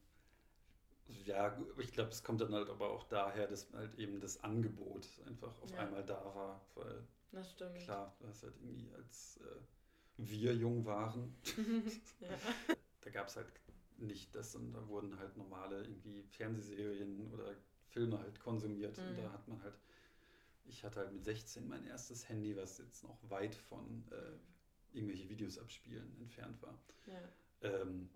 ja, ich glaube, es kommt dann halt aber auch daher, dass halt eben das Angebot einfach auf ja. einmal da war. Weil, das stimmt. Klar, du hast halt irgendwie, als äh, wir jung waren, [LAUGHS] [LAUGHS] ja. da gab es halt nicht das und da wurden halt normale irgendwie Fernsehserien oder Filme halt konsumiert. Mhm. Und da hat man halt, ich hatte halt mit 16 mein erstes Handy, was jetzt noch weit von äh, irgendwelche Videos abspielen entfernt war. Ja. Ähm,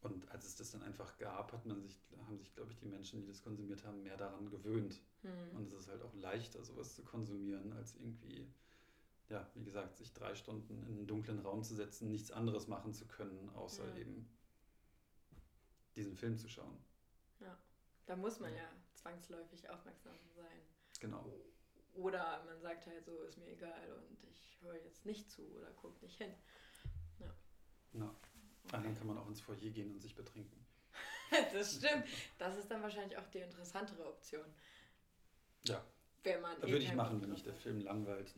und als es das dann einfach gab, hat man sich, haben sich, glaube ich, die Menschen, die das konsumiert haben, mehr daran gewöhnt. Mhm. Und es ist halt auch leichter, sowas zu konsumieren, als irgendwie, ja, wie gesagt, sich drei Stunden in einen dunklen Raum zu setzen, nichts anderes machen zu können, außer ja. eben diesen Film zu schauen. Ja, da muss man ja zwangsläufig aufmerksam sein. Genau. Oder man sagt halt so, ist mir egal und ich höre jetzt nicht zu oder gucke nicht hin. Ja. ja. Ah, dann kann man auch ins Foyer gehen und sich betrinken. [LAUGHS] das stimmt. Das ist dann wahrscheinlich auch die interessantere Option. Ja. Wenn man eh würde ich machen, wenn mich der Film langweilt,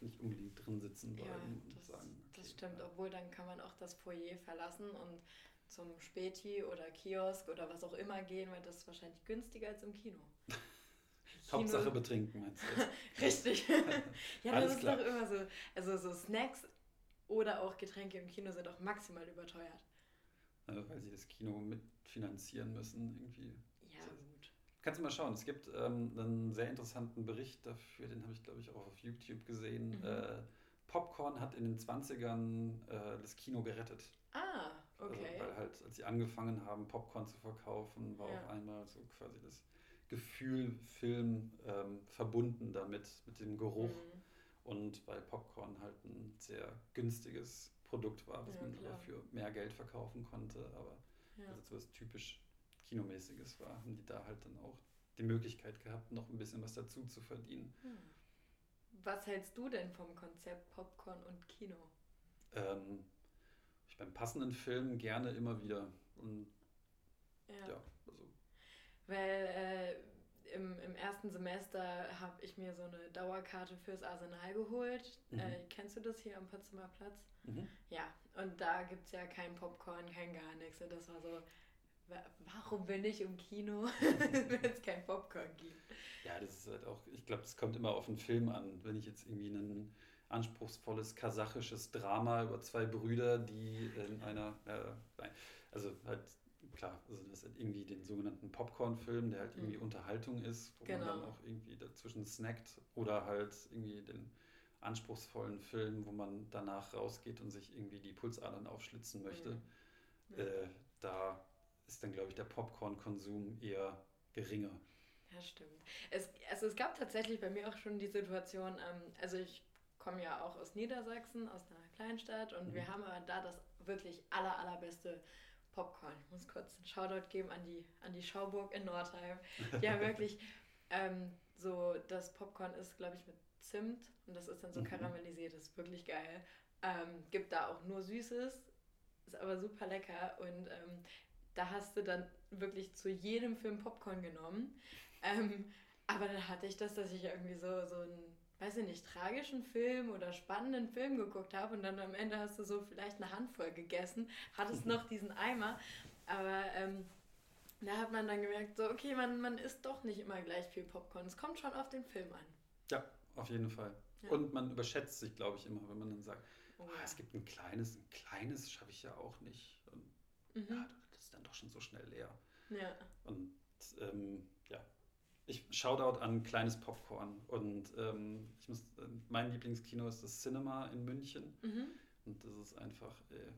nicht unbedingt drin sitzen bleiben ja, das, und sagen. Okay, das stimmt, ja. obwohl dann kann man auch das Foyer verlassen und zum Späti oder Kiosk oder was auch immer gehen, weil das ist wahrscheinlich günstiger als im Kino. [LAUGHS] Hauptsache betrinken, meinst du? [LAUGHS] Richtig. ja, das ist klar. doch immer so. Also so Snacks oder auch Getränke im Kino sind auch maximal überteuert. Also weil sie das Kino mitfinanzieren müssen, irgendwie. Ja, gut. Kannst du mal schauen. Es gibt ähm, einen sehr interessanten Bericht dafür, den habe ich, glaube ich, auch auf YouTube gesehen. Mhm. Äh, Popcorn hat in den 20ern äh, das Kino gerettet. Ah, also, okay. Also, weil halt, als sie angefangen haben, Popcorn zu verkaufen, war ja. auf einmal so quasi das Gefühl, Film ähm, verbunden damit, mit dem Geruch. Mhm. Und weil Popcorn halt ein sehr günstiges Produkt war, was ja, man klar. aber für mehr Geld verkaufen konnte, aber ja. also so was typisch Kinomäßiges war, haben die da halt dann auch die Möglichkeit gehabt, noch ein bisschen was dazu zu verdienen. Hm. Was hältst du denn vom Konzept Popcorn und Kino? Ähm, ich beim passenden Film gerne immer wieder. Und ja, ja also. Weil äh, im, im ersten Semester habe ich mir so eine Dauerkarte fürs Arsenal geholt. Mhm. Äh, kennst du das hier am Potsdamer Platz? Mhm. Ja, und da gibt es ja kein Popcorn, kein gar nichts. Und das war so, warum bin ich im Kino, [LAUGHS] wenn es kein Popcorn gibt? Ja, das ist halt auch, ich glaube, es kommt immer auf den Film an. Wenn ich jetzt irgendwie ein anspruchsvolles kasachisches Drama über zwei Brüder, die in einer, äh, also halt klar, also das ist irgendwie den sogenannten Popcorn-Film, der halt irgendwie mhm. Unterhaltung ist, wo genau. man dann auch irgendwie dazwischen snackt oder halt irgendwie den anspruchsvollen Film, wo man danach rausgeht und sich irgendwie die Pulsadern aufschlitzen möchte. Mhm. Äh, da ist dann, glaube ich, der Popcorn-Konsum eher geringer. Ja, stimmt. Es, also es gab tatsächlich bei mir auch schon die Situation, ähm, also ich komme ja auch aus Niedersachsen, aus einer Kleinstadt und mhm. wir haben aber da das wirklich aller, allerbeste Popcorn. Ich muss kurz einen Shoutout geben an die, an die Schauburg in Nordheim. Die haben wirklich [LAUGHS] ähm, so, das Popcorn ist, glaube ich, mit Zimt und das ist dann so mhm. karamellisiert, das ist wirklich geil. Ähm, gibt da auch nur Süßes, ist aber super lecker und ähm, da hast du dann wirklich zu jedem Film Popcorn genommen. Ähm, aber dann hatte ich das, dass ich irgendwie so, so einen, weiß ich nicht, tragischen Film oder spannenden Film geguckt habe und dann am Ende hast du so vielleicht eine Handvoll gegessen, hattest noch diesen Eimer. Aber ähm, da hat man dann gemerkt, so, okay, man, man isst doch nicht immer gleich viel Popcorn. Es kommt schon auf den Film an. Ja, auf jeden Fall. Ja. Und man überschätzt sich, glaube ich, immer, wenn man dann sagt, oh, oh, es gibt ein kleines, ein kleines schaffe ich ja auch nicht. Und, mhm. ja, das ist dann doch schon so schnell leer. Ja. Und ähm, ja, ich Shoutout an kleines Popcorn. Und ähm, ich muss, mein Lieblingskino ist das Cinema in München. Mhm. Und das ist einfach, äh,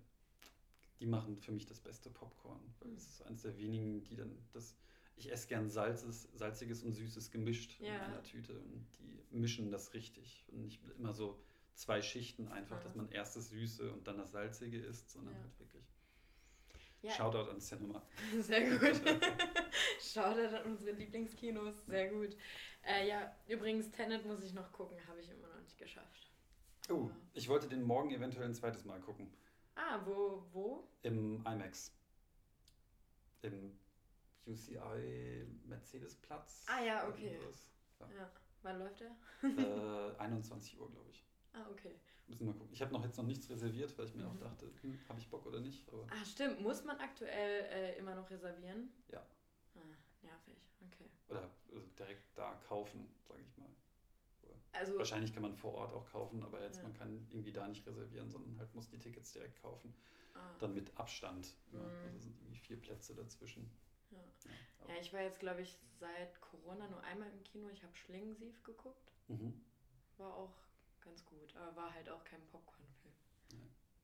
die machen für mich das beste Popcorn. Weil mhm. es ist eines der wenigen, die dann das. Ich esse gern Salzes, salziges und süßes gemischt ja. in einer Tüte und die mischen das richtig. Und nicht immer so zwei Schichten einfach, ja. dass man erst das Süße und dann das Salzige isst, sondern ja. halt wirklich. Ja. Shoutout an Cinema. [LAUGHS] Sehr gut. [LAUGHS] Shoutout an unsere Lieblingskinos. Sehr gut. Äh, ja, übrigens, Tenet muss ich noch gucken, habe ich immer noch nicht geschafft. Oh, ich wollte den morgen eventuell ein zweites Mal gucken. Ah, wo? wo? Im IMAX. Im UCI Mercedesplatz. Ah ja, okay. Ja. ja. Wann läuft der? äh, [LAUGHS] 21 Uhr, glaube ich. Ah, okay. Müssen wir mal gucken. Ich habe noch jetzt noch nichts reserviert, weil ich mir mhm. auch dachte, hm, habe ich Bock oder nicht. Aber ah, stimmt. Muss man aktuell äh, immer noch reservieren? Ja. Ah, nervig. Okay. Oder also direkt da kaufen, sage ich mal. Also, Wahrscheinlich kann man vor Ort auch kaufen, aber jetzt ja. man kann irgendwie da nicht reservieren, sondern halt muss die Tickets direkt kaufen. Ah. Dann mit Abstand. Mhm. Ja. Also sind irgendwie vier Plätze dazwischen. Ja, ja, ja ich war jetzt, glaube ich, seit Corona nur einmal im Kino. Ich habe Schlingensief geguckt. Mhm. War auch ganz gut, aber war halt auch kein Popcorn-Film.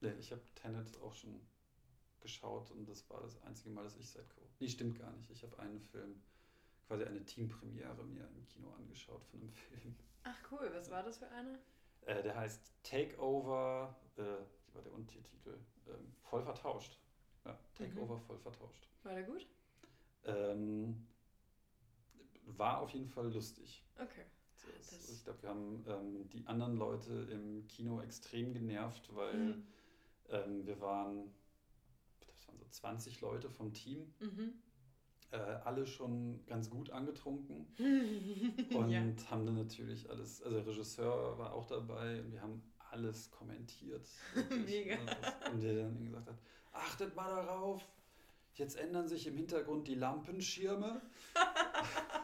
Nee, ich habe Tenet auch schon geschaut und das war das einzige Mal, dass ich seit Corona. Nee, stimmt gar nicht. Ich habe einen Film, quasi eine Teampremiere mir im Kino angeschaut von einem [LAUGHS] Film. Ach cool, was war das für eine? Äh, der heißt Takeover, äh, wie war der Untertitel? Ähm, voll vertauscht. Ja, Takeover mhm. voll vertauscht. War der gut? Ähm, war auf jeden Fall lustig. Okay. Das ich glaube, wir haben ähm, die anderen Leute im Kino extrem genervt, weil mhm. ähm, wir waren, das waren so 20 Leute vom Team. Mhm. Äh, alle schon ganz gut angetrunken [LAUGHS] und ja. haben dann natürlich alles, also der Regisseur war auch dabei und wir haben alles kommentiert. [LAUGHS] Mega. Und der dann gesagt hat, achtet mal darauf, jetzt ändern sich im Hintergrund die Lampenschirme. [LAUGHS]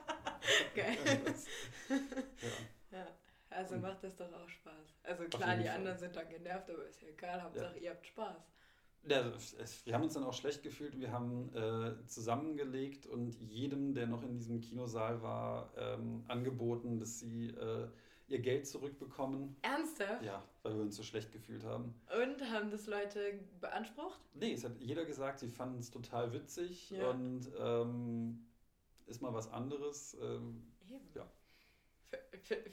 [LAUGHS] Geil. [LAUGHS] ja. ja. Also macht das doch auch Spaß. Also klar, die anderen sind dann genervt, aber ist ja egal, Hauptsache ja. ihr habt Spaß. Ja, es, wir haben uns dann auch schlecht gefühlt. Wir haben äh, zusammengelegt und jedem, der noch in diesem Kinosaal war, ähm, angeboten, dass sie äh, ihr Geld zurückbekommen. Ernsthaft? Ja, weil wir uns so schlecht gefühlt haben. Und haben das Leute beansprucht? Nee, es hat jeder gesagt, sie fanden es total witzig ja. und ähm, ist mal was anderes. Ähm, Eben. Ja.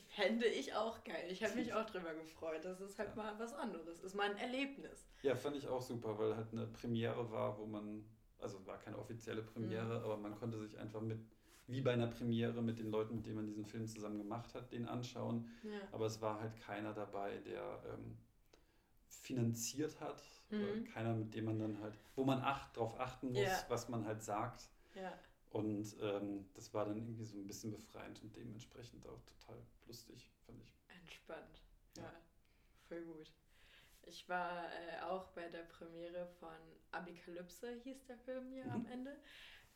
Fände ich auch geil. Ich habe mich [LAUGHS] auch drüber gefreut. Das ist halt ja. mal was anderes. Ist mal ein Erlebnis. Ja, fand ich auch super, weil halt eine Premiere war, wo man, also war keine offizielle Premiere, mhm. aber man konnte sich einfach mit, wie bei einer Premiere mit den Leuten, mit denen man diesen Film zusammen gemacht hat, den anschauen. Ja. Aber es war halt keiner dabei, der ähm, finanziert hat. Mhm. keiner, mit dem man dann halt, wo man acht, drauf achten muss, ja. was man halt sagt. Ja. Und ähm, das war dann irgendwie so ein bisschen befreiend und dementsprechend auch total lustig, fand ich. Entspannt. Ja, ja voll gut. Ich war äh, auch bei der Premiere von Abikalypse, hieß der Film hier mhm. am Ende.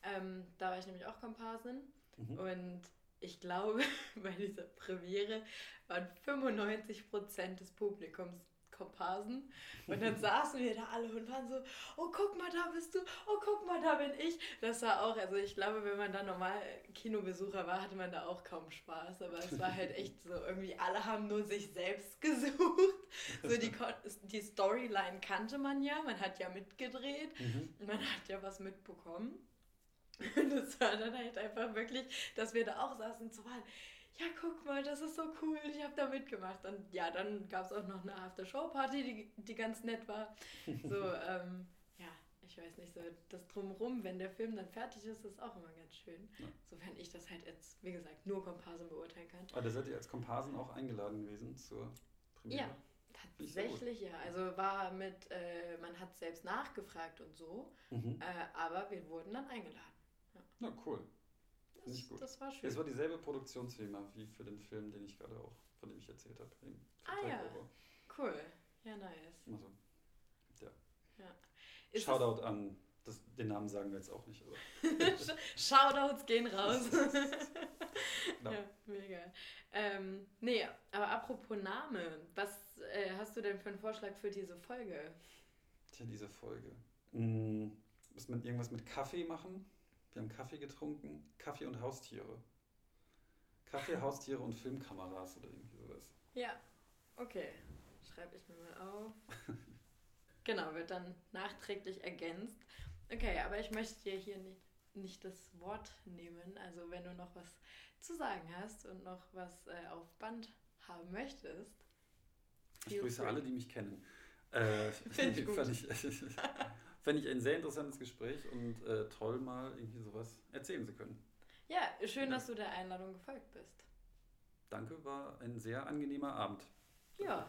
Ähm, da war ich nämlich auch Komparsin. Mhm. Und ich glaube, [LAUGHS] bei dieser Premiere waren 95% des Publikums Komparsen. Und dann saßen wir da alle und waren so, oh guck mal, da bist du, oh guck mal, da bin ich. Das war auch, also ich glaube, wenn man da normal Kinobesucher war, hatte man da auch kaum Spaß. Aber es war halt echt so, irgendwie alle haben nur sich selbst [LAUGHS] gesucht. So die, die Storyline kannte man ja, man hat ja mitgedreht, mhm. man hat ja was mitbekommen. [LAUGHS] Und es war dann halt einfach wirklich, dass wir da auch saßen zu waren ja, guck mal, das ist so cool, ich habe da mitgemacht. Und ja, dann gab es auch noch eine After-Show-Party, die, die ganz nett war. [LAUGHS] So, ähm, ja, ich weiß nicht, so das Drumherum, wenn der Film dann fertig ist, ist auch immer ganz schön. Ja. Sofern ich das halt jetzt, wie gesagt, nur Komparsen beurteilen kann. Aber da seid ihr als Komparsen auch eingeladen gewesen zur Premiere? Ja, tatsächlich ja. Also war mit, äh, man hat selbst nachgefragt und so, mhm. äh, aber wir wurden dann eingeladen. Ja, Na, cool. Finde ich gut. Das war schön. Es war dieselbe Produktionsfirma wie für den Film, den ich gerade auch, von dem ich erzählt habe. Ah ja, cool. Ja, nice. Also, ja. ja. Shoutout an, das, den Namen sagen wir jetzt auch nicht. [LAUGHS] Shoutouts gehen raus. genau. [LAUGHS] Ja, mega. Ähm, nee, aber apropos Name, was äh, hast du denn für einen Vorschlag für diese Folge? Tja, diese Folge. Hm, muss man irgendwas mit Kaffee machen? Wir haben Kaffee getrunken. Kaffee und Haustiere. Kaffee, [LAUGHS] Haustiere und Filmkameras oder irgendwie sowas. Ja, okay. Schreibe ich mir mal auf. genau, wird dann nachträglich ergänzt. Okay, aber ich möchte dir hier nicht, nicht das Wort nehmen. Also wenn du noch was zu sagen hast und noch was äh, auf Band haben möchtest. Ich grüße alle, die mich kennen. Äh, [LAUGHS] Finde ich gut. [LAUGHS] Fände ich ein sehr interessantes Gespräch und äh, toll, mal irgendwie sowas erzählen zu können. Ja, schön, dass du der Einladung gefolgt bist. Danke, war ein sehr angenehmer Abend. Ja,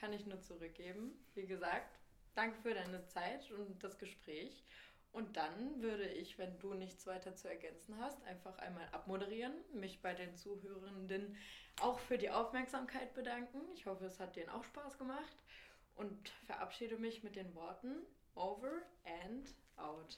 kann ich nur zurückgeben. Wie gesagt, danke für deine Zeit und das Gespräch. Und dann würde ich, wenn du nichts weiter zu ergänzen hast, einfach einmal abmoderieren, mich bei den Zuhörenden auch für die Aufmerksamkeit bedanken. Ich hoffe, es hat denen auch Spaß gemacht und verabschiede mich mit den Worten over and out.